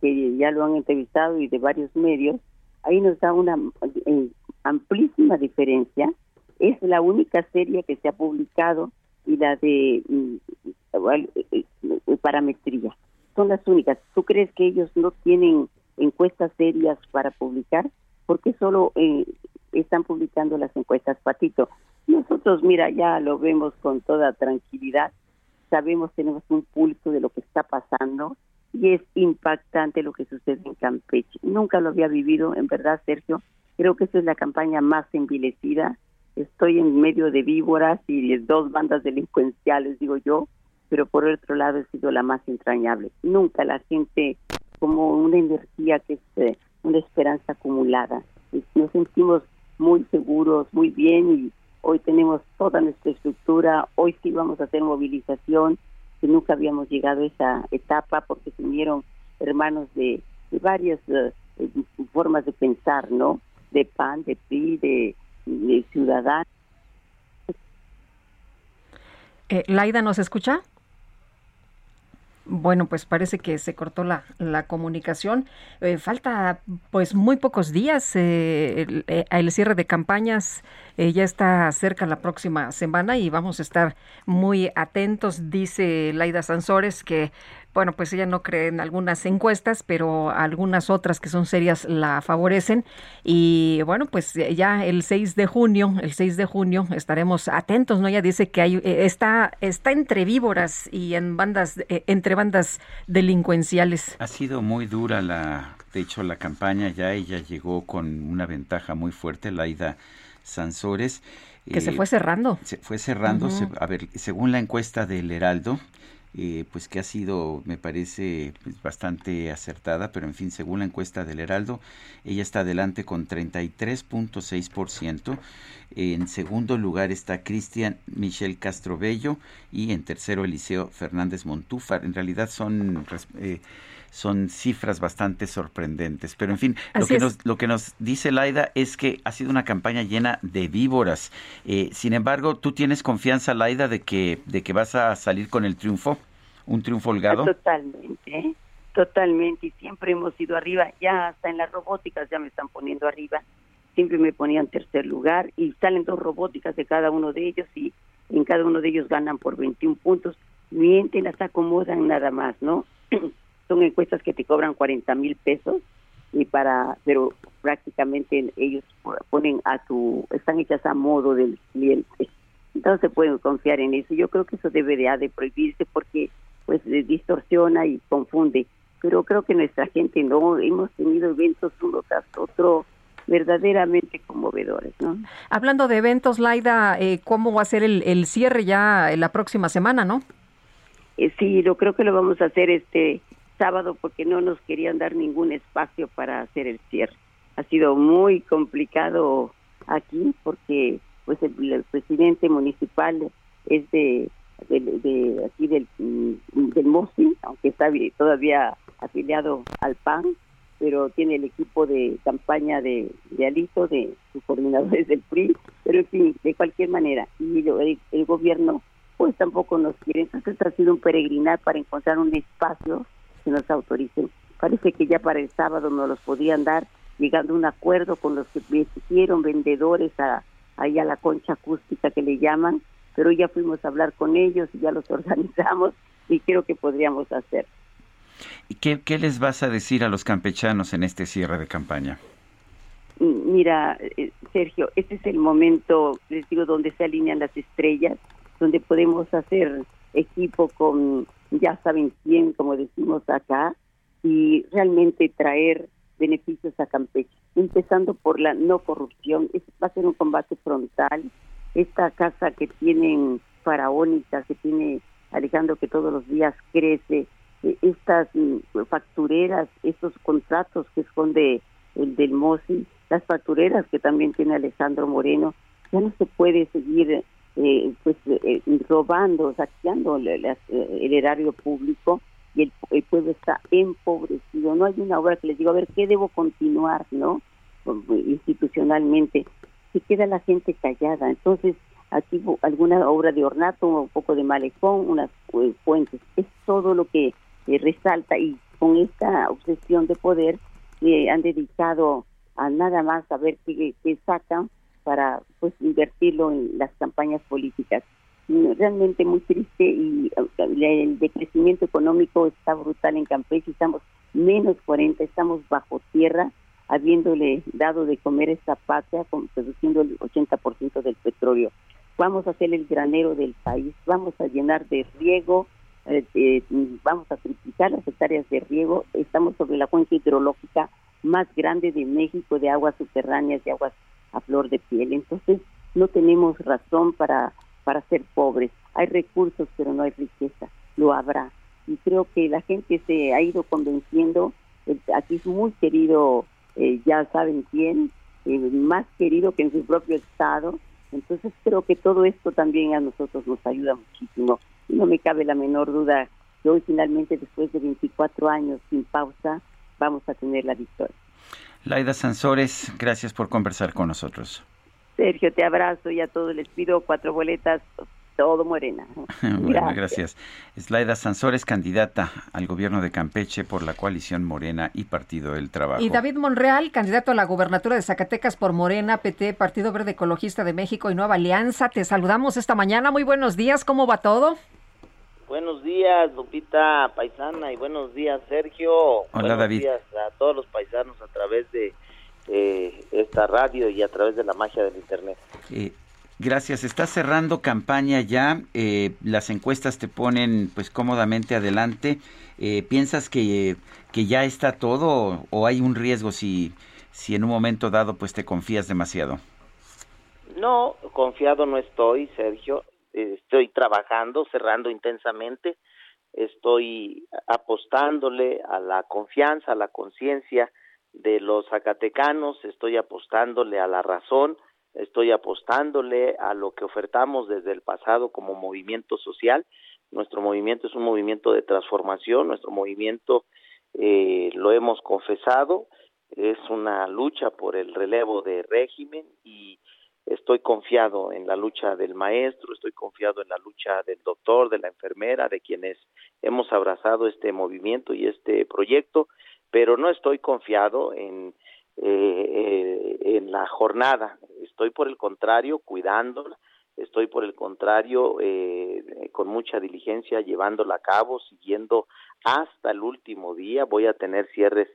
que ya lo han entrevistado y de varios medios, ahí nos da una eh, amplísima diferencia. Es la única serie que se ha publicado y la de mm, eh, eh, parametría. Son las únicas. ¿Tú crees que ellos no tienen encuestas serias para publicar? porque solo eh, están publicando las encuestas, Patito? Nosotros, mira, ya lo vemos con toda tranquilidad. Sabemos, tenemos un pulso de lo que está pasando y es impactante lo que sucede en Campeche. Nunca lo había vivido, en verdad, Sergio. Creo que esta es la campaña más envilecida. Estoy en medio de víboras y de dos bandas delincuenciales, digo yo, pero por otro lado ha sido la más entrañable. Nunca la gente como una energía que es eh, una esperanza acumulada. Nos sentimos muy seguros, muy bien y hoy tenemos toda nuestra estructura, hoy sí vamos a hacer movilización, que nunca habíamos llegado a esa etapa porque se hermanos de, varias eh, formas de pensar, ¿no? De PAN, de PRI, de, de Ciudadanos. Eh, Laida, ¿nos escucha? Bueno, pues parece que se cortó la, la comunicación. Eh, falta pues muy pocos días eh, el, eh, el, cierre de campañas. ya está cerca la próxima semana y vamos a estar muy atentos. Dice Laida Sansores que bueno, pues ella no cree en algunas encuestas, pero algunas otras que son serias la favorecen. Y bueno, pues ya el 6 de junio, el 6 de junio estaremos atentos, ¿no? Ella dice que hay, eh, está, está entre víboras y en bandas, eh, entre bandas delincuenciales. Ha sido muy dura la, de hecho, la campaña ya, ella llegó con una ventaja muy fuerte, Laida Sansores. Que se eh, fue cerrando. Se fue cerrando. a ver, según la encuesta del Heraldo, eh, pues que ha sido, me parece, pues, bastante acertada, pero en fin, según la encuesta del Heraldo, ella está adelante con 33.6%. En segundo lugar está Cristian Michel Castrobello y en tercero Eliseo Fernández Montúfar. En realidad son... Eh, son cifras bastante sorprendentes. Pero en fin, lo que, nos, lo que nos dice Laida es que ha sido una campaña llena de víboras. Eh, sin embargo, ¿tú tienes confianza, Laida, de que, de que vas a salir con el triunfo? ¿Un triunfo holgado? Totalmente, totalmente. Y siempre hemos ido arriba. Ya hasta en las robóticas ya me están poniendo arriba. Siempre me ponían tercer lugar y salen dos robóticas de cada uno de ellos y en cada uno de ellos ganan por 21 puntos. Mienten, las acomodan nada más, ¿no? son encuestas que te cobran 40 mil pesos y para pero prácticamente ellos ponen a tu están hechas a modo del cliente entonces se pueden confiar en eso yo creo que eso debe de, prohibirse porque pues distorsiona y confunde pero creo que nuestra gente no hemos tenido eventos uno tras otro verdaderamente conmovedores. ¿no? Hablando de eventos, Laida, eh, ¿cómo va a ser el, el cierre ya la próxima semana, no? Eh, sí, yo creo que lo vamos a hacer este sábado porque no nos querían dar ningún espacio para hacer el cierre. Ha sido muy complicado aquí porque pues el, presidente municipal es de, de, aquí del, mm, del MOSI, aunque está todavía afiliado al PAN, pero tiene el equipo de campaña de, Alito, de sus coordinadores del PRI, pero en fin, de cualquier manera, y el, gobierno pues tampoco nos quiere, entonces ha sido un peregrinar para encontrar un espacio que nos autoricen. Parece que ya para el sábado nos los podían dar, llegando a un acuerdo con los que hicieron vendedores a, ahí a la concha acústica que le llaman, pero ya fuimos a hablar con ellos y ya los organizamos y creo que podríamos hacer. ¿Qué, ¿Qué les vas a decir a los campechanos en este cierre de campaña? Mm, mira, eh, Sergio, este es el momento, les digo, donde se alinean las estrellas, donde podemos hacer equipo con ya saben quién, como decimos acá, y realmente traer beneficios a Campeche, empezando por la no corrupción. va a ser un combate frontal. Esta casa que tienen faraónica, que tiene Alejandro, que todos los días crece, eh, estas mm, factureras, estos contratos que esconde el del MOSI, las factureras que también tiene Alejandro Moreno, ya no se puede seguir eh, pues eh, robando, saqueando el, erario público y el, el, pueblo está empobrecido. No hay una obra que les digo, a ver, ¿qué debo continuar, no? Institucionalmente. Se queda la gente callada. Entonces, aquí alguna obra de ornato, un poco de malecón, unas fuentes. Es todo lo que eh, resalta y con esta obsesión de poder eh, han dedicado a nada más a ver qué, sacan para pues invertirlo en las campañas políticas. Realmente muy triste y eh, el decrecimiento económico está brutal en Campeche, estamos menos 40, estamos bajo tierra, habiéndole dado de comer esta patria, produciendo el 80% del petróleo. Vamos a ser el granero del país, vamos a llenar de riego, eh, eh, vamos a triplicar las hectáreas de riego. Estamos sobre la cuenca hidrológica más grande de México de aguas subterráneas, de aguas a flor de piel. Entonces, no tenemos razón para, para ser pobres. Hay recursos, pero no hay riqueza. Lo habrá. Y creo que la gente se ha ido convenciendo. Aquí es muy querido, eh, ya saben quién, más querido que en su propio estado. Entonces, creo que todo esto también a nosotros nos ayuda muchísimo no me cabe la menor duda que hoy finalmente, después de 24 años sin pausa, vamos a tener la victoria. Laida Sansores, gracias por conversar con nosotros. Sergio, te abrazo y a todos les pido cuatro boletas, todo Morena. bueno, gracias. Laida Sansores, candidata al gobierno de Campeche por la coalición Morena y Partido del Trabajo. Y David Monreal, candidato a la gubernatura de Zacatecas por Morena, PT, Partido Verde Ecologista de México y Nueva Alianza. Te saludamos esta mañana. Muy buenos días. ¿Cómo va todo? Buenos días, Lupita Paisana, y buenos días, Sergio. Hola, buenos David. días a todos los paisanos a través de esta radio y a través de la magia del Internet. Eh, gracias. Está cerrando campaña ya. Eh, las encuestas te ponen pues cómodamente adelante. Eh, ¿Piensas que, que ya está todo o hay un riesgo si, si en un momento dado pues te confías demasiado? No, confiado no estoy, Sergio estoy trabajando, cerrando intensamente, estoy apostándole a la confianza, a la conciencia de los zacatecanos, estoy apostándole a la razón, estoy apostándole a lo que ofertamos desde el pasado como movimiento social. Nuestro movimiento es un movimiento de transformación, nuestro movimiento eh, lo hemos confesado, es una lucha por el relevo de régimen y estoy confiado en la lucha del maestro, estoy confiado en la lucha del doctor, de la enfermera, de quienes hemos abrazado este movimiento y este proyecto, pero no estoy confiado en, eh, en la jornada, estoy por el contrario cuidándola, estoy por el contrario eh, con mucha diligencia llevándola a cabo, siguiendo hasta el último día, voy a tener cierres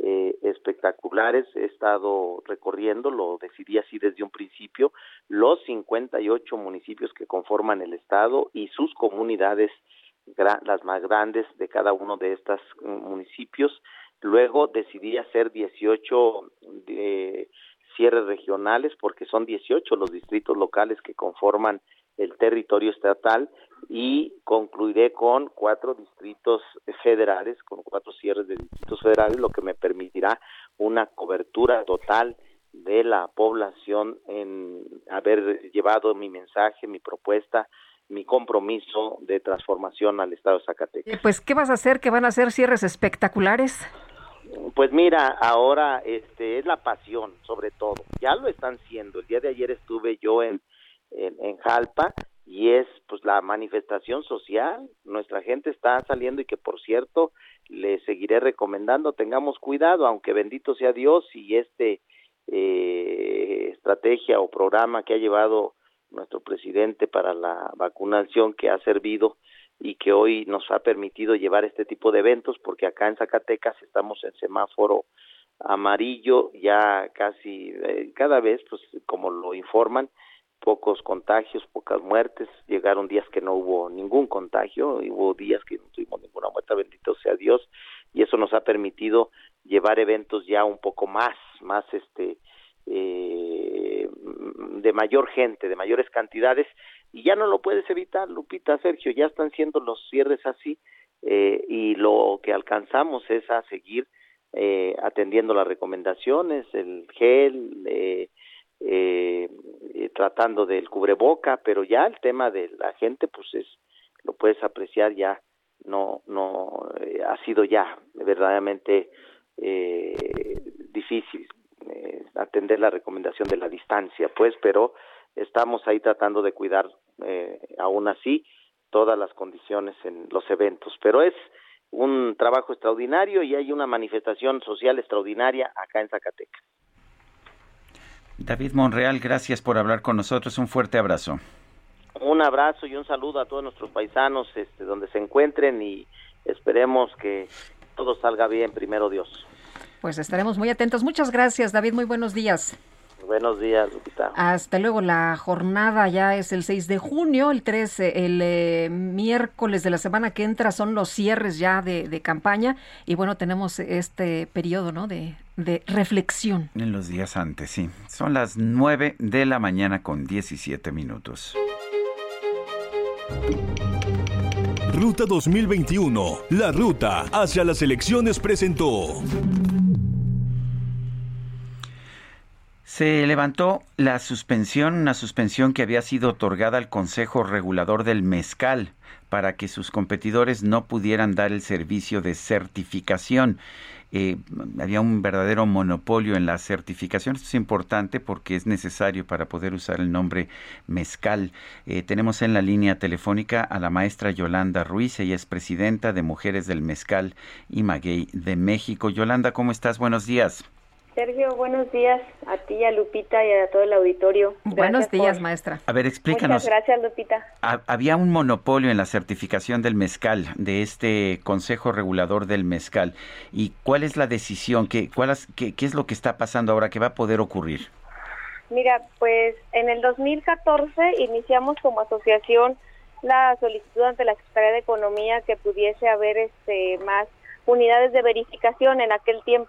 eh, espectaculares. He estado recorriendo, lo decidí así desde un principio, los 58 municipios que conforman el estado y sus comunidades, las más grandes de cada uno de estos mm, municipios. Luego decidí hacer 18 de cierres regionales, porque son 18 los distritos locales que conforman el territorio estatal y concluiré con cuatro distritos federales, con cuatro cierres de distritos federales, lo que me permitirá una cobertura total de la población en haber llevado mi mensaje, mi propuesta, mi compromiso de transformación al Estado de Zacatecas. Eh, pues, ¿qué vas a hacer? ¿Que van a hacer cierres espectaculares? Pues mira, ahora este es la pasión, sobre todo. Ya lo están siendo. El día de ayer estuve yo en, en, en Jalpa y es pues la manifestación social. Nuestra gente está saliendo y que por cierto le seguiré recomendando tengamos cuidado, aunque bendito sea Dios y este eh, estrategia o programa que ha llevado nuestro presidente para la vacunación que ha servido y que hoy nos ha permitido llevar este tipo de eventos porque acá en Zacatecas estamos en semáforo amarillo ya casi eh, cada vez pues como lo informan pocos contagios, pocas muertes, llegaron días que no hubo ningún contagio, hubo días que no tuvimos ninguna muerte, bendito sea Dios, y eso nos ha permitido llevar eventos ya un poco más, más este, eh, de mayor gente, de mayores cantidades, y ya no lo puedes evitar, Lupita, Sergio, ya están siendo los cierres así, eh, y lo que alcanzamos es a seguir eh, atendiendo las recomendaciones, el gel, eh, eh, tratando del cubreboca, pero ya el tema de la gente, pues es, lo puedes apreciar ya, no, no, eh, ha sido ya verdaderamente eh, difícil eh, atender la recomendación de la distancia, pues, pero estamos ahí tratando de cuidar eh, aún así todas las condiciones en los eventos, pero es un trabajo extraordinario y hay una manifestación social extraordinaria acá en Zacatecas. David Monreal, gracias por hablar con nosotros. Un fuerte abrazo. Un abrazo y un saludo a todos nuestros paisanos este, donde se encuentren y esperemos que todo salga bien, primero Dios. Pues estaremos muy atentos. Muchas gracias, David. Muy buenos días. Buenos días, Lupita. Hasta luego. La jornada ya es el 6 de junio, el 13, el eh, miércoles de la semana que entra son los cierres ya de, de campaña y bueno, tenemos este periodo, ¿no? De, de reflexión. En los días antes, sí. Son las 9 de la mañana con 17 minutos. Ruta 2021, la ruta hacia las elecciones presentó. Se levantó la suspensión, una suspensión que había sido otorgada al Consejo Regulador del Mezcal para que sus competidores no pudieran dar el servicio de certificación. Eh, había un verdadero monopolio en la certificación. Esto es importante porque es necesario para poder usar el nombre mezcal. Eh, tenemos en la línea telefónica a la maestra Yolanda Ruiz, ella es presidenta de Mujeres del Mezcal y Maguey de México. Yolanda, ¿cómo estás? Buenos días. Sergio, buenos días a ti, a Lupita y a todo el auditorio. Gracias buenos días, por... maestra. A ver, explícanos. Muchas gracias, Lupita. Había un monopolio en la certificación del mezcal, de este Consejo Regulador del Mezcal. ¿Y cuál es la decisión? ¿Qué, cuál es, qué, qué es lo que está pasando ahora? ¿Qué va a poder ocurrir? Mira, pues en el 2014 iniciamos como asociación la solicitud ante la Secretaría de Economía que pudiese haber este más unidades de verificación en aquel tiempo.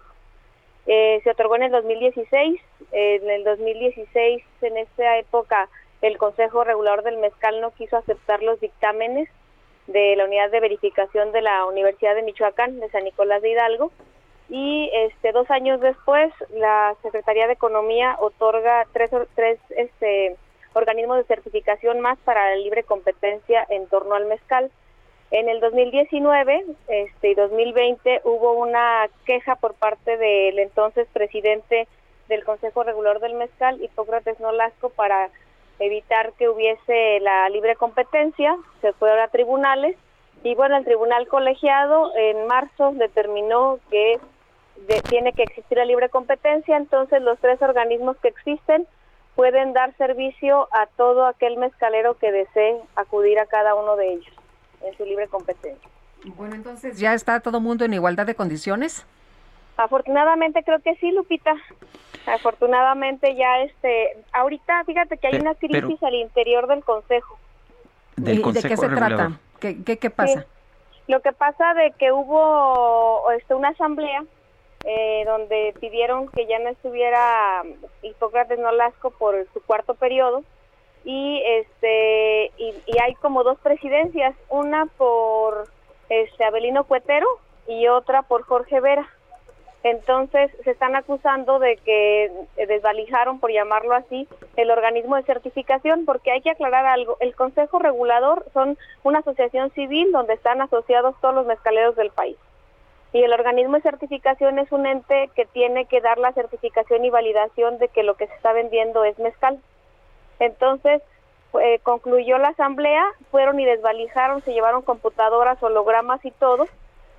Eh, se otorgó en el 2016. Eh, en el 2016, en esa época, el Consejo Regulador del Mezcal no quiso aceptar los dictámenes de la unidad de verificación de la Universidad de Michoacán, de San Nicolás de Hidalgo. Y este, dos años después, la Secretaría de Economía otorga tres, tres este, organismos de certificación más para la libre competencia en torno al mezcal. En el 2019 este, y 2020 hubo una queja por parte del entonces presidente del Consejo Regulador del Mezcal, Hipócrates Nolasco, para evitar que hubiese la libre competencia. Se fue a tribunales y bueno, el tribunal colegiado en marzo determinó que tiene que existir la libre competencia, entonces los tres organismos que existen pueden dar servicio a todo aquel mezcalero que desee acudir a cada uno de ellos en su libre competencia. Bueno, entonces, ¿ya está todo mundo en igualdad de condiciones? Afortunadamente creo que sí, Lupita. Afortunadamente ya este, ahorita fíjate que hay una crisis pero, al interior del Consejo. Del consejo ¿De qué se regulador. trata? ¿Qué, qué, qué pasa? Sí. Lo que pasa de que hubo este, una asamblea eh, donde pidieron que ya no estuviera Hipócrates Nolasco por su cuarto periodo y este y, hay como dos presidencias, una por este Abelino Cuetero y otra por Jorge Vera. Entonces se están acusando de que desvalijaron, por llamarlo así, el organismo de certificación, porque hay que aclarar algo. El Consejo Regulador son una asociación civil donde están asociados todos los mezcaleros del país. Y el organismo de certificación es un ente que tiene que dar la certificación y validación de que lo que se está vendiendo es mezcal. Entonces, eh, concluyó la asamblea, fueron y desvalijaron, se llevaron computadoras, hologramas y todo,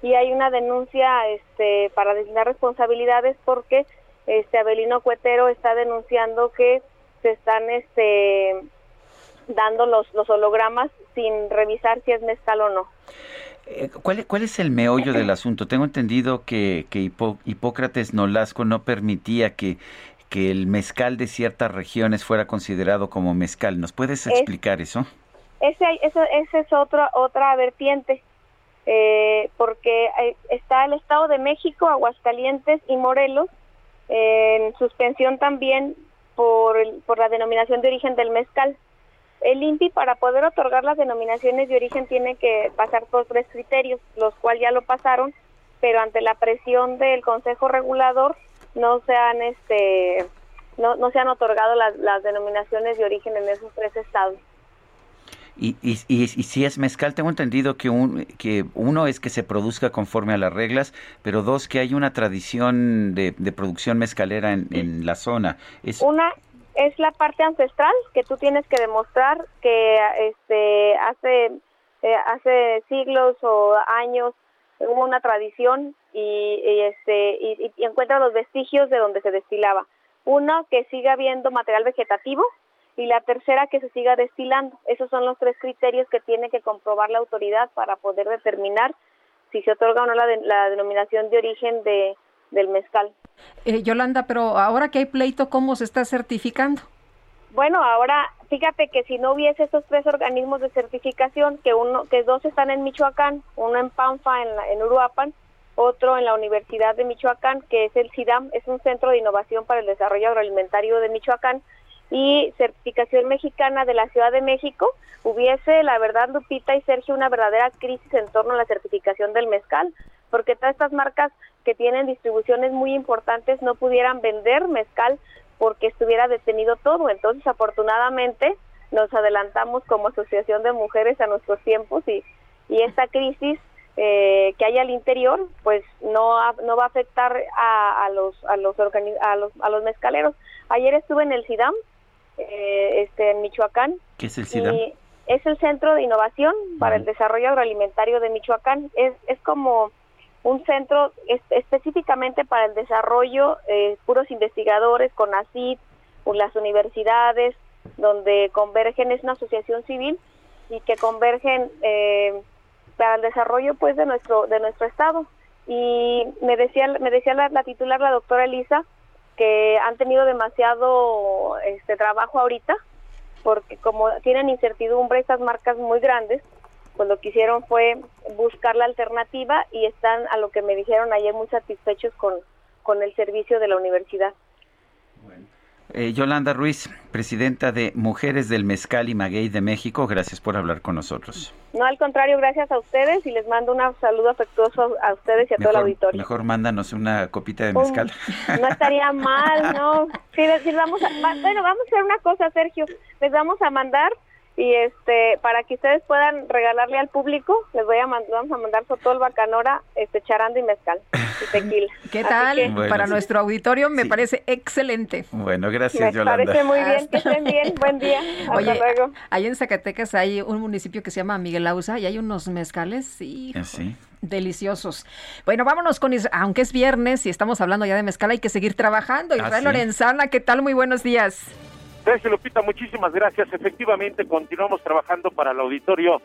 y hay una denuncia este, para designar responsabilidades porque este Abelino Cuetero está denunciando que se están este dando los, los hologramas sin revisar si es mezcal o no. Eh, ¿Cuál, ¿Cuál es el meollo del asunto? Tengo entendido que, que Hipócrates Nolasco no permitía que, que el mezcal de ciertas regiones fuera considerado como mezcal. ¿Nos puedes explicar eso? Ese, ese, ese es otra otra vertiente eh, porque está el Estado de México, Aguascalientes y Morelos en suspensión también por, por la denominación de origen del mezcal. El INPI para poder otorgar las denominaciones de origen tiene que pasar por tres criterios, los cuales ya lo pasaron, pero ante la presión del Consejo Regulador no se han este no, no se han otorgado las, las denominaciones de origen en esos tres estados. Y, y, y, si es mezcal, tengo entendido que, un, que uno es que se produzca conforme a las reglas, pero dos, que hay una tradición de, de producción mezcalera en, en, la zona. Es... Una es la parte ancestral, que tú tienes que demostrar que este hace, eh, hace siglos o años hubo una tradición y, y este y, y encuentra los vestigios de donde se destilaba. Uno, que siga habiendo material vegetativo, y la tercera que se siga destilando. Esos son los tres criterios que tiene que comprobar la autoridad para poder determinar si se otorga o no la, de, la denominación de origen de, del mezcal. Eh, Yolanda, pero ahora que hay pleito, ¿cómo se está certificando? Bueno, ahora fíjate que si no hubiese estos tres organismos de certificación, que uno, que dos están en Michoacán, uno en Panfa, en, la, en Uruapan, otro en la Universidad de Michoacán, que es el CIDAM, es un centro de innovación para el desarrollo agroalimentario de Michoacán, y certificación mexicana de la Ciudad de México, hubiese, la verdad, Lupita y Sergio, una verdadera crisis en torno a la certificación del mezcal, porque todas estas marcas que tienen distribuciones muy importantes no pudieran vender mezcal porque estuviera detenido todo. Entonces, afortunadamente, nos adelantamos como asociación de mujeres a nuestros tiempos y, y esta crisis eh, que hay al interior, pues no, no va a afectar a, a los a los, a los a los mezcaleros. Ayer estuve en el SIDAM eh, este, en Michoacán. ¿Qué es el CIDAM? Y es el Centro de Innovación para el Desarrollo Agroalimentario de Michoacán. Es, es como un centro es, específicamente para el desarrollo, eh, puros investigadores, con ACID, con las universidades, donde convergen, es una asociación civil y que convergen eh, para el desarrollo pues de nuestro de nuestro estado. Y me decía me decía la, la titular la doctora Elisa que han tenido demasiado este trabajo ahorita porque como tienen incertidumbre estas marcas muy grandes pues lo que hicieron fue buscar la alternativa y están a lo que me dijeron ayer muy satisfechos con con el servicio de la universidad eh, Yolanda Ruiz, presidenta de Mujeres del Mezcal y Maguey de México, gracias por hablar con nosotros. No, al contrario, gracias a ustedes y les mando un saludo afectuoso a ustedes y a mejor, todo el auditorio. Mejor mándanos una copita de mezcal. Um, no estaría mal, ¿no? Sí, sí, vamos a, bueno, vamos a hacer una cosa, Sergio. Les vamos a mandar y este para que ustedes puedan regalarle al público les voy a mandar vamos a mandar Sotol Bacanora este charando y mezcal y tequila qué tal que, bueno, para sí. nuestro auditorio me sí. parece excelente bueno gracias me Yolanda parece muy bien que estén bien buen día hasta Oye, luego ahí en Zacatecas hay un municipio que se llama Miguel Ausa y hay unos mezcales y sí deliciosos. Bueno, vámonos con Israel, aunque es viernes y estamos hablando ya de mezcal, hay que seguir trabajando. Israel ¿Ah, sí? Lorenzana, ¿qué tal? Muy buenos días. Sergio Lupita, muchísimas gracias. Efectivamente, continuamos trabajando para el auditorio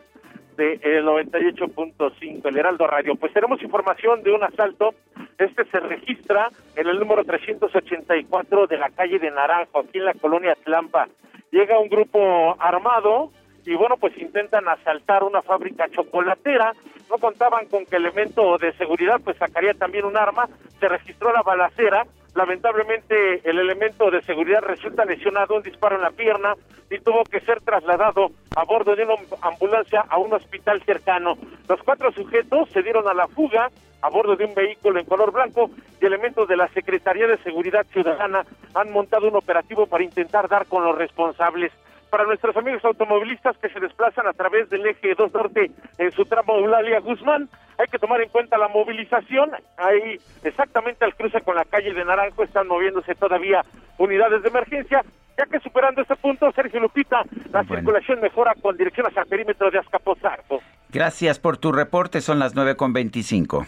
del de 98.5, el Heraldo Radio. Pues tenemos información de un asalto. Este se registra en el número 384 de la calle de Naranjo, aquí en la colonia Tlampa. Llega un grupo armado y bueno, pues intentan asaltar una fábrica chocolatera, no contaban con que elemento de seguridad pues sacaría también un arma, se registró la balacera, lamentablemente el elemento de seguridad resulta lesionado, un disparo en la pierna y tuvo que ser trasladado a bordo de una ambulancia a un hospital cercano. Los cuatro sujetos se dieron a la fuga a bordo de un vehículo en color blanco y elementos de la Secretaría de Seguridad Ciudadana han montado un operativo para intentar dar con los responsables para nuestros amigos automovilistas que se desplazan a través del eje 2 norte en su tramo Eulalia Guzmán. Hay que tomar en cuenta la movilización. Ahí, exactamente al cruce con la calle de Naranjo, están moviéndose todavía unidades de emergencia. Ya que superando este punto, Sergio Lupita, la circulación mejora con dirección hacia el perímetro de Azcapotzalco. Gracias por tu reporte, son las 9.25.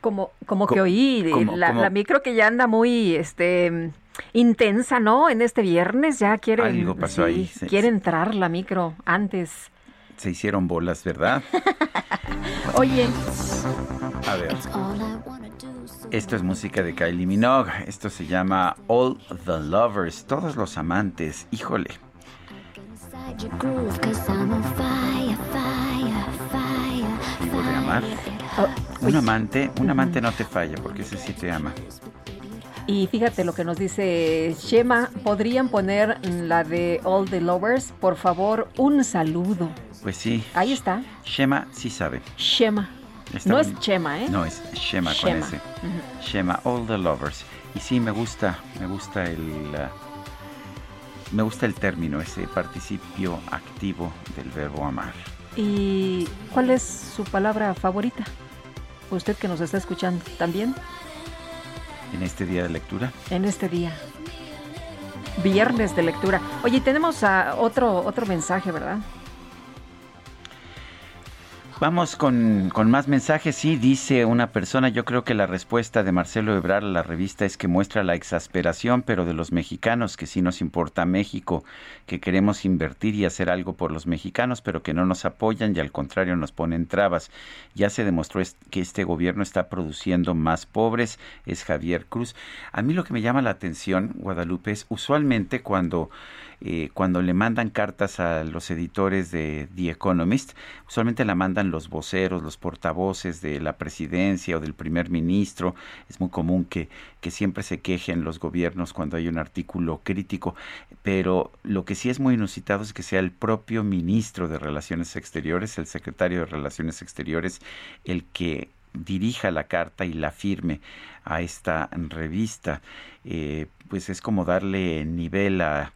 Como, como que oí la, micro que ya anda muy este intensa, ¿no? En este viernes ya quiere, Algo pasó ahí. quiere entrar la micro antes. Se hicieron bolas, ¿verdad? Oye. A ver. Esto es música de Kylie Minogue. Esto se llama All the Lovers, todos los amantes. Híjole. De amar? Oh, un amante, un amante no te falla porque ese sí te ama. Y fíjate lo que nos dice Shema, ¿podrían poner la de All the Lovers? Por favor, un saludo. Pues sí. Ahí está. Shema sí sabe. Shema. no es Shema, ¿eh? No, es Shema, con ese. Shema, All the Lovers. Y sí, me gusta, me gusta el... Uh, me gusta el término, ese participio activo del verbo amar. ¿Y cuál es su palabra favorita? Usted que nos está escuchando también. En este día de lectura. En este día. Viernes de lectura. Oye, tenemos a otro, otro mensaje, ¿verdad? Vamos con, más mensajes. Sí, dice una persona, yo creo que la respuesta de Marcelo Ebrard a la revista es que muestra la exasperación, pero de los mexicanos, que sí nos importa México, que queremos invertir y hacer algo por los mexicanos, pero que no nos apoyan y al contrario nos ponen trabas. Ya se demostró que este gobierno está produciendo más pobres, es Javier Cruz. A mí lo que me llama la atención, Guadalupe, es usualmente cuando eh, cuando le mandan cartas a los editores de The Economist, usualmente la mandan los voceros, los portavoces de la presidencia o del primer ministro. Es muy común que, que siempre se quejen los gobiernos cuando hay un artículo crítico, pero lo que sí es muy inusitado es que sea el propio ministro de Relaciones Exteriores, el secretario de Relaciones Exteriores, el que dirija la carta y la firme a esta revista. Eh, pues es como darle nivel a,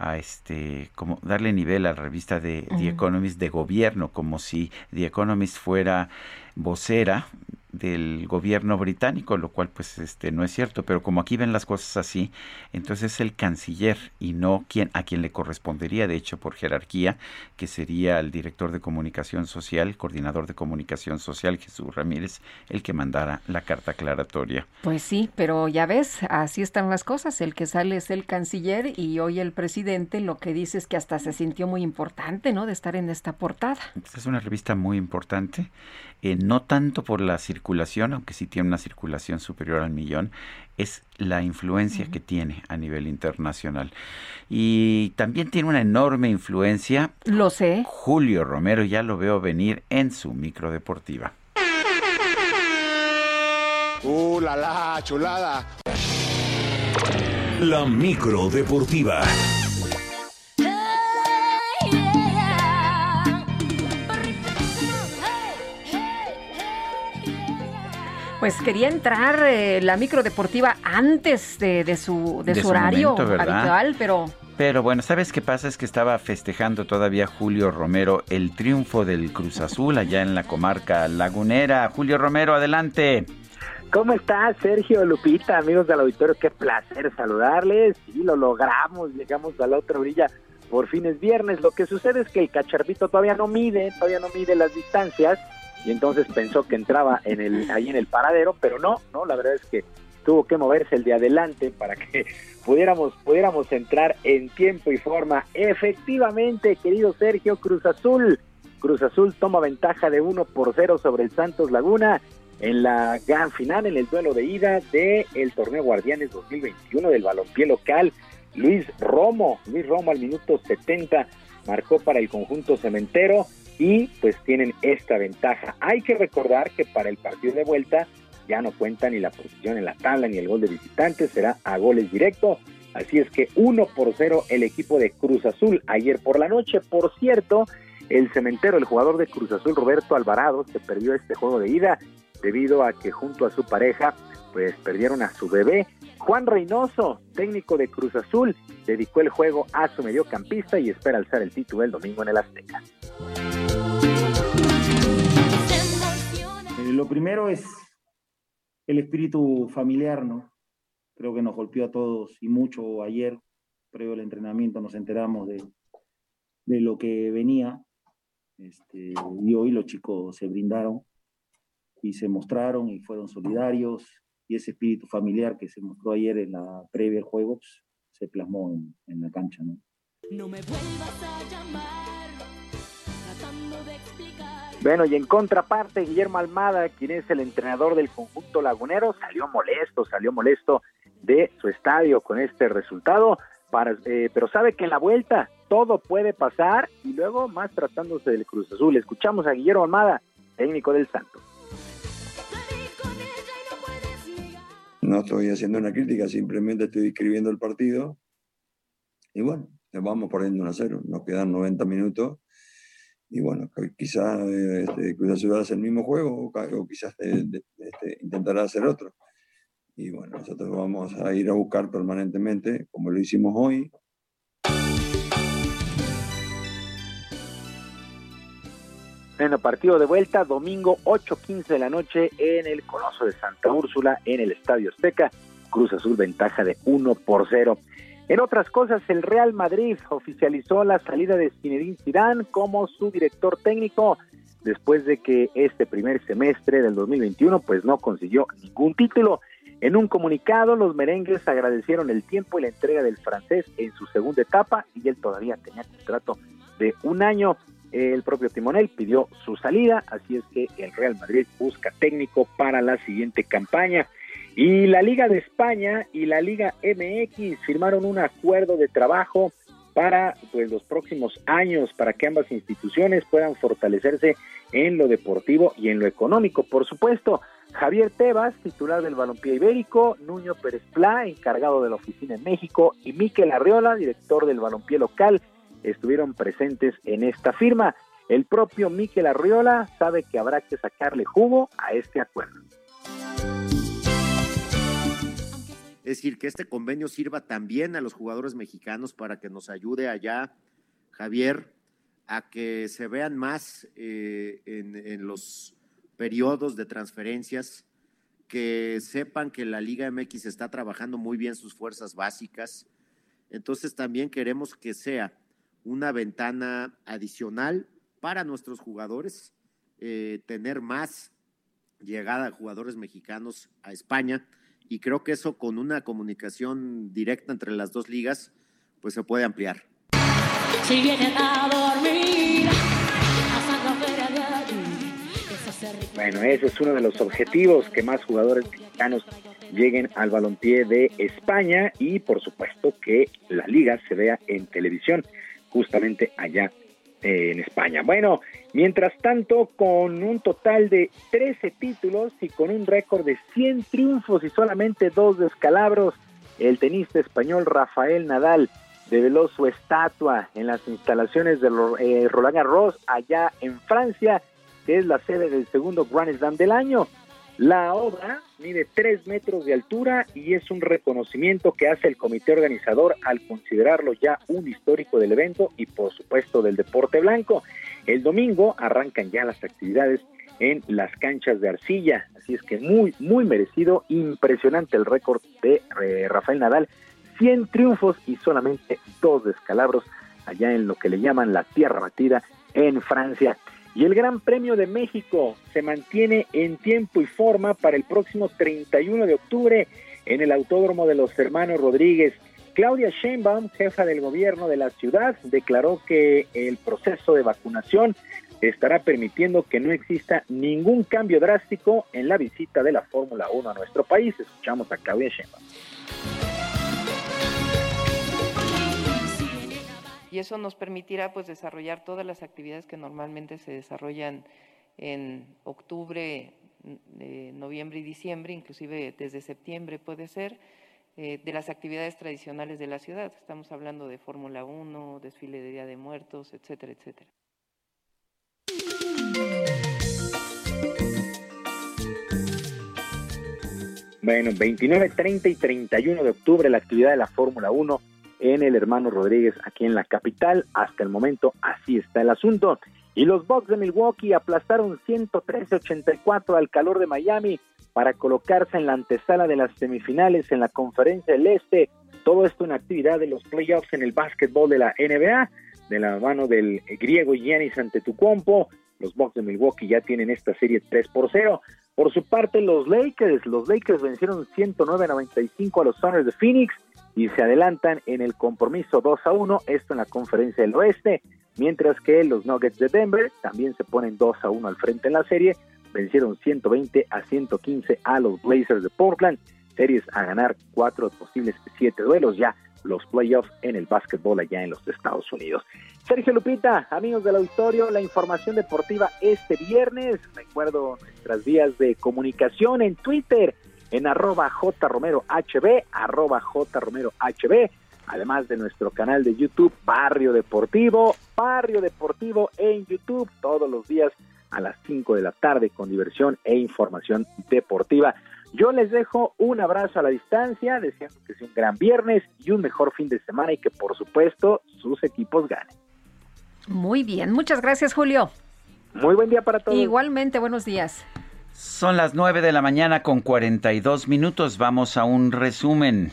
a este como darle nivel a la revista de The Economist de gobierno como si The Economist fuera vocera del gobierno británico, lo cual pues este no es cierto, pero como aquí ven las cosas así, entonces es el canciller y no quien a quien le correspondería de hecho por jerarquía, que sería el director de comunicación social, coordinador de comunicación social Jesús Ramírez, el que mandara la carta aclaratoria. Pues sí, pero ya ves, así están las cosas, el que sale es el canciller y hoy el presidente lo que dice es que hasta se sintió muy importante, ¿no? de estar en esta portada. Es una revista muy importante eh, no tanto por la circulación, aunque sí tiene una circulación superior al millón, es la influencia que tiene a nivel internacional. Y también tiene una enorme influencia. Lo sé. Julio Romero ya lo veo venir en su micro deportiva. ¡Uh, la la, chulada! La micro deportiva. Pues quería entrar eh, la micro deportiva antes de, de su, de, De su su horario habitual, pero Pero bueno, ¿sabes qué pasa? Es que estaba festejando todavía Julio Romero el triunfo del Cruz Azul allá en la comarca lagunera. Julio Romero, adelante. ¿Cómo estás, Sergio Lupita, amigos del auditorio? Qué placer saludarles. Sí, lo logramos, llegamos a la otra orilla. Por fin es viernes. Lo que sucede es que el cacharrito todavía no mide, todavía no mide las distancias y entonces pensó que entraba en el ahí en el paradero, pero no, no, la verdad es que tuvo que moverse el de adelante para que pudiéramos pudiéramos entrar en tiempo y forma. Efectivamente, querido Sergio Cruz Azul, Cruz Azul toma ventaja de 1 por 0 sobre el Santos Laguna en la gran final, en el duelo de ida del el torneo Guardianes 2021 del balompié local. Luis Romo, Luis Romo al minuto 70 marcó para el conjunto cementero y pues tienen esta ventaja. Hay que recordar que para el partido de vuelta ya no cuenta ni la posición en la tabla ni el gol de visitantes, será a goles directos. Así es que 1 por 0 el equipo de Cruz Azul ayer por la noche. Por cierto, el cementero, el jugador de Cruz Azul, Roberto Alvarado, se perdió este juego de ida debido a que junto a su pareja pues perdieron a su bebé. Juan Reynoso, técnico de Cruz Azul, dedicó el juego a su mediocampista y espera alzar el título el domingo en el Azteca. Eh, lo primero es el espíritu familiar, ¿no? Creo que nos golpeó a todos y mucho ayer, previo al entrenamiento, nos enteramos de, de lo que venía. Este, y hoy los chicos se brindaron y se mostraron y fueron solidarios. Y ese espíritu familiar que se mostró ayer en la previa al juego pues, se plasmó en, en la cancha, ¿no? No me vuelvas a llamar. Bueno, y en contraparte, Guillermo Almada, quien es el entrenador del conjunto lagunero, salió molesto, salió molesto de su estadio con este resultado, para, eh, pero sabe que en la vuelta todo puede pasar y luego más tratándose del Cruz Azul. Escuchamos a Guillermo Almada, técnico del Santos. No estoy haciendo una crítica, simplemente estoy describiendo el partido. Y bueno, vamos perdiendo 1 a 0. Nos quedan 90 minutos. Y bueno, quizás este, Cruz Azul hace el mismo juego o, quizás este, intentará hacer otro. Y bueno, nosotros vamos a ir a buscar permanentemente, como lo hicimos hoy. Bueno, partido de vuelta, domingo 8.15 de la noche en el Coloso de Santa Úrsula, en el Estadio Azteca. Cruz Azul ventaja de 1 por 0. En otras cosas, el Real Madrid oficializó la salida de Zinedine Zidane como su director técnico después de que este primer semestre del 2021 pues no consiguió ningún título. En un comunicado, los merengues agradecieron el tiempo y la entrega del francés en su segunda etapa y él todavía tenía contrato de un año. El propio Timonel pidió su salida, así es que el Real Madrid busca técnico para la siguiente campaña. Y la Liga de España y la Liga MX firmaron un acuerdo de trabajo para pues, los próximos años, para que ambas instituciones puedan fortalecerse en lo deportivo y en lo económico. Por supuesto, Javier Tebas, titular del Balompié Ibérico, Nuño Pérez Plá, encargado de la oficina en México, y Miquel Arriola, director del Balompié local, estuvieron presentes en esta firma. El propio Miquel Arriola sabe que habrá que sacarle jugo a este acuerdo. Es decir, que este convenio sirva también a los jugadores mexicanos para que nos ayude allá, Javier, a que se vean más eh, en, los periodos de transferencias, que sepan que la Liga MX está trabajando muy bien sus fuerzas básicas. Entonces también queremos que sea una ventana adicional para nuestros jugadores, eh, tener más llegada de jugadores mexicanos a España y creo que eso con una comunicación directa entre las dos ligas, pues se puede ampliar. Si vienen a dormir, bueno, ese es uno de los objetivos, que más jugadores mexicanos lleguen al balompié de España y por supuesto que la liga se vea en televisión justamente allá en España. Bueno, mientras tanto, con un total de 13 títulos y con un récord de 100 triunfos y solamente dos descalabros, el tenista español Rafael Nadal develó su estatua en las instalaciones de eh, Roland Garros allá en Francia, que es la sede del segundo Grand Slam del año. La obra mide tres metros de altura y es un reconocimiento que hace el comité organizador al considerarlo ya un histórico del evento y por supuesto del deporte blanco. El domingo arrancan ya las actividades en las canchas de arcilla, así es que muy, muy merecido, impresionante el récord de eh, Rafael Nadal, 100 triunfos y solamente dos descalabros allá en lo que le llaman la tierra batida en Francia. Y el Gran Premio de México se mantiene en tiempo y forma para el próximo 31 de octubre en el Autódromo de los Hermanos Rodríguez. Claudia Sheinbaum, jefa del gobierno de la ciudad, declaró que el proceso de vacunación estará permitiendo que no exista ningún cambio drástico en la visita de la Fórmula 1 a nuestro país. Escuchamos a Claudia Sheinbaum. Y eso nos permitirá pues desarrollar todas las actividades que normalmente se desarrollan en octubre, noviembre y diciembre, inclusive desde septiembre puede ser, eh, de las actividades tradicionales de la ciudad. Estamos hablando de Fórmula 1, desfile de Día de Muertos, etcétera, etcétera. Bueno, 29, 30 y 31 de octubre la actividad de la Fórmula 1 en el hermano Rodríguez aquí en la capital. Hasta el momento así está el asunto. Y los Bucks de Milwaukee aplastaron 113-84 al calor de Miami para colocarse en la antesala de las semifinales en la Conferencia del Este. Todo esto en actividad de los playoffs en el básquetbol de la NBA, de la mano del griego Giannis Antetokounmpo. Los Bucks de Milwaukee ya tienen esta serie 3 por 0. Por su parte, los Lakers, los Lakers vencieron 109-95 a los Suns de Phoenix y se adelantan en el compromiso 2 a 1, esto en la conferencia del oeste, mientras que los Nuggets de Denver también se ponen 2 a 1 al frente en la serie, vencieron 120 a 115 a los Blazers de Portland, series a ganar cuatro posibles siete duelos ya los playoffs en el básquetbol allá en los Estados Unidos. Sergio Lupita, amigos del auditorio, la información deportiva este viernes. Recuerdo nuestras vías de comunicación en Twitter, en arroba jromerohb, arroba jromerohb, además de nuestro canal de YouTube Barrio Deportivo, Barrio Deportivo en YouTube todos los días a las 5 de la tarde con diversión e información deportiva. Yo les dejo un abrazo a la distancia, deseando que sea un gran viernes y un mejor fin de semana y que por supuesto sus equipos ganen. Muy bien, muchas gracias Julio. Muy buen día para todos. Igualmente, buenos días. Son las 9 de la mañana con 42 minutos. Vamos a un resumen.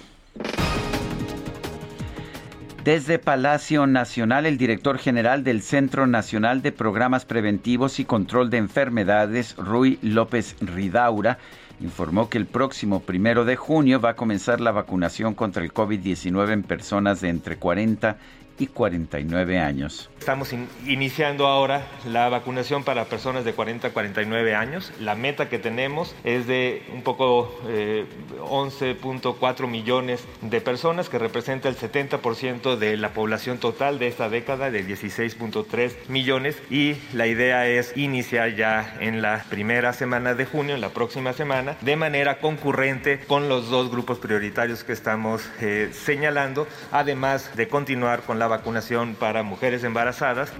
Desde Palacio Nacional, el director general del Centro Nacional de Programas Preventivos y Control de Enfermedades, Rui López Ridaura, informó que el próximo primero de junio va a comenzar la vacunación contra el COVID-19 en personas de entre 40 y 49 años. Estamos iniciando ahora la vacunación para personas de 40 a 49 años. La meta que tenemos es de un poco 11.4 eh, millones de personas, que representa el 70% de la población total de esta década, de 16.3 millones. Y la idea es iniciar ya en la primera semana de junio, en la próxima semana, de manera concurrente con los dos grupos prioritarios que estamos eh, señalando, además de continuar con la vacunación para mujeres embarazadas.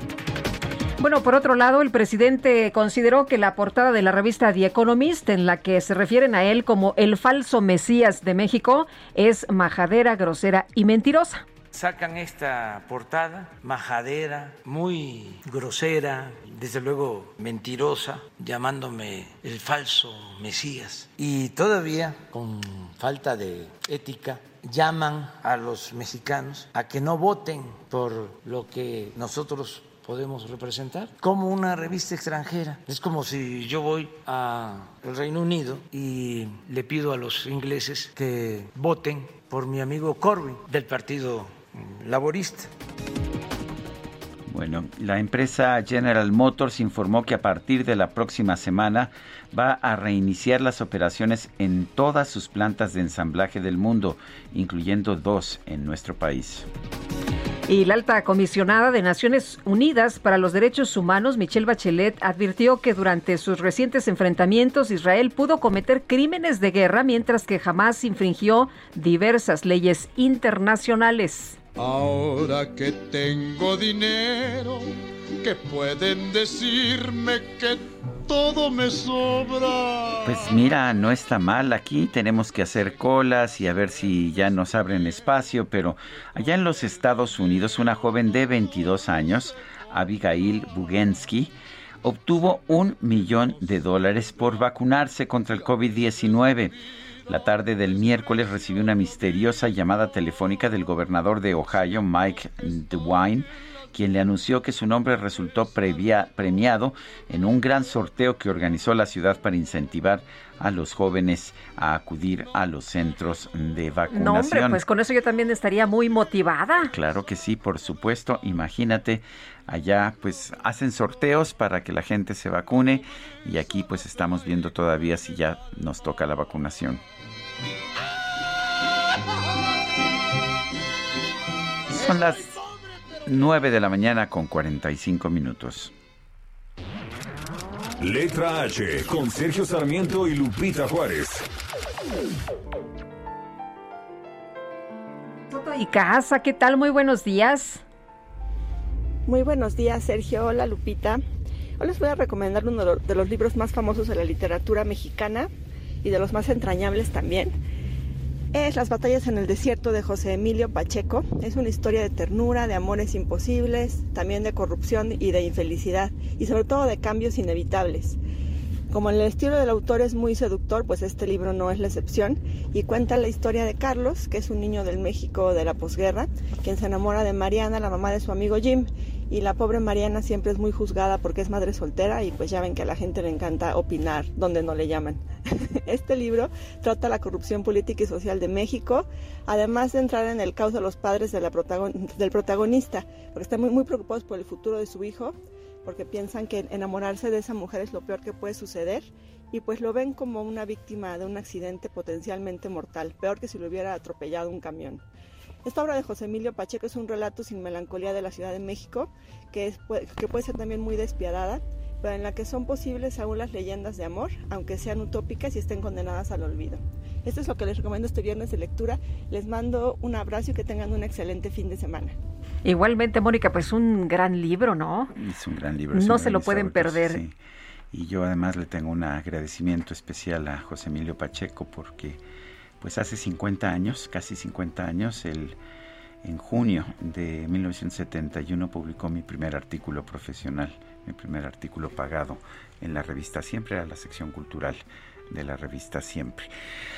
Bueno, por otro lado, el presidente consideró que la portada de la revista The Economist, en la que se refieren a él como el falso Mesías de México, es majadera, grosera y mentirosa. Sacan esta portada, majadera, muy grosera, desde luego mentirosa, llamándome el falso Mesías. Y todavía, con falta de ética, llaman a los mexicanos a que no voten por lo que nosotros podemos representar como una revista extranjera. Es como si yo voy al Reino Unido y le pido a los ingleses que voten por mi amigo Corbyn del Partido Laborista. Bueno, la empresa General Motors informó que a partir de la próxima semana va a reiniciar las operaciones en todas sus plantas de ensamblaje del mundo, incluyendo dos en nuestro país. Y la alta comisionada de Naciones Unidas para los Derechos Humanos, Michelle Bachelet, advirtió que durante sus recientes enfrentamientos Israel pudo cometer crímenes de guerra mientras que jamás infringió diversas leyes internacionales. Ahora que tengo dinero, que pueden decirme que todo me sobra. Pues mira, no está mal. Aquí tenemos que hacer colas y a ver si ya nos abren espacio, pero allá en los Estados Unidos una joven de 22 años, Abigail Bugensky, obtuvo un millón de dólares por vacunarse contra el COVID-19. La tarde del miércoles recibió una misteriosa llamada telefónica del gobernador de Ohio, Mike DeWine, quien le anunció que su nombre resultó premiado en un gran sorteo que organizó la ciudad para incentivar a los jóvenes a acudir a los centros de vacunación. No, hombre, pues con eso yo también estaría muy motivada. Claro que sí, por supuesto. Imagínate, allá pues hacen sorteos para que la gente se vacune y aquí pues estamos viendo todavía si ya nos toca la vacunación. Son las 9 de la mañana con 45 minutos. Letra H con Sergio Sarmiento y Lupita Juárez. y casa, ¿qué tal? Muy buenos días. Muy buenos días, Sergio. Hola, Lupita. Hoy les voy a recomendar uno de los libros más famosos de la literatura mexicana y de los más entrañables también es Las batallas en el desierto de José Emilio Pacheco. Es una historia de ternura, de amores imposibles, también de corrupción y de infelicidad, y sobre todo de cambios inevitables. Como el estilo del autor es muy seductor, pues este libro no es la excepción y cuenta la historia de Carlos, que es un niño del México de la posguerra, quien se enamora de Mariana, la mamá de su amigo Jim, y la pobre Mariana siempre es muy juzgada porque es madre soltera y pues ya ven que a la gente le encanta opinar donde no le llaman. Este libro trata la corrupción política y social de México, además de entrar en el caos de los padres del protagonista, porque están muy, muy preocupados por el futuro de su hijo, porque piensan que enamorarse de esa mujer es lo peor que puede suceder y pues lo ven como una víctima de un accidente potencialmente mortal, peor que si lo hubiera atropellado un camión. Esta obra de José Emilio Pacheco es un relato sin melancolía de la Ciudad de México, que, es, que puede ser también muy despiadada, pero en la que son posibles aún las leyendas de amor, aunque sean utópicas y estén condenadas al olvido. Esto es lo que les recomiendo este viernes de lectura. Les mando un abrazo y que tengan un excelente fin de semana. Igualmente, Mónica, pues un gran libro, ¿no? Es un gran libro. No se lo pueden perder. Y yo además le tengo un agradecimiento especial a José Emilio Pacheco porque pues hace 50 años, casi 50 años, el, en junio de 1971 publicó mi primer artículo profesional, mi primer artículo pagado en la revista Siempre, a la sección cultural de la revista Siempre.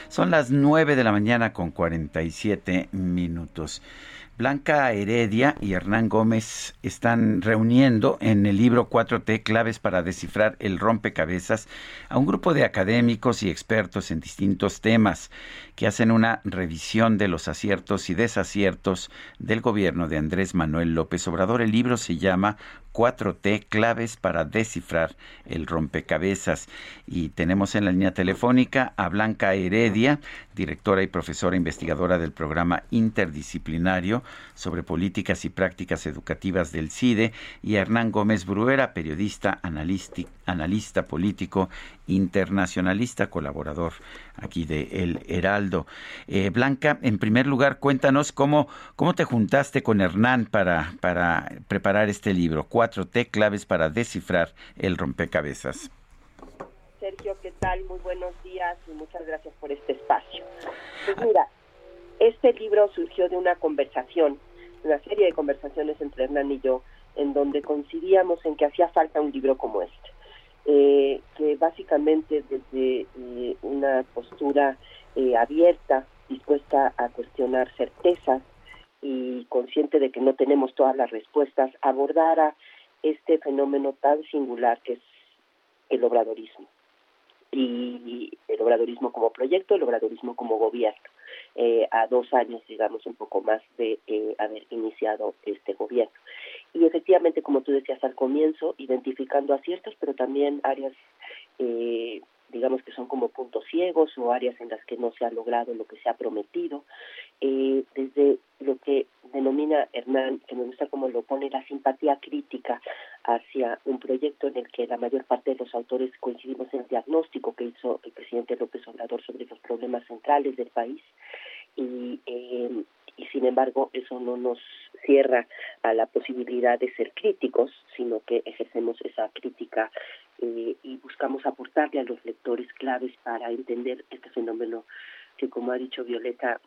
Son las 9 de la mañana con 47 minutos. Blanca Heredia y Hernán Gómez están reuniendo en el libro 4T claves para descifrar el rompecabezas a un grupo de académicos y expertos en distintos temas que hacen una revisión de los aciertos y desaciertos del gobierno de Andrés Manuel López Obrador. El libro se llama 4T, claves para descifrar el rompecabezas. Y tenemos en la línea telefónica a Blanca Heredia, directora y profesora investigadora del programa interdisciplinario sobre políticas y prácticas educativas del CIDE, y a Hernán Gómez Bruera, periodista, analista político, internacionalista, colaborador aquí de El Heraldo. Eh, Blanca, en primer lugar, cuéntanos cómo, cómo te juntaste con Hernán para, para preparar este libro, 4T claves para descifrar el rompecabezas. Sergio, ¿qué tal? Muy buenos días y muchas gracias por este espacio. Pues mira, este libro surgió de una conversación, una serie de conversaciones entre Hernán y yo, en donde coincidíamos en que hacía falta un libro como este. Eh, que básicamente desde eh, una postura eh, abierta, dispuesta a cuestionar certezas y consciente de que no tenemos todas las respuestas, abordara este fenómeno tan singular que es el obradorismo. Y el obradorismo como proyecto, el obradorismo como gobierno, a dos años, digamos, un poco más de haber iniciado este gobierno y efectivamente, como tú decías al comienzo, identificando aciertos, pero también áreas, eh, digamos que son como puntos ciegos o áreas en las que no se ha logrado lo que se ha prometido, eh, desde lo que denomina Hernán, que me gusta cómo lo pone, la simpatía crítica hacia un proyecto en el que la mayor parte de los autores coincidimos en el diagnóstico que hizo el presidente López Obrador sobre los problemas centrales del país. Y, eh, y sin embargo eso no nos cierra a la posibilidad de ser críticos, sino que ejercemos esa crítica eh, y buscamos aportarle a los lectores claves para entender este fenómeno que, como ha dicho Violeta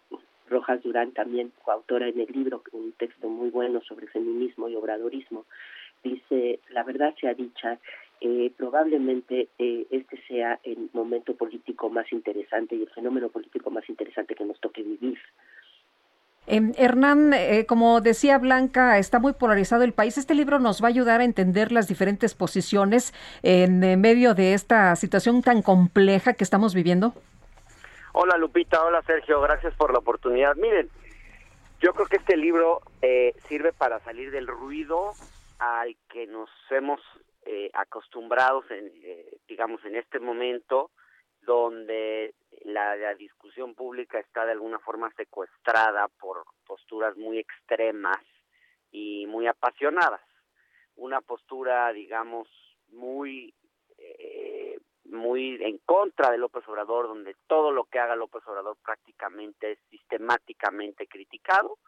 Rojas Durán, también coautora en el libro, un texto muy bueno sobre feminismo y obradorismo, dice, la verdad sea dicha, eh, probablemente eh, este sea el momento político más interesante y el fenómeno político más interesante que nos toque vivir. Eh, Hernán, eh, como decía Blanca, está muy polarizado el país. Este libro nos va a ayudar a entender las diferentes posiciones en eh, medio de esta situación tan compleja que estamos viviendo. Hola Lupita, hola Sergio, gracias por la oportunidad. Miren, yo creo que este libro eh, sirve para salir del ruido al que nos hemos eh, acostumbrados, en, eh, digamos, en este momento, donde la, discusión pública está de alguna forma secuestrada por posturas muy extremas y muy apasionadas. Una postura, digamos, muy eh, muy en contra de López Obrador, donde todo lo que haga López Obrador prácticamente es sistemáticamente criticado,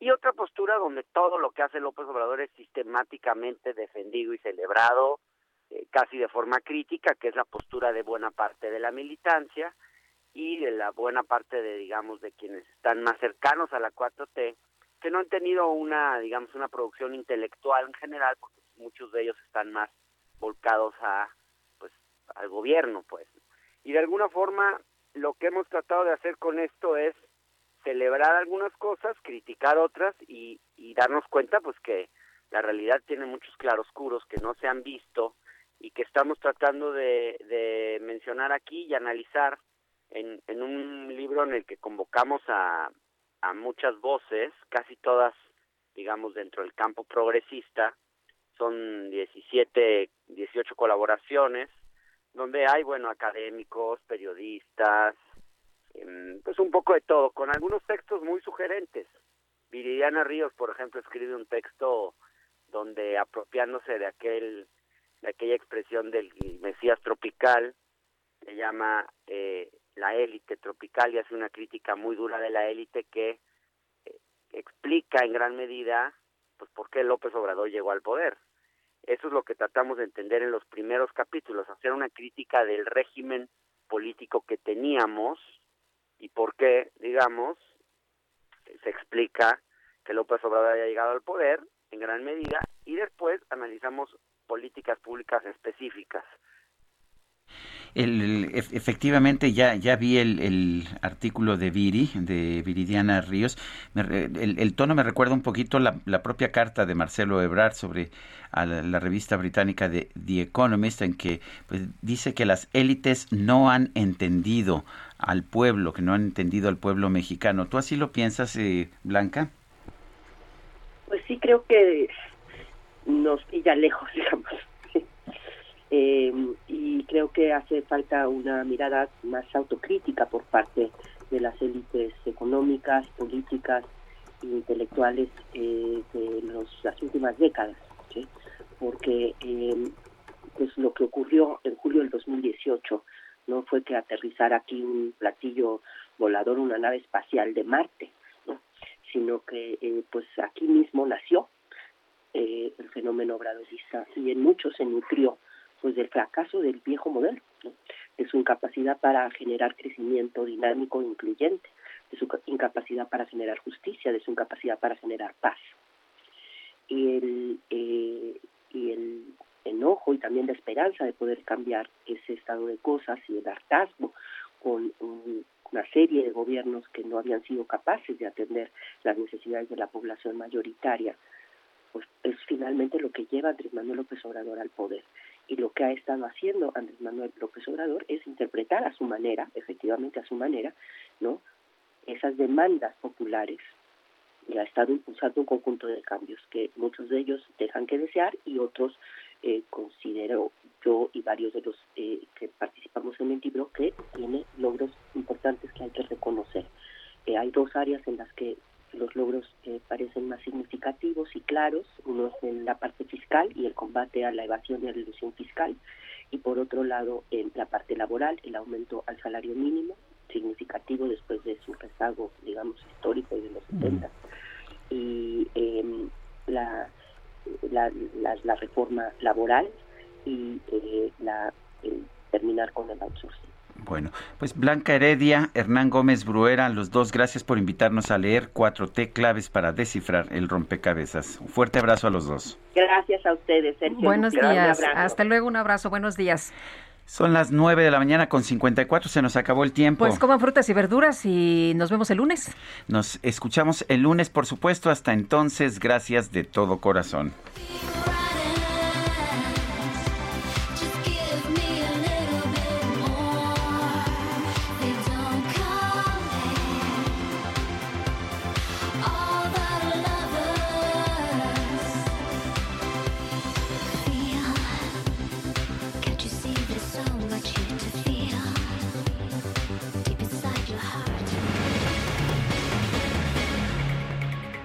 y otra postura donde todo lo que hace López Obrador es sistemáticamente defendido y celebrado, eh, casi de forma crítica, que es la postura de buena parte de la militancia y de la buena parte de, digamos, de quienes están más cercanos a la 4T, que no han tenido una, digamos, una producción intelectual en general, porque muchos de ellos están más volcados a al gobierno, pues. Y de alguna forma lo que hemos tratado de hacer con esto es celebrar algunas cosas, criticar otras y, y darnos cuenta pues que la realidad tiene muchos claroscuros que no se han visto y que estamos tratando de, de mencionar aquí y analizar en, en un libro en el que convocamos a, a muchas voces, casi todas, digamos, dentro del campo progresista, son 17, 18 colaboraciones, donde hay, bueno, académicos, periodistas, em, pues un poco de todo, con algunos textos muy sugerentes. Viridiana Ríos, por ejemplo, escribe un texto donde apropiándose de aquel aquella expresión del Mesías tropical, se llama eh, la élite tropical y hace una crítica muy dura de la élite que eh, explica en gran medida pues por qué López Obrador llegó al poder. Eso es lo que tratamos de entender en los primeros capítulos, hacer una crítica del régimen político que teníamos y por qué, digamos, se explica que López Obrador haya llegado al poder en gran medida y después analizamos políticas públicas específicas el, efectivamente, ya, ya vi el, el, artículo de Viri, de Viridiana Ríos. el, el, tono me recuerda un poquito la, la propia carta de Marcelo Ebrard sobre a la, revista británica de The Economist, en que pues, dice que las élites no han entendido al pueblo, que no han entendido al pueblo mexicano. ¿Tú así lo piensas, eh, Blanca? Pues sí, creo que nos pilla lejos, digamos. Eh, y creo que hace falta una mirada más autocrítica por parte de las élites económicas, políticas e intelectuales eh, de las últimas décadas, porque eh, pues lo que ocurrió en julio del 2018 no fue que aterrizara aquí un platillo volador, una nave espacial de Marte, sino que eh, pues aquí mismo nació eh, el fenómeno obradorista y en muchos se nutrió pues del fracaso del viejo modelo, de su incapacidad para generar crecimiento dinámico e incluyente, de su incapacidad para generar justicia, de su incapacidad para generar paz. Y el, eh, y el enojo y también la esperanza de poder cambiar ese estado de cosas y el hartazgo con un, una serie de gobiernos que no habían sido capaces de atender las necesidades de la población mayoritaria, pues es finalmente lo que lleva Andrés Manuel López Obrador al poder y lo que ha estado haciendo Andrés Manuel López Obrador es interpretar a su manera, efectivamente a su manera, ¿no? esas demandas populares y ha estado impulsando un conjunto de cambios que muchos de ellos dejan que desear y otros eh, considero yo y varios de los eh, que participamos en el libro que tiene logros importantes que hay que reconocer. Eh, hay dos áreas en las que los logros que parecen más significativos y claros. Uno es en la parte fiscal y el combate a la evasión y a la ilusión fiscal. Y por otro lado, en la parte laboral, el aumento al salario mínimo, significativo después de su rezago, digamos, histórico de los 70. Y em, la, la, la, la reforma laboral y eh, la, el terminar con el outsourcing. Bueno, pues Blanca Heredia, Hernán Gómez Bruera, los dos, gracias por invitarnos a leer 4T claves para descifrar el rompecabezas. Un fuerte abrazo a los dos. Gracias a ustedes, Sergio. Buenos días. abrazo. Hasta luego, un abrazo. Buenos días. Son las 9 de la mañana con 54, se nos acabó el tiempo. Pues coman frutas y verduras y nos vemos el lunes. Nos escuchamos el lunes, por supuesto. Hasta entonces, gracias de todo corazón.